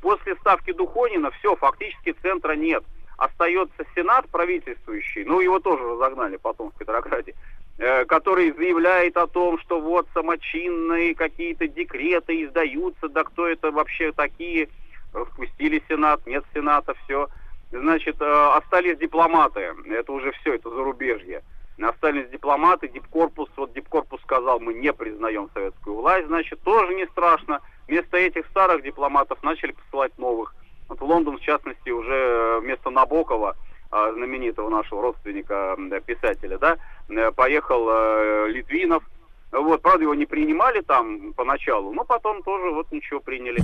После ставки Духонина все, фактически центра нет. Остается Сенат правительствующий, ну его тоже разогнали потом в Петрограде, э, который заявляет о том, что вот самочинные какие-то декреты издаются, да кто это вообще такие, распустили Сенат, нет Сената, все. Значит, э, остались дипломаты, это уже все, это зарубежье. Остались дипломаты, дипкорпус, вот дипкорпус сказал, мы не признаем советскую власть, значит, тоже не страшно. Вместо этих старых дипломатов начали посылать новых. Вот в Лондон, в частности, уже э, вместо Набокова, э, знаменитого нашего родственника, писателя, да, э, поехал Литвинов. Вот, правда, его не принимали там поначалу, но потом тоже вот ничего приняли.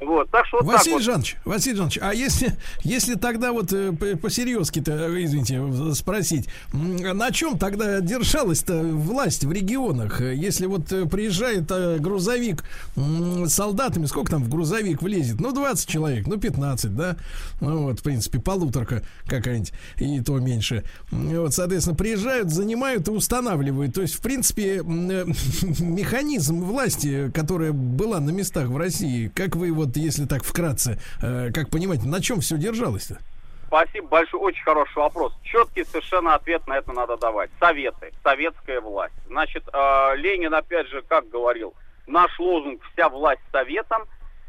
Вот, так что вот Василий так вот. Жанович, Василий Жанович, а если, если тогда вот э, по-серьезки-то, э, извините, спросить, на чем тогда держалась-то власть в регионах? Если вот э, приезжает грузовик с солдатами, сколько там в грузовик влезет? Ну, 20 человек, ну, 15, да? Ну, вот, в принципе, полуторка какая-нибудь, и то меньше. Вот, соответственно, приезжают, занимают и устанавливают. То есть, в принципе, механизм власти, которая была на местах в России, как вы вот, если так вкратце, э, как понимаете, на чем все держалось-то? Спасибо большое, очень хороший вопрос. Четкий совершенно ответ на это надо давать. Советы, советская власть. Значит, э, Ленин, опять же, как говорил, наш лозунг «Вся власть советом»,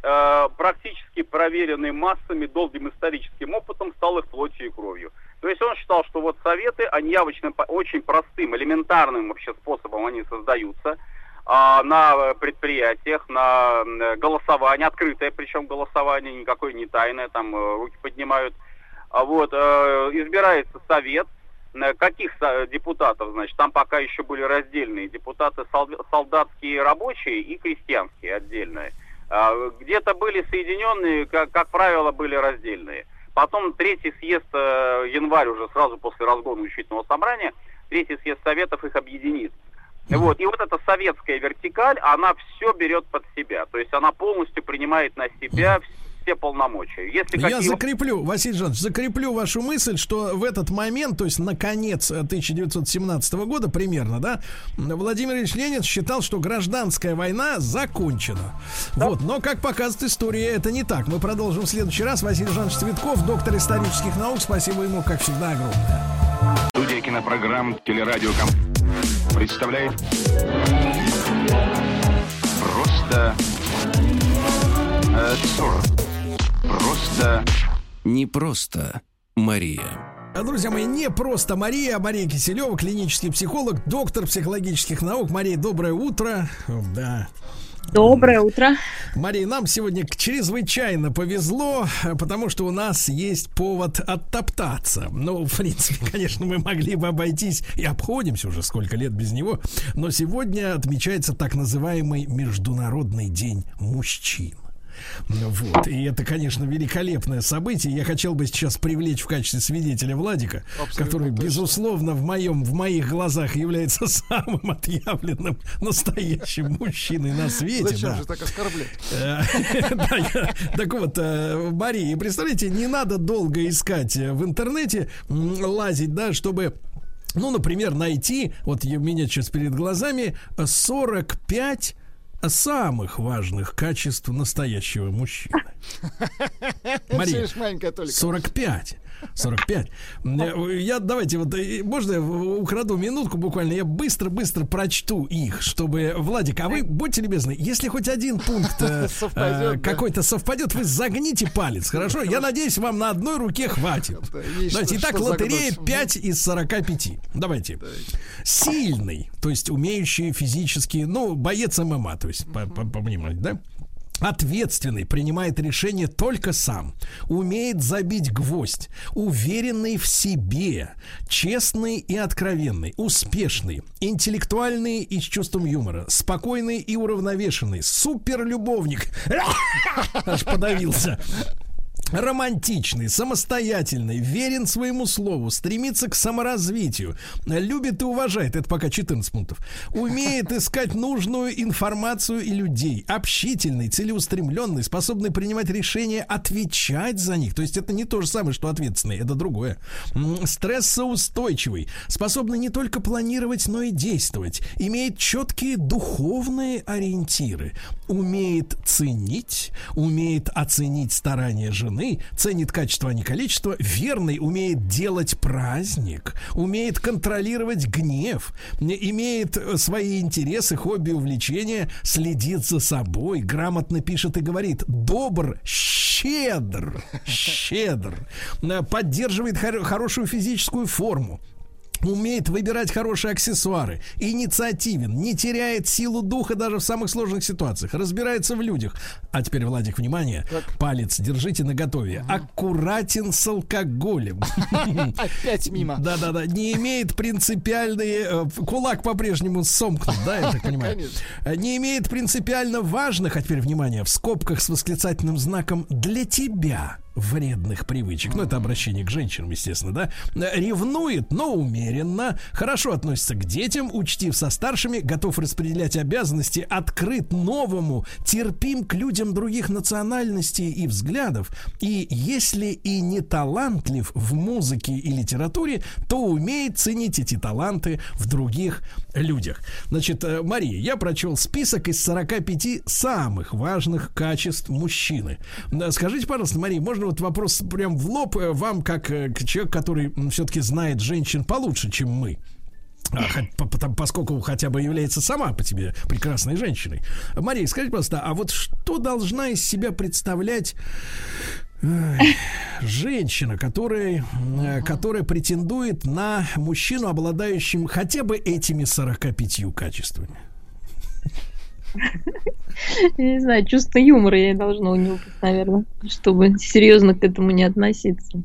э, практически проверенный массами, долгим историческим опытом, стал их плотью и кровью. То есть он считал, что вот советы, они явочным, очень простым, элементарным вообще способом они создаются на э, предприятиях, на голосование, открытое причем голосование, никакое не тайное, там э, руки поднимают. А вот, э, избирается совет, каких депутатов, значит, там пока еще были раздельные депутаты, сол- солдатские рабочие и крестьянские отдельные. А, Где-то были соединенные, как, как правило, были раздельные. Потом третий съезд, э, январь уже сразу после разгона учительного собрания, третий съезд советов их объединит. Вот, и вот эта советская вертикаль, она все берет под себя. То есть она полностью принимает на себя все полномочия. Если Я какие- закреплю, Василий Жанович, закреплю вашу мысль, что в этот момент, то есть на конец э, 1917 года примерно, да, Владимир Ильич Ленин считал, что гражданская война закончена. Вот, но, как показывает история, это не так. Мы продолжим в следующий раз. Василий Жанович Цветков, доктор исторических наук. Спасибо ему, как всегда, огромное. Кинопрограмм «Телерадиоком» представляет просто э, сорок. Просто Не просто Мария. А, Друзья мои, не просто Мария, а Мария Киселева, клинический психолог, доктор психологических наук. Мария, доброе утро. Да. Доброе утро. Мария, нам сегодня чрезвычайно повезло, потому что у нас есть повод оттоптаться. Ну, в принципе, конечно, мы могли бы обойтись и обходимся уже сколько лет без него, но сегодня отмечается так называемый Международный день мужчин. Вот. И это, конечно, великолепное событие. Я хотел бы сейчас привлечь в качестве свидетеля Владика, Абсолютно который, точно. безусловно, в моем, в моих глазах является самым отъявленным настоящим мужчиной на свете. Зачем да. же так оскорблять? Э, Так вот, э, Мария, представляете, не надо долго искать э, в интернете, лазить, да, чтобы ну, например, найти, вот у меня сейчас перед глазами, э, 45 самых важных качеств настоящего мужчины. Мария, 45. 45. Я давайте вот, э, можно я украду минутку буквально, я быстро-быстро прочту их, чтобы, Владик, а вы будьте любезны, если хоть один пункт э, э, какой-то совпадет, вы загните палец, хорошо? Я надеюсь, вам на одной руке хватит. Давайте, итак, лотерея 5 из 45. Давайте. Сильный, то есть умеющий физически, ну, боец ММА, то есть, понимаете, да? Ответственный, принимает решение только сам, умеет забить гвоздь, уверенный в себе, честный и откровенный, успешный, интеллектуальный и с чувством юмора, спокойный и уравновешенный, суперлюбовник. Аж подавился романтичный, самостоятельный, верен своему слову, стремится к саморазвитию, любит и уважает, это пока 14 пунктов, умеет искать нужную информацию и людей, общительный, целеустремленный, способный принимать решения, отвечать за них, то есть это не то же самое, что ответственный, это другое, стрессоустойчивый, способный не только планировать, но и действовать, имеет четкие духовные ориентиры, умеет ценить, умеет оценить старания жены, жены, ценит качество, а не количество, верный, умеет делать праздник, умеет контролировать гнев, имеет э, свои интересы, хобби, увлечения, следит за собой, грамотно пишет и говорит, добр, щедр, щедр, э, поддерживает хор- хорошую физическую форму, умеет выбирать хорошие аксессуары, инициативен, не теряет силу духа даже в самых сложных ситуациях, разбирается в людях. А теперь, Владик, внимание, так. палец держите на готове. Угу. Аккуратен с алкоголем. Опять мимо. Да-да-да, не имеет принципиальные... Э, кулак по-прежнему сомкнут, да, я так понимаю? Не имеет принципиально важных, а теперь, внимание, в скобках с восклицательным знаком «для тебя» вредных привычек. Ну, это обращение к женщинам, естественно, да. Ревнует, но умеренно. Хорошо относится к детям, учтив со старшими, готов распределять обязанности, открыт новому, терпим к людям других национальностей и взглядов. И если и не талантлив в музыке и литературе, то умеет ценить эти таланты в других людях. Значит, э, Мария, я прочел список из 45 самых важных качеств мужчины. Скажите, пожалуйста, Мария, можно вот вопрос прям в лоб э, вам, как э, человек, который все-таки знает женщин получше, чем мы? А, поскольку хотя бы является сама по тебе прекрасной женщиной. Мария, скажите, пожалуйста, а вот что должна из себя представлять женщина, которая, э, которая претендует на мужчину, обладающим хотя бы этими 45 качествами? Я не знаю, чувство юмора я должна у него быть, наверное, чтобы серьезно к этому не относиться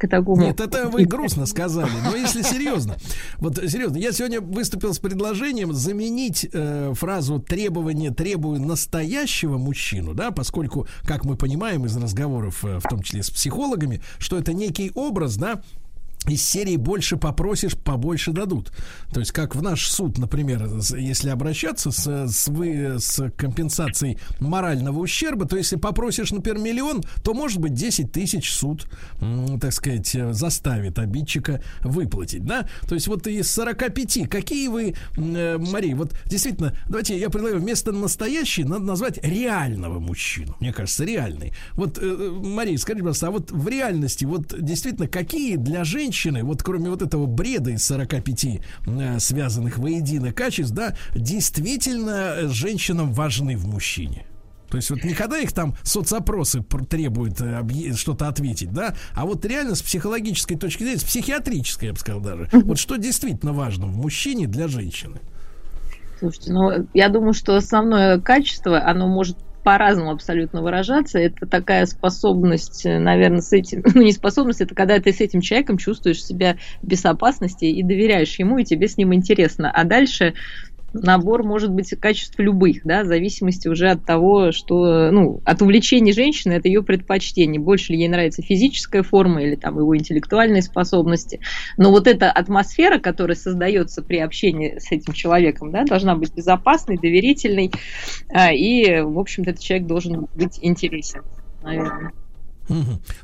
к такому. Нет, это вы грустно сказали. Но если серьезно, вот серьезно, я сегодня выступил с предложением заменить э, фразу требование требую настоящего мужчину, да, поскольку, как мы понимаем из разговоров, э, в том числе с психологами, что это некий образ, да, из серии больше попросишь, побольше дадут. То есть, как в наш суд, например, если обращаться с, с, вы, с компенсацией морального ущерба, то если попросишь, например, миллион, то, может быть, 10 тысяч суд, так сказать, заставит обидчика выплатить, да? То есть, вот из 45, какие вы, э, Мария, вот действительно, давайте я предлагаю вместо настоящей надо назвать реального мужчину. Мне кажется, реальный. Вот, э, э, Мария, скажите, пожалуйста, а вот в реальности, вот действительно, какие для женщин женщины, вот кроме вот этого бреда из 45 э, связанных воедино качеств, да, действительно женщинам важны в мужчине. То есть вот никогда их там соцопросы требуют э, что-то ответить, да, а вот реально с психологической точки зрения, с психиатрической, я бы сказал даже, вот что действительно важно в мужчине для женщины? Слушайте, ну, я думаю, что основное качество, оно может по-разному абсолютно выражаться. Это такая способность, э, наверное, с этим, ну не способность, это когда ты с этим человеком чувствуешь себя в безопасности и доверяешь ему, и тебе с ним интересно. А дальше набор может быть качеств любых, да, в зависимости уже от того, что, ну, от увлечений женщины, это ее предпочтение, больше ли ей нравится физическая форма или там его интеллектуальные способности. Но вот эта атмосфера, которая создается при общении с этим человеком, да, должна быть безопасной, доверительной, а, и, в общем-то, этот человек должен быть интересен, наверное.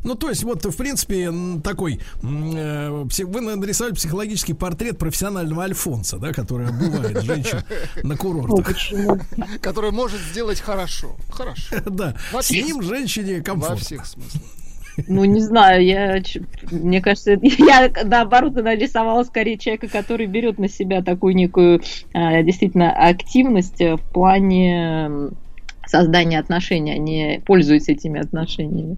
Ну, то есть, вот, в принципе, такой, э, вы нарисовали психологический портрет профессионального альфонса, да, который обувает женщин на Ну, курортах. почему? Который может сделать хорошо. Хорошо. Да, Во с ним женщине Во комфортно. всех смыслах. Ну, не знаю, я, мне кажется, я наоборот нарисовала скорее человека, который берет на себя такую некую а, действительно активность э, в плане м, создания отношений, а не пользуется этими отношениями.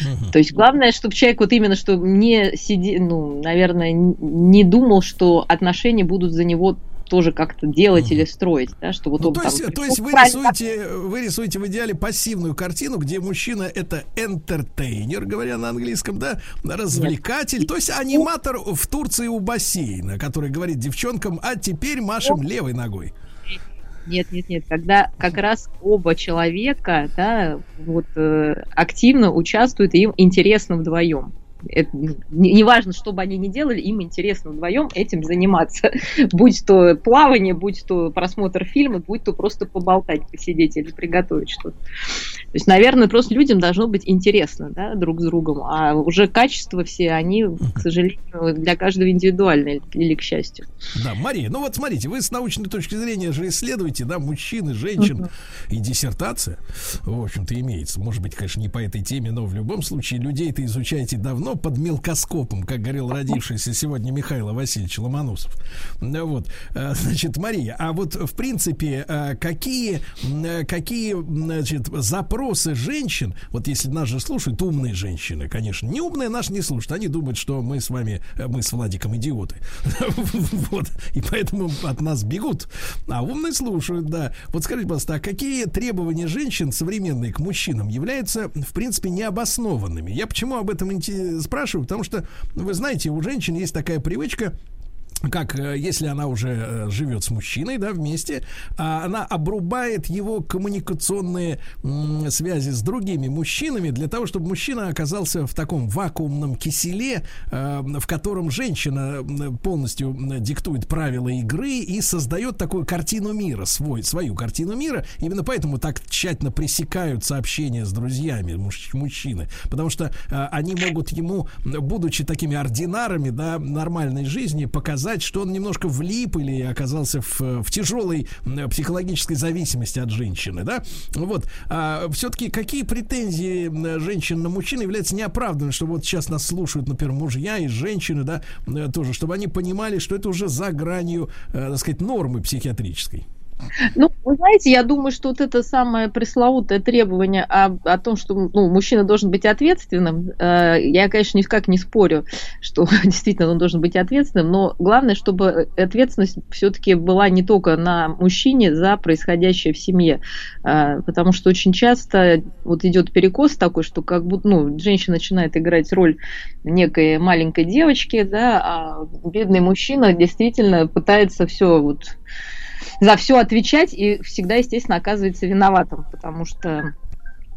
Мгм. То есть главное, чтобы человек вот именно, что не сиди, ну, наверное, не думал, что отношения будут за него тоже как-то делать Мгм. или строить, да, что вот Ну, он то там есть, то есть вы рисуете, вы рисуете в идеале пассивную картину, где мужчина это энтертейнер, говоря на английском, да, развлекатель, то есть аниматор в Турции у бассейна, который говорит девчонкам, а теперь машем левой ногой. Нет, нет, нет. Когда как раз оба человека, да, вот э, активно участвуют, и им интересно вдвоем. Это, не- неважно, что бы они ни делали, им интересно вдвоем этим заниматься. Будь то плавание, будь то просмотр фильма, будь то просто поболтать, посидеть или приготовить что-то. То есть, наверное, просто людям должно быть интересно да, друг с другом, а уже качества все, они, к сожалению, для каждого индивидуальны или к счастью. Да, Мария, ну вот смотрите, вы с научной точки зрения же исследуете, да, мужчин и женщин, и диссертация, в общем-то, имеется. Может быть, конечно, не по этой теме, но в любом случае людей-то изучаете давно под мелкоскопом, как говорил родившийся сегодня Михаил Васильевич Ломоносов. Вот, э, значит, Мария, а вот в принципе, э, какие, э, какие, значит, запросы женщин, вот если нас же слушают умные женщины, конечно, не умные нас не слушают, они думают, что мы с вами, э, мы с Владиком идиоты. Вот, и поэтому от нас бегут, а умные слушают, да. Вот скажите, пожалуйста, а какие требования женщин современные к мужчинам являются, в принципе, необоснованными? Я почему об этом спрашиваю? Потому что, вы знаете, у женщин есть такая привычка, как э, если она уже э, живет с мужчиной, да, вместе, а она обрубает его коммуникационные связи с другими мужчинами для того, чтобы мужчина оказался в таком вакуумном киселе, э, в котором женщина полностью диктует правила игры и создает такую картину мира, свой, свою картину мира. Именно поэтому так тщательно пресекают сообщения с друзьями муж- мужчины, потому что они могут ему, будучи такими ординарами, да, нормальной жизни, показать, что он немножко влип или оказался в, в тяжелой психологической зависимости от женщины, да. Вот. А все-таки какие претензии женщин на мужчин являются неоправданными, что вот сейчас нас слушают, например, мужья и женщины, да, э, тоже, чтобы они понимали, что это уже за гранью, э, так сказать, нормы психиатрической. Ну, вы знаете, я думаю, что вот это самое пресловутое требование о, о том, что ну, мужчина должен быть ответственным, э, я, конечно, никак не спорю, что действительно он должен быть ответственным, но главное, чтобы ответственность все-таки была не только на мужчине за происходящее в семье, Э, потому что очень часто вот идет перекос такой, что как будто ну, женщина начинает играть роль некой маленькой девочки, да, а бедный мужчина действительно пытается все вот за все отвечать и всегда, естественно, оказывается виноватым, потому что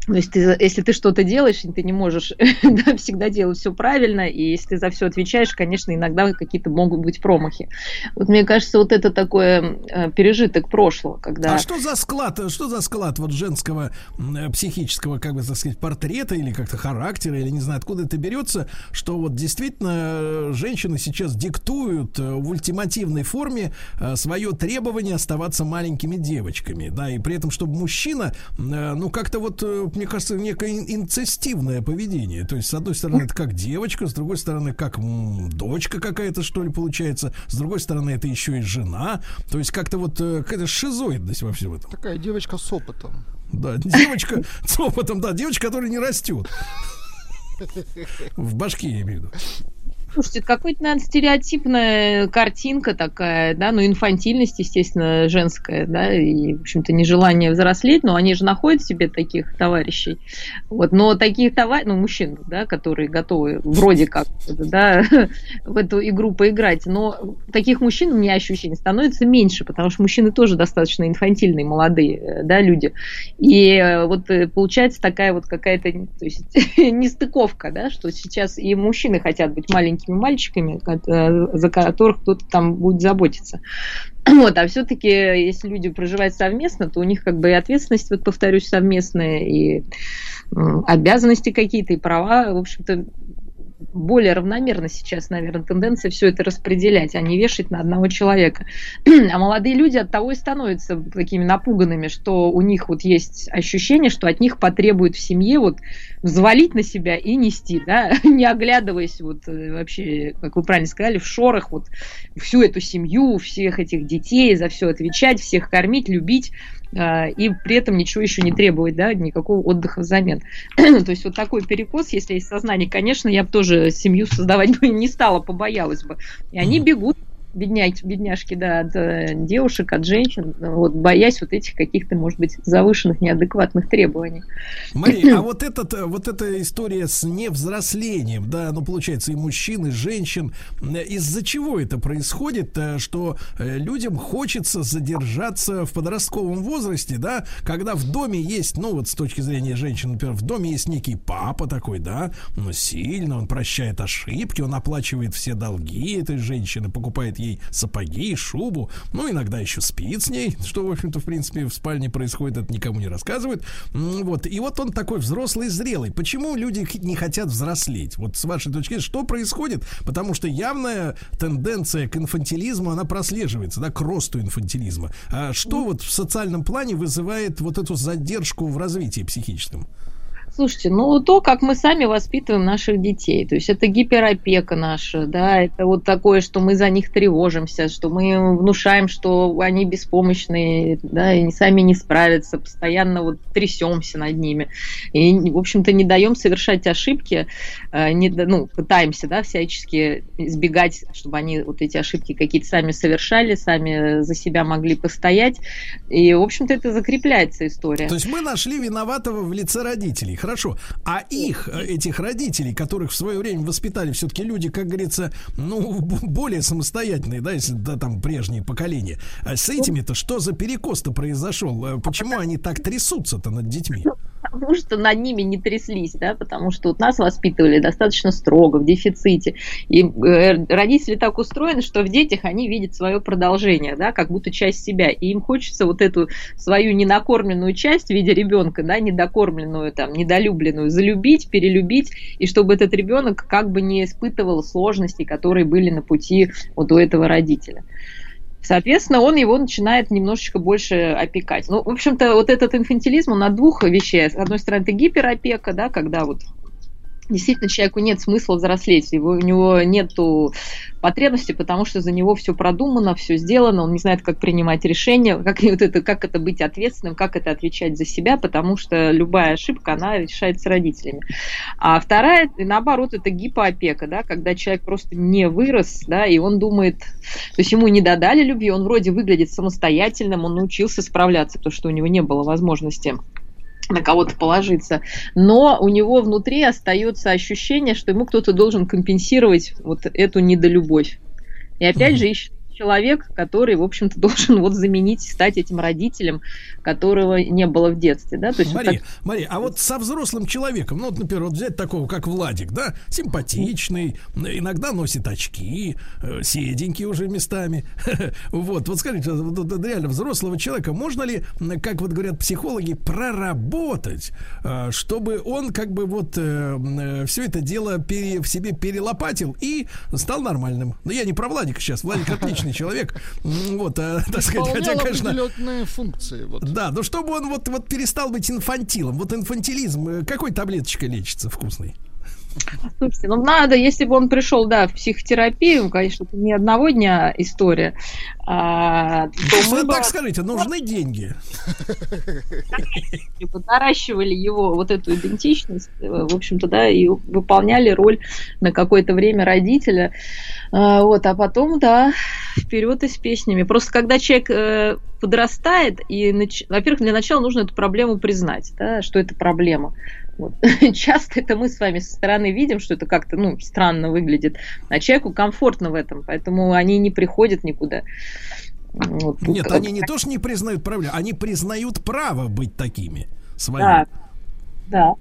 ну, если, ты, если ты что-то делаешь, ты не можешь да, всегда делать все правильно, и если ты за все отвечаешь, конечно, иногда какие-то могут быть промахи. Вот мне кажется, вот это такое э, пережиток прошлого, когда... А что за склад, что за склад вот женского э, психического, как бы так сказать, портрета или как-то характера, или не знаю, откуда это берется, что вот действительно э, женщины сейчас диктуют э, в ультимативной форме э, свое требование оставаться маленькими девочками, да, и при этом, чтобы мужчина, э, ну, как-то вот, мне кажется, некое ин- инцестивное поведение, то есть, с одной стороны, это как девочка, с другой стороны, как м, дочка какая-то, что ли, получается, с другой стороны, это еще и жена, то есть, как-то вот э, какая-то шизоидность во всем этом. Такая девочка с опытом. Да, девочка с опытом, да, девочка, которая не растет. В башке, я имею в виду. Слушайте, это какая-то, наверное, стереотипная картинка такая, да, ну, инфантильность, естественно, женская, да, и, в общем-то, нежелание взрослеть, но они же находят себе таких товарищей. Вот, но таких товарищей, ну, мужчин, да, которые готовы вроде как, да, в эту игру поиграть, но таких мужчин, у меня ощущение, становится меньше, потому что мужчины тоже достаточно инфантильные, молодые, э, да, люди. И э, вот э, получается такая вот какая-то, то есть, нестыковка, да, что сейчас и мужчины хотят быть маленькими маленькими мальчиками, э, за которых кто-то там будет заботиться. Вот, а все-таки, если люди проживают совместно, то у них как бы и ответственность, вот повторюсь, совместная, и обязанности какие-то, и права, в общем-то, более равномерно сейчас, наверное, тенденция все это распределять, а не вешать на одного человека. А молодые люди от того и становятся такими напуганными, что у них вот есть ощущение, что от них потребуют в семье вот взвалить на себя и нести, да, не оглядываясь вот э, вообще, как вы правильно сказали, в шорах вот всю эту семью, всех этих детей, за все отвечать, всех кормить, любить. А, и при этом ничего еще не требовать, да, никакого отдыха взамен. То есть вот такой перекос, если есть сознание, конечно, я бы тоже семью создавать бы не стала, побоялась бы. И они бегут бедняки, бедняжки, да, от э, девушек, от женщин, вот, боясь вот этих каких-то, может быть, завышенных, неадекватных требований. Мария, а вот, этот, э, вот эта история с невзрослением, да, ну, получается, и мужчин, и женщин, э, из-за чего это происходит, что людям хочется задержаться в подростковом возрасте, да, когда в доме есть, ну, вот с точки зрения женщин, например, в доме есть некий папа такой, да, ну, сильно, он прощает ошибки, он оплачивает все долги этой женщины, покупает ей сапоги, шубу, ну, иногда еще спит с ней, что, в общем-то, в принципе, в спальне происходит, это никому не рассказывают. Вот, и вот он такой взрослый, зрелый. Почему люди не хотят взрослеть? Вот с вашей точки зрения, что происходит? Потому что явная тенденция к инфантилизму, она прослеживается, да, к росту инфантилизма. А что вот в социальном плане вызывает вот эту задержку в развитии психическом? Слушайте, ну то, как мы сами воспитываем наших детей, то есть это гиперопека наша, да, это вот такое, что мы за них тревожимся, что мы внушаем, что они беспомощные, да, и сами не справятся, постоянно вот трясемся над ними, и, в общем-то, не даем совершать ошибки, э, не, ну, пытаемся, да, всячески избегать, чтобы они вот эти ошибки какие-то сами совершали, сами за себя могли постоять, и, в общем-то, это закрепляется история. То есть мы нашли виноватого в лице родителей, хорошо. А их, э, этих родителей, которых в свое время воспитали все-таки люди, как говорится, ну, более самостоятельные, да, если да, там прежние поколения, а с этими-то что за перекос-то произошел? Э, почему они так трясутся-то над детьми? потому что над ними не тряслись, да, потому что вот нас воспитывали достаточно строго, в дефиците. И э, родители так устроены, что в детях они видят свое продолжение, да, как будто часть себя. И им хочется вот эту свою ненакормленную часть в виде ребенка, да, недокормленную, там, недолюбленную, залюбить, перелюбить, и чтобы этот ребенок как бы не испытывал сложностей, которые были на пути вот у этого родителя. Соответственно, он его начинает немножечко больше опекать. Ну, в общем-то, вот этот инфантилизм, он от двух вещей. С одной стороны, это гиперопека, да, когда вот действительно человеку нет смысла взрослеть, у него нету потребности, потому что за него все продумано, все сделано, он не знает, как принимать решения, как, вот это, как это быть ответственным, как это отвечать за себя, потому что любая ошибка, она решается родителями. А вторая, наоборот, это гипоопека, да, когда человек просто не вырос, да, и он думает, то есть ему не додали любви, он вроде выглядит самостоятельным, он научился справляться, то, что у него не было возможности на кого-то положиться, но у него внутри остается ощущение, что ему кто-то должен компенсировать вот эту недолюбовь. И опять же ищет человек, который, в общем-то, должен вот заменить, стать этим родителем, которого не было в детстве, да? То есть Мария, вот так... Мария, а вот со взрослым человеком, ну, вот, например, вот взять такого, как Владик, да, симпатичный, иногда носит очки, э, седенький уже местами, вот, вот скажите, вот, реально взрослого человека можно ли, как вот говорят психологи, проработать, э, чтобы он как бы вот э, все это дело пере, в себе перелопатил и стал нормальным. Но я не про Владика сейчас, Владик отличный человек, вот, а, так сказать, хотя, конечно... функции, вот. Да, но чтобы он вот, вот перестал быть инфантилом. Вот инфантилизм э, какой таблеточкой лечится вкусный? Слушайте, ну надо, если бы он пришел, да, в психотерапию, конечно, это не одного дня история. А, то мы так бы... скажите, нужны деньги. Наращивали его вот эту идентичность, э, в общем-то, да, и выполняли роль на какое-то время родителя. А, вот, а потом, да, вперед и с песнями. Просто когда человек э, подрастает, и, нач... во-первых, для начала нужно эту проблему признать, да, что это проблема. Вот. Часто это мы с вами со стороны видим, что это как-то ну, странно выглядит, а человеку комфортно в этом, поэтому они не приходят никуда. Вот. Нет, они не то, что не признают проблему, они признают право быть такими своими. Да, да.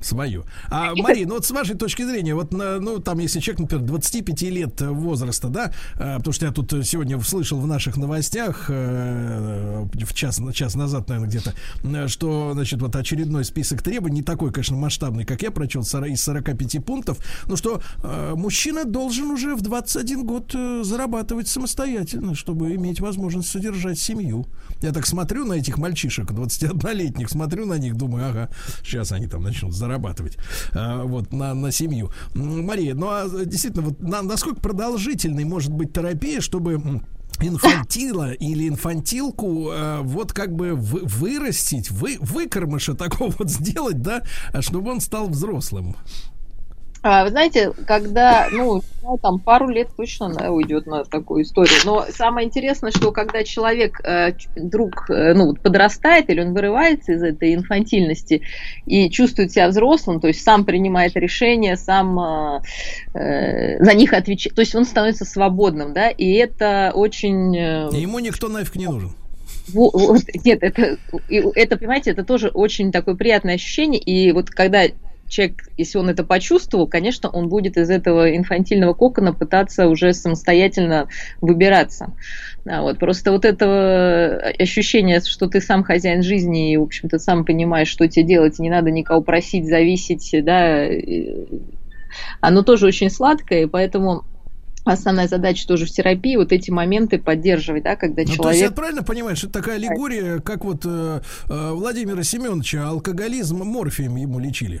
Свое. А, Мария, ну вот с вашей точки зрения, вот, ну, там, если человек, например, 25 лет возраста, да, а, потому что я тут сегодня слышал в наших новостях, э, в час, час назад, наверное, где-то, что, значит, вот очередной список требований, не такой, конечно, масштабный, как я прочел, из 45 пунктов, но что э, мужчина должен уже в 21 год э, зарабатывать самостоятельно, чтобы иметь возможность содержать семью. Я так смотрю на этих мальчишек, 21-летних, смотрю на них, думаю, ага, сейчас они там начнут зарабатывать а, вот на, на семью. Мария, ну а действительно, вот на, насколько продолжительной может быть терапия, чтобы инфантила или инфантилку э, вот как бы вы, вырастить, вы, выкормыша такого вот сделать, да, чтобы он стал взрослым. А, вы знаете, когда, ну, там пару лет точно да, уйдет на такую историю. Но самое интересное, что когда человек э, вдруг э, ну, подрастает или он вырывается из этой инфантильности и чувствует себя взрослым, то есть сам принимает решения, сам э, э, за них отвечает, то есть он становится свободным, да, и это очень... Э, ему никто нафиг не нужен. Вот, нет, это, это, понимаете, это тоже очень такое приятное ощущение. И вот когда человек, если он это почувствовал, конечно, он будет из этого инфантильного кокона пытаться уже самостоятельно выбираться. Да, вот. Просто вот это ощущение, что ты сам хозяин жизни и, в общем-то, сам понимаешь, что тебе делать, не надо никого просить, зависеть, да, оно тоже очень сладкое, и поэтому основная задача тоже в терапии вот эти моменты поддерживать, да, когда ну, человек... То есть я правильно понимаю, что это такая аллегория, как вот э, э, Владимира Семеновича алкоголизм морфием ему лечили?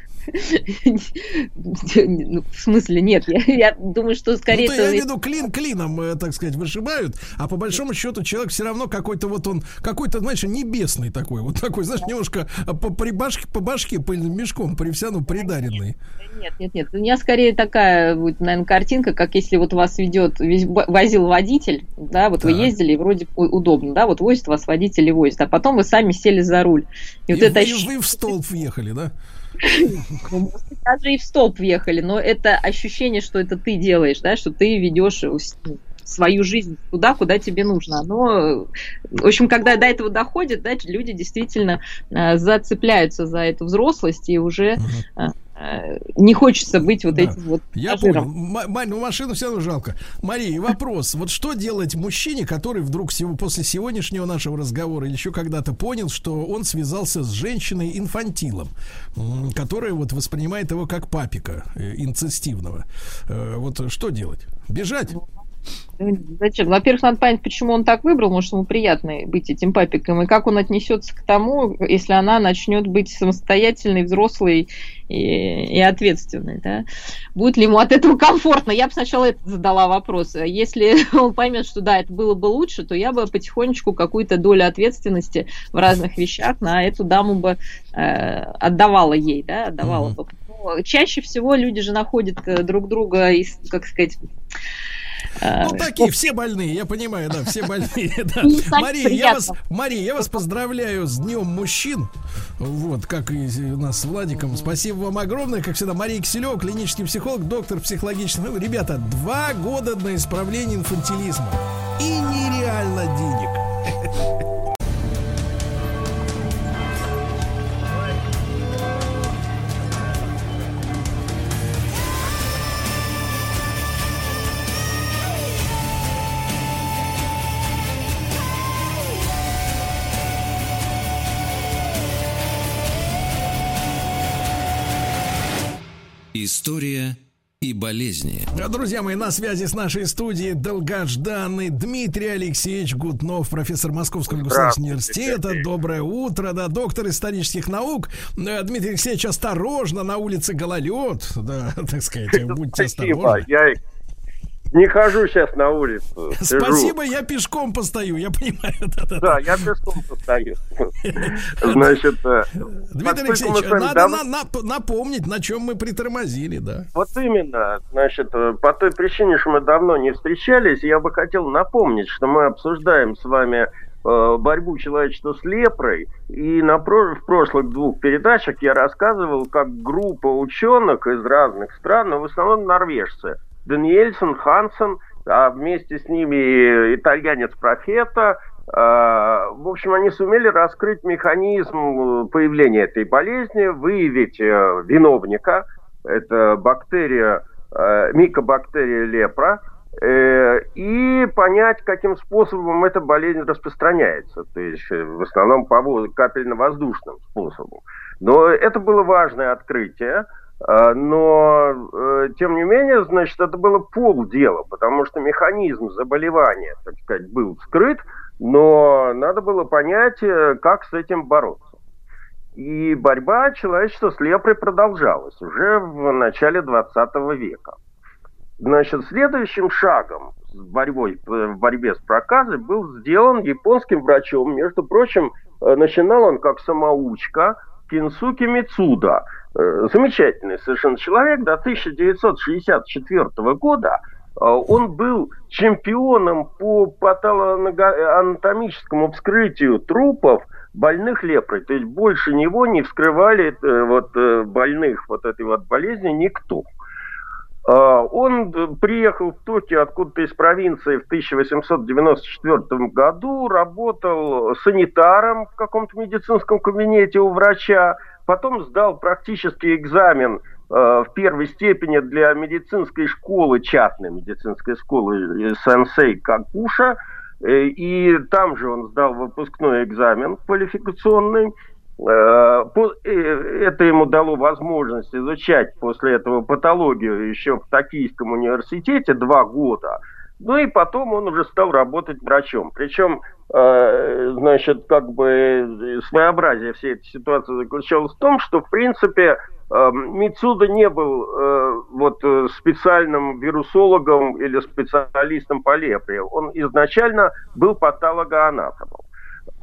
в смысле, нет. Я, думаю, что скорее... Ну, я имею в виду клин клином, э, так сказать, вышибают, а по большому счету человек все равно какой-то вот он, какой-то, знаешь, небесный такой, вот такой, знаешь, немножко по, при башке, по башке мешком, при вся, ну, придаренный. Нет, нет, нет. У меня скорее такая будет, наверное, картинка, как если вот вас ведет, возил водитель, да, вот так. вы ездили, и вроде удобно, да, вот возит вас водитель и возит, а потом вы сами сели за руль. И, и вот вы, это... вы в столб въехали, да? Даже и в стоп въехали, но это ощущение, что это ты делаешь, да, что ты ведешь свою жизнь туда, куда тебе нужно. Но, в общем, когда до этого доходит, да, люди действительно э, зацепляются за эту взрослость и уже не хочется быть вот да. этим вот Я понял. Мань, ну машину все равно жалко. Мария, вопрос. Вот что делать мужчине, который вдруг после сегодняшнего нашего разговора или еще когда-то понял, что он связался с женщиной-инфантилом, которая вот воспринимает его как папика э, инцестивного. Э, вот что делать? Бежать? Ну, Зачем? Во-первых, надо понять, почему он так выбрал, может, ему приятно быть этим папиком, и как он отнесется к тому, если она начнет быть самостоятельной, взрослой и, и ответственной. Да? Будет ли ему от этого комфортно? Я бы сначала это задала вопрос. Если он поймет, что да, это было бы лучше, то я бы потихонечку какую-то долю ответственности в разных вещах на эту даму бы э, отдавала ей, да, отдавала mm-hmm. бы. Но чаще всего люди же находят э, друг друга, как сказать, ну, такие, все больные, я понимаю, да, все больные. Да. Мария, я вас, Мария, я вас поздравляю с Днем мужчин. Вот, как и у нас с Владиком. Спасибо вам огромное. Как всегда, Мария Киселева, клинический психолог, доктор психологических наук. Ребята, два года на исправление инфантилизма. И нереально денег. История и болезни. Друзья мои, на связи с нашей студией долгожданный Дмитрий Алексеевич Гутнов, профессор Московского государственного университета. Доброе утро, да, доктор исторических наук. Э, Дмитрий Алексеевич, осторожно, на улице гололед, да, так сказать, будьте осторожны. Я не хожу сейчас на улицу. Спасибо, я пешком постою, я понимаю. Да, да, да. я пешком постою. Значит, э, Дмитрий Алексеевич, надо напомнить, на чем мы притормозили, да. Вот именно. Значит, э, по той причине, что мы давно не встречались, я бы хотел напомнить, что мы обсуждаем с вами э, борьбу человечества с лепрой. И на, в прошлых двух передачах я рассказывал, как группа ученых из разных стран, но в основном норвежцы, Даниэльсон, Хансен, а вместе с ними итальянец Профета В общем, они сумели раскрыть механизм появления этой болезни, выявить виновника. Это бактерия, микобактерия лепра – Э, и понять, каким способом эта болезнь распространяется. То есть э, в основном по капельно-воздушным способом. Но это было важное открытие. Э, но, тем не менее, значит, это было полдела, потому что механизм заболевания, так сказать, был скрыт, но надо было понять, как с этим бороться. И борьба человечества с лепрой продолжалась уже в начале 20 века. Значит, следующим шагом в, борьбой, в борьбе с проказой был сделан японским врачом. Между прочим, э, начинал он как самоучка Кинсуки Мицуда. Э, замечательный совершенно человек. До 1964 года э, он был чемпионом по патологоанатомическому вскрытию трупов больных лепрой. То есть больше него не вскрывали вот, больных вот этой вот болезни никто. Он приехал в Токио откуда-то из провинции в 1894 году, работал санитаром в каком-то медицинском кабинете у врача, потом сдал практический экзамен а, в первой степени для медицинской школы, частной медицинской школы э, Сенсей Какуша, э, и там же он сдал выпускной экзамен квалификационный. Э, э, это ему дало возможность изучать после этого патологию еще в Токийском университете два года. Ну и потом он уже стал работать врачом. Причем, э, значит, как бы своеобразие всей этой ситуации заключалось в том, что, в принципе, Мицуда не был вот специальным вирусологом или специалистом по лепре. Он изначально был патологоанатомом.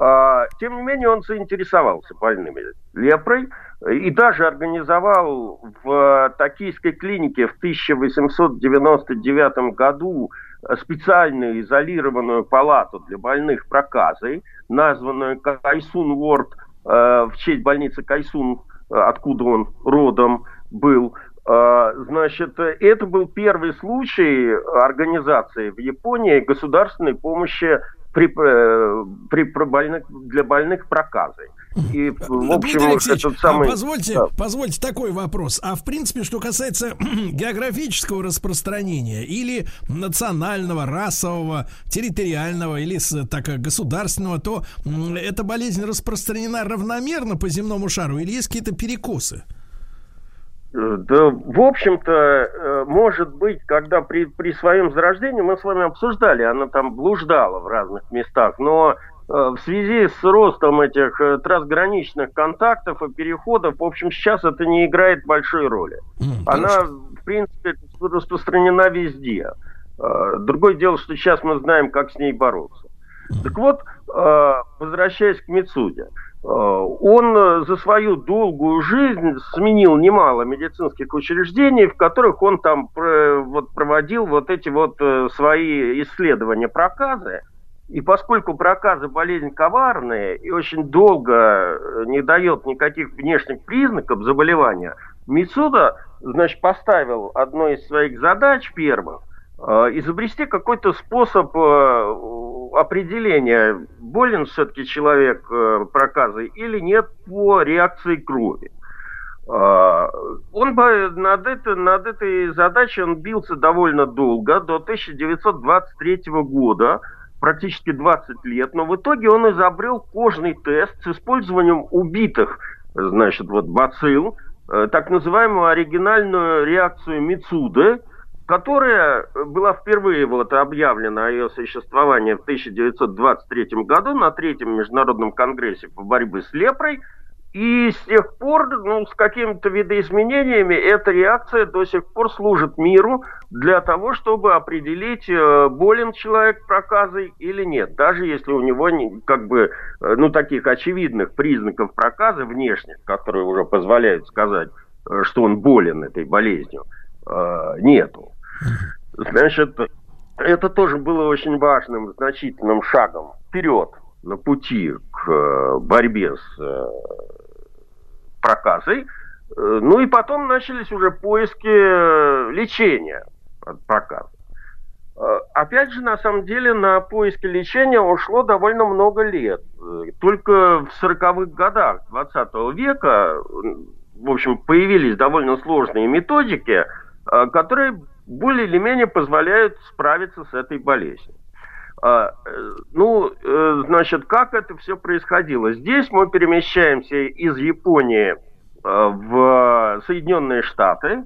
А, тем не менее, он заинтересовался больными лепрой и даже организовал в Токийской клинике в 1899 году специальную изолированную палату для больных проказой, названную Кайсун Ворд э, в честь больницы Кайсун, откуда он родом был. А, значит, это был первый случай организации в Японии государственной помощи при, э, при, при больных, для больных проказой. И, в общем, Алексеевич, этот самый... а позвольте, да. позвольте такой вопрос. А в принципе, что касается географического распространения или национального, расового, территориального или так государственного, то эта болезнь распространена равномерно по земному шару или есть какие-то перекосы? Да, в общем-то, э, может быть, когда при, при своем зарождении мы с вами обсуждали, она там блуждала в разных местах, но э, в связи с ростом этих э, трансграничных контактов и переходов, в общем, сейчас это не играет большой роли. Она, в принципе, распространена везде. Другое дело, что сейчас мы знаем, как с ней бороться. Так вот, возвращаясь к Мицуде. Э, он э, за свою долгую жизнь сменил немало медицинских учреждений, в которых он там вот, проводил вот эти вот э, свои исследования проказы. И поскольку проказы болезнь коварная и очень долго не дает никаких внешних признаков заболевания, Мицуда, значит, поставил одной из своих задач первых Э, изобрести какой-то способ э, определения, болен все-таки человек э, проказой или нет по реакции крови. Он над, это, над этой задачей он бился довольно долго, до 1923 года, практически 20 лет, но в итоге он изобрел кожный тест с использованием убитых, значит, вот бацилл, так называемую оригинальную реакцию Мицуды, которая была впервые вот объявлена о ее существовании в 1923 году на третьем международном конгрессе по борьбе с лепрой. И с тех пор, ну, с какими-то видоизменениями, эта реакция до сих пор служит миру для того, чтобы определить, э, болен человек проказой или нет. Даже если у него, как бы, э, ну, таких очевидных признаков проказа внешних, которые уже позволяют сказать, э, что он болен этой болезнью, нету. Значит, это тоже было очень важным, значительным шагом вперед на пути к э, борьбе с э, проказой. Э, ну и потом начались уже поиски лечения от проказа. Опять же, на самом деле, на поиски лечения ушло довольно много лет. Только в 40-х годах 20 века, в общем, появились довольно сложные методики, которые более или менее позволяют справиться с этой болезнью. А, э, Ну, э, значит, как это все происходило? Здесь мы перемещаемся из Японии э, в Соединенные Штаты.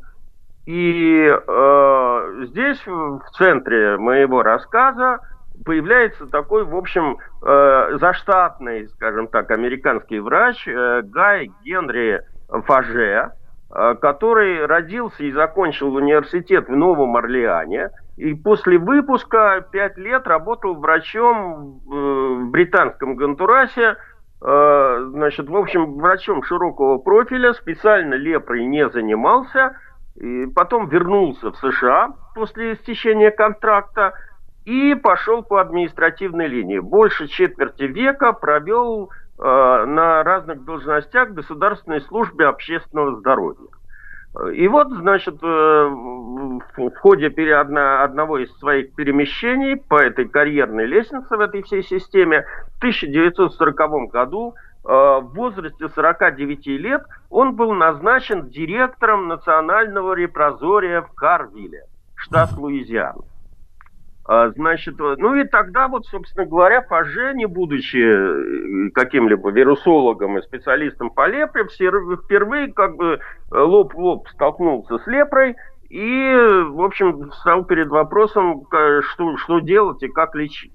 И э, здесь, в центре моего рассказа, появляется такой, в общем, э, заштатный, скажем так, американский врач э, Гай Генри Фаже, который родился и закончил университет в Новом Орлеане. И после выпуска пять лет работал врачом э, в британском Гонтурасе, э, значит, в общем, врачом широкого профиля, специально лепрой не занимался, и потом вернулся в США после истечения контракта и пошел по административной линии. Больше четверти века провел э, на разных должностях Государственной службе общественного здоровья. И вот, значит, э, в ходе одного из своих перемещений по этой карьерной лестнице в этой всей системе в 1940 году э, в возрасте 49 лет он был назначен директором национального репрозория в Карвилле, штат Луизиана. А, Значит, э, ну и тогда вот, собственно говоря, Фаже, не будучи э, каким-либо вирусологом и специалистом по лепре, впервые как бы э, лоб в лоб столкнулся с лепрой и, в общем, встал перед вопросом, что, что делать и как лечить.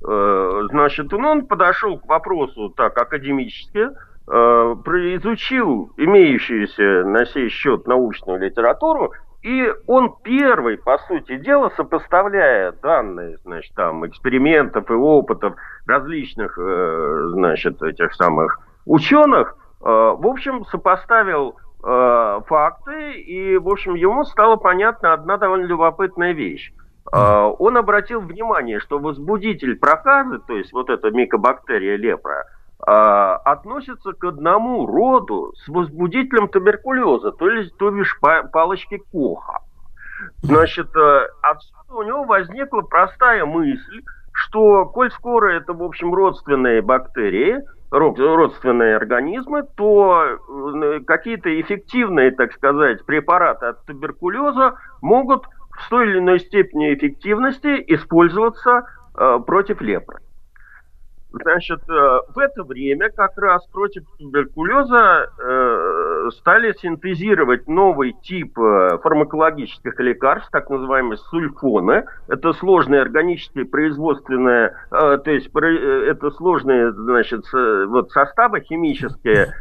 Значит, ну, он подошел к вопросу так академически, изучил имеющуюся на сей счет научную литературу, и он первый, по сути дела, сопоставляя данные, значит, там, экспериментов и опытов различных, э, значит, этих самых ученых, э, в общем, сопоставил э, факты, и, в общем, ему стала понятна одна довольно любопытная вещь. Он обратил внимание, что возбудитель проказы, то есть вот эта микобактерия лепра, относится к одному роду с возбудителем туберкулеза, то есть, то бишь, па- палочки Коха. Значит, э, отсюда у него возникла простая мысль, что, коль скоро это, в общем, родственные бактерии, род- родственные организмы, то э, какие-то эффективные, так сказать, препараты от туберкулеза могут в той или иной степени эффективности использоваться э, против лепры. Значит, э, в это время как раз против туберкулеза э, стали синтезировать новый тип э, фармакологических лекарств, так называемые сульфоны. Это сложные органические производственные, э, то есть это сложные, значит, вот составы химические,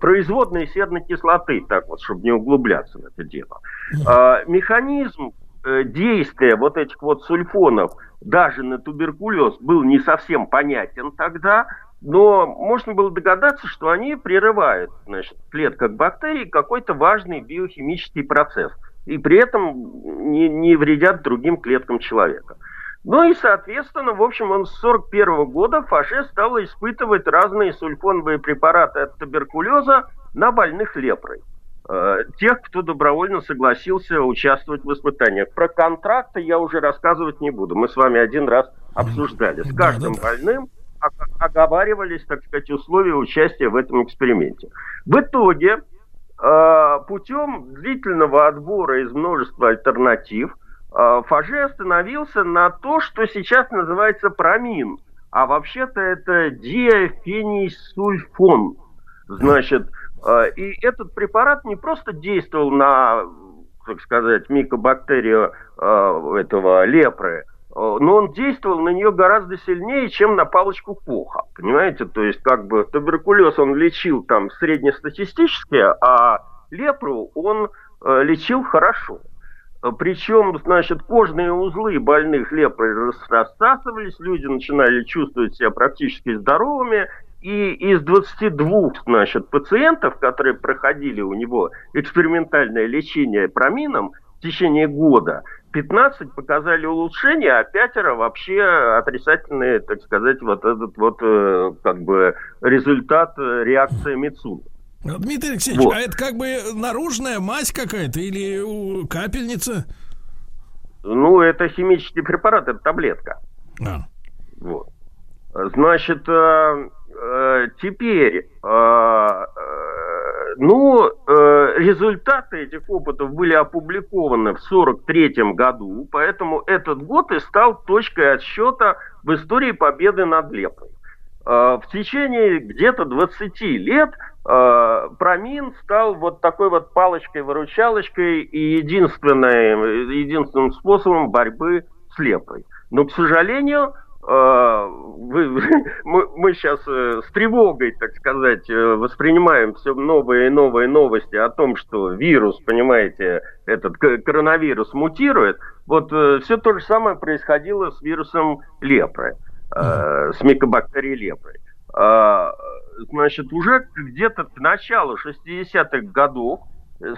производные серной кислоты, так вот, чтобы не углубляться в это дело. Механизм действия вот этих вот сульфонов даже на туберкулез был не совсем понятен тогда, но можно было догадаться, что они прерывают значит, в клетках бактерий какой-то важный биохимический процесс и при этом не, не вредят другим клеткам человека. Ну и, соответственно, в общем, он с 1941 года Фаше стал испытывать разные сульфоновые препараты от туберкулеза на больных лепрой тех, кто добровольно согласился участвовать в испытаниях. Про контракты я уже рассказывать не буду. Мы с вами один раз обсуждали. С каждым больным ог- оговаривались, так сказать, условия участия в этом эксперименте. В итоге, э, путем длительного отбора из множества альтернатив, э, Фаже остановился на то, что сейчас называется промин. А вообще-то это диафенисульфон. Значит, э, и этот препарат не просто действовал на, так сказать, микобактерию э, этого лепры, э, но он действовал на нее гораздо сильнее, чем на палочку Коха. Понимаете? То есть, как бы туберкулез он лечил там среднестатистически, а лепру он э, лечил хорошо. Э, Причем, значит, кожные узлы больных лепрой рас- рассасывались, люди начинали чувствовать себя практически здоровыми, и из 22, значит, пациентов, которые проходили у него экспериментальное лечение промином в течение года, 15 показали улучшение, а пятеро вообще отрицательные, так сказать, вот этот вот э, как бы результат э, реакции Мицуна. Дмитрий Алексеевич, Вот. а это как бы наружная мазь какая-то или капельница? Ну, это химический препарат, это таблетка. А. Вот. Значит, э, теперь, э, э, ну, э, результаты этих опытов были опубликованы в 1943 году, поэтому этот год и стал точкой отсчета в истории победы над лепрой. Э, в течение где-то 20 лет э, промин стал вот такой вот палочкой-выручалочкой и единственной, единственным способом борьбы с лепрой. Но, к сожалению, э, вы, мы, мы сейчас э, с тревогой, так сказать, э, воспринимаем все новые и новые новости о том, что вирус, понимаете, этот коронавирус мутирует. Вот э, все то же самое происходило с вирусом лепры, э, с микобактерией лепры. А, Значит, уже где-то к началу 60-х годов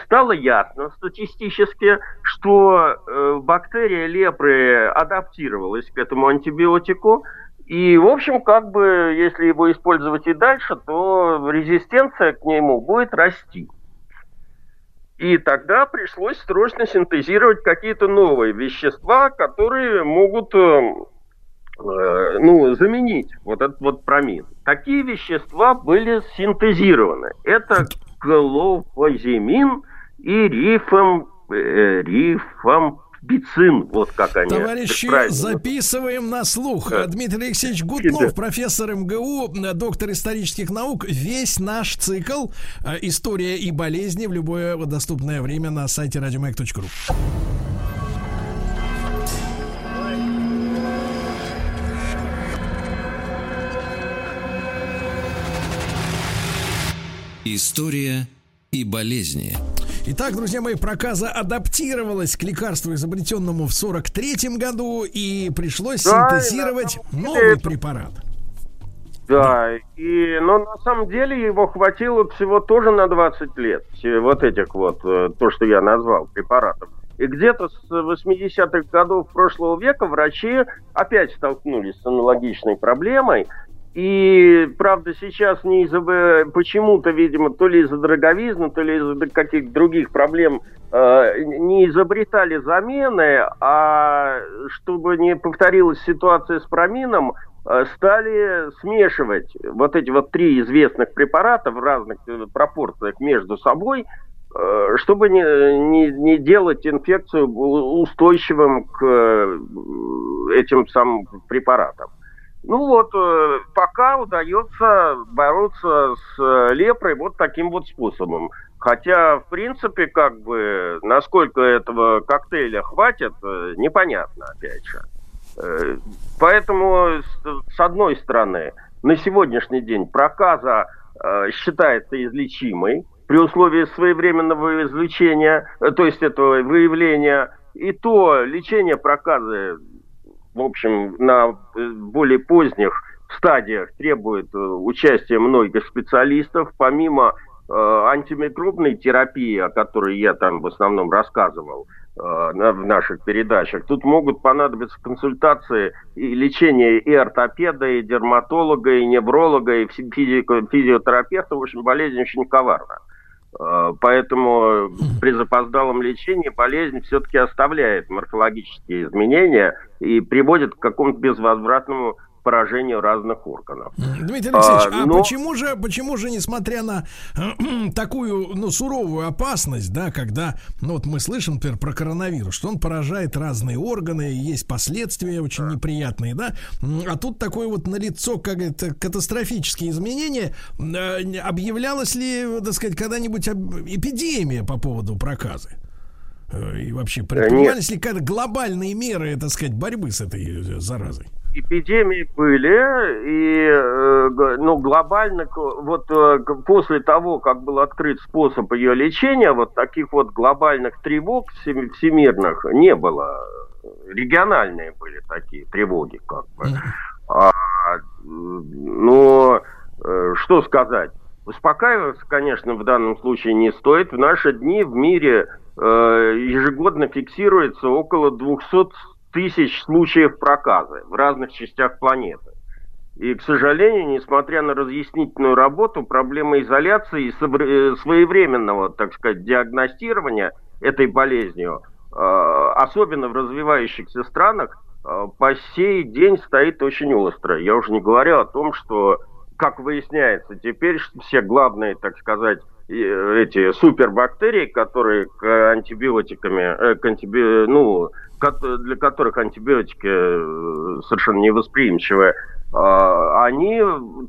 стало ясно статистически, что э, бактерия лепры адаптировалась к этому антибиотику. И, в общем, как бы, если его использовать и дальше, то резистенция к нему будет расти. И тогда пришлось срочно синтезировать какие-то новые вещества, которые могут э, ну, заменить вот этот вот промин. Такие вещества были синтезированы. Это клофазимин и рифам, э, рифампицин. Вот как они Товарищи, записываем на слух. Да. Дмитрий Алексеевич Гутнов, профессор МГУ, э, доктор исторических наук. Весь наш цикл э, «История и болезни» в любое доступное время на сайте радиомаяк.ру. История и болезни. Итак, друзья мои, проказа адаптировалась к лекарству, изобретенному в 43 году, и пришлось Да, синтезировать и деле новый препарат. Да, и, но на самом деле его хватило всего тоже на 20 лет. Вот этих вот, э, то, что я назвал, препаратов. И где-то с 80-х годов прошлого века врачи опять столкнулись с аналогичной проблемой. И, правда, сейчас не из-за почему-то, видимо, то ли из-за дороговизны, то ли из-за каких-то других проблем э, не изобретали замены, а чтобы не повторилась ситуация с промином, э, стали смешивать вот эти вот три известных препарата в разных э, пропорциях между собой, э, чтобы не, не, не делать инфекцию устойчивым к э, этим самым препаратам. Ну вот, э, пока удается бороться с э, лепрой вот таким вот способом. Хотя, в принципе, как бы, насколько этого коктейля хватит, э, непонятно, опять же. Поэтому, с- одной стороны, на сегодняшний день проказа считается излечимой при условии своевременного излечения, то есть этого выявления. И то лечение проказы, в общем, на э, более поздних стадиях требует э, участия многих специалистов, помимо э, антимикробной терапии, о которой я там в основном рассказывал э, в наших передачах, тут могут понадобиться консультации и лечение и ортопеда, и дерматолога, и невролога, и фи- физико- физиотерапевта. В общем, болезнь очень коварна. Э, Поэтому при запоздалом лечении болезнь все-таки оставляет морфологические изменения и приводит к какому-то безвозвратному поражению разных органов. Дмитрий Алексеевич, а, А, но- почему же, почему же, несмотря на такую, ну, суровую опасность, да, когда, ну, вот мы слышим, например, про коронавирус, что он поражает разные органы, есть последствия очень неприятные, да, а тут такое вот налицо, как это, катастрофические изменения, Э, не- объявлялась ли, так сказать, когда-нибудь эпидемия по поводу проказы? Э, И вообще, предпринимались ли какие-то глобальные меры, так сказать, борьбы с этой э, заразой? Эпидемии были, и э, ну, глобально, вот э, после того, как был открыт способ ее лечения, вот таких вот глобальных тревог всем- всемирных не было. Региональные были такие тревоги, как бы. А, но э, что сказать? Успокаиваться, конечно, в данном случае не стоит. В наши дни в мире ежегодно фиксируется около 200 тысяч случаев проказа в разных частях планеты. И, к сожалению, несмотря на разъяснительную работу, проблема изоляции и э, своевременного, так сказать, диагностирования этой болезнью, э, особенно в развивающихся странах, э, по сей день стоит очень остро. Я уже не говорю о том, что, как выясняется теперь, все главные, так сказать, эти супербактерии, которые к антибиотиками, э, к антиби, ну, для которых антибиотики э, совершенно невосприимчивы, а, они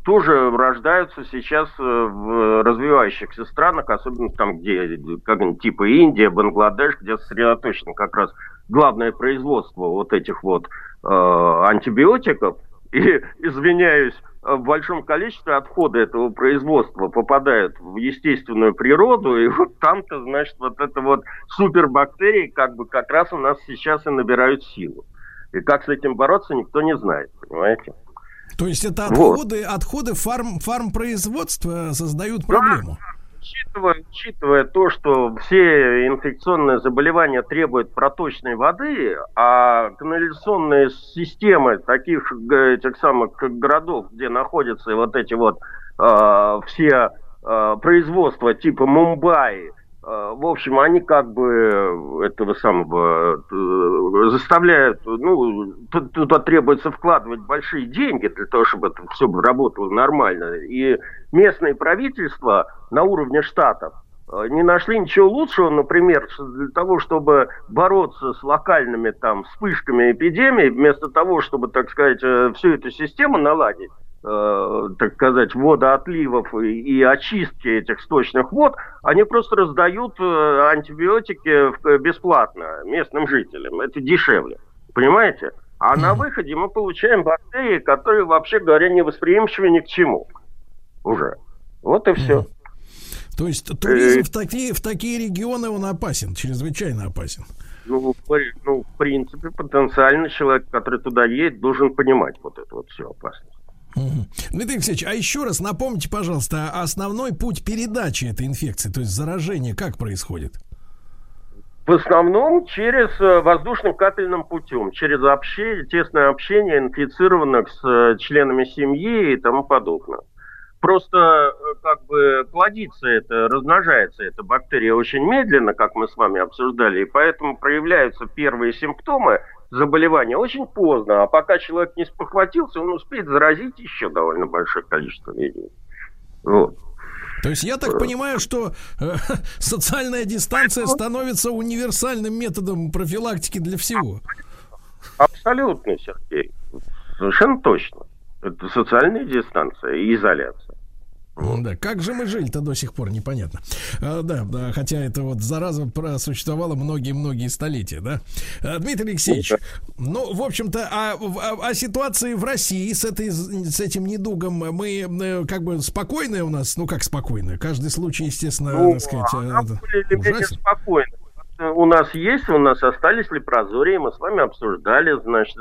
тоже рождаются сейчас э, в развивающихся странах, особенно там, где, как типа Индия, Бангладеш, где сосредоточено как раз главное производство вот этих вот э, антибиотиков. И, извиняюсь, в большом количестве отходы этого производства попадают в естественную природу, и вот там-то, значит, вот это вот супербактерии как бы как раз у нас сейчас и набирают силу. И как с этим бороться, никто не знает, понимаете? То есть это Вот. отходы, отходы фарм, фармпроизводства создают проблему. Учитывая, учитывая то, что все инфекционные заболевания требуют проточной воды, а канализационные системы таких этих самых городов, где находятся вот эти вот э, все э, производства типа Мумбаи, в общем, они как бы этого самого э, заставляют, ну, туда требуется вкладывать большие деньги для того, чтобы это все работало нормально. И местные правительства на уровне штатов э, не нашли ничего лучшего, например, для того, чтобы бороться с локальными там вспышками эпидемии, вместо того, чтобы, так сказать, э, всю эту систему наладить, э, так сказать, водоотливов и, и очистки этих сточных вод, они просто раздают э, антибиотики в- бесплатно местным жителям. Это дешевле. Понимаете? А на выходе мы получаем бактерии, которые, вообще говоря, не восприимчивы ни к чему. Уже. Вот и все. То есть туризм в такие, в такие регионы он опасен, чрезвычайно опасен. Ну, ну, в принципе, потенциально человек, который туда едет, должен понимать вот это вот все опасность. Мгм. Дмитрий Алексеевич, а еще раз напомните, пожалуйста, а основной путь передачи этой инфекции, то есть заражение, как происходит? В основном через э, воздушным капельным путем, через общение, тесное общение инфицированных с э, членами семьи и тому подобное. Просто э, как бы плодится это, размножается эта бактерия очень медленно, как мы с вами обсуждали, и поэтому проявляются первые симптомы заболевания очень поздно, а пока человек не спохватился, он успеет заразить еще довольно большое количество людей. Вот. То есть я так понимаю, что э, социальная дистанция становится универсальным методом профилактики для всего. Абсолютно, Сергей. Совершенно точно. Это социальная дистанция и изоляция. Да, как же мы жили-то до сих пор, непонятно. А, да, да, хотя это вот зараза просуществовала многие-многие столетия, да. А, Дмитрий Алексеевич, ну, в общем-то, о, о- о ситуации в России с, этой, с этим недугом мы э, как бы спокойные у нас, ну как спокойные, каждый случай, естественно, Ну, так сказать, э, это ужасен. спокойно. У нас есть, у нас остались лепрозории, мы с вами обсуждали, значит,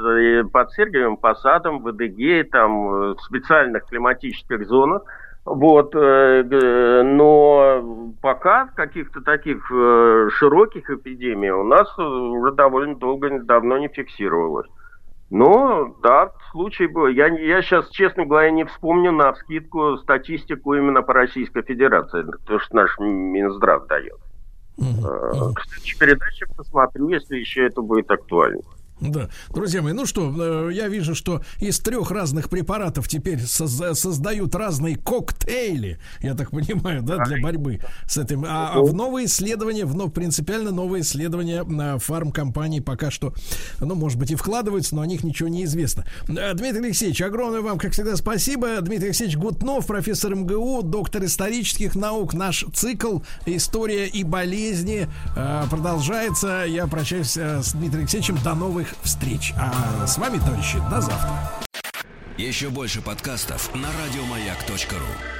под Сергиевым Посадом, в Эдыгее, там, э, в специальных климатических зонах. Вот, э, но пока каких-то таких э, широких эпидемий у нас э, уже довольно долго, давно не фиксировалось. Ну, да, случай был. Я, я сейчас, честно говоря, не вспомню на вскидку статистику именно по Российской Федерации, то, что наш Минздрав дает. Кстати, передачу посмотрю, если еще это будет актуально. Да. Друзья мои, ну что, э, я вижу, что из трех разных препаратов теперь созда- создают разные коктейли, я так понимаю, да, для борьбы с этим. А, а в новые исследования, в нов- принципиально новые исследования на фармкомпании пока что, ну, может быть, и вкладываются, но о них ничего не известно. Э, Дмитрий Алексеевич, огромное вам, как всегда, спасибо. Дмитрий Алексеевич Гутнов, профессор МГУ, доктор исторических наук. Наш цикл «История и болезни» э, продолжается. Я прощаюсь с Дмитрием Алексеевичем. До новых встреч. А с вами, товарищи, до завтра. Еще больше подкастов на радиомаяк.ру.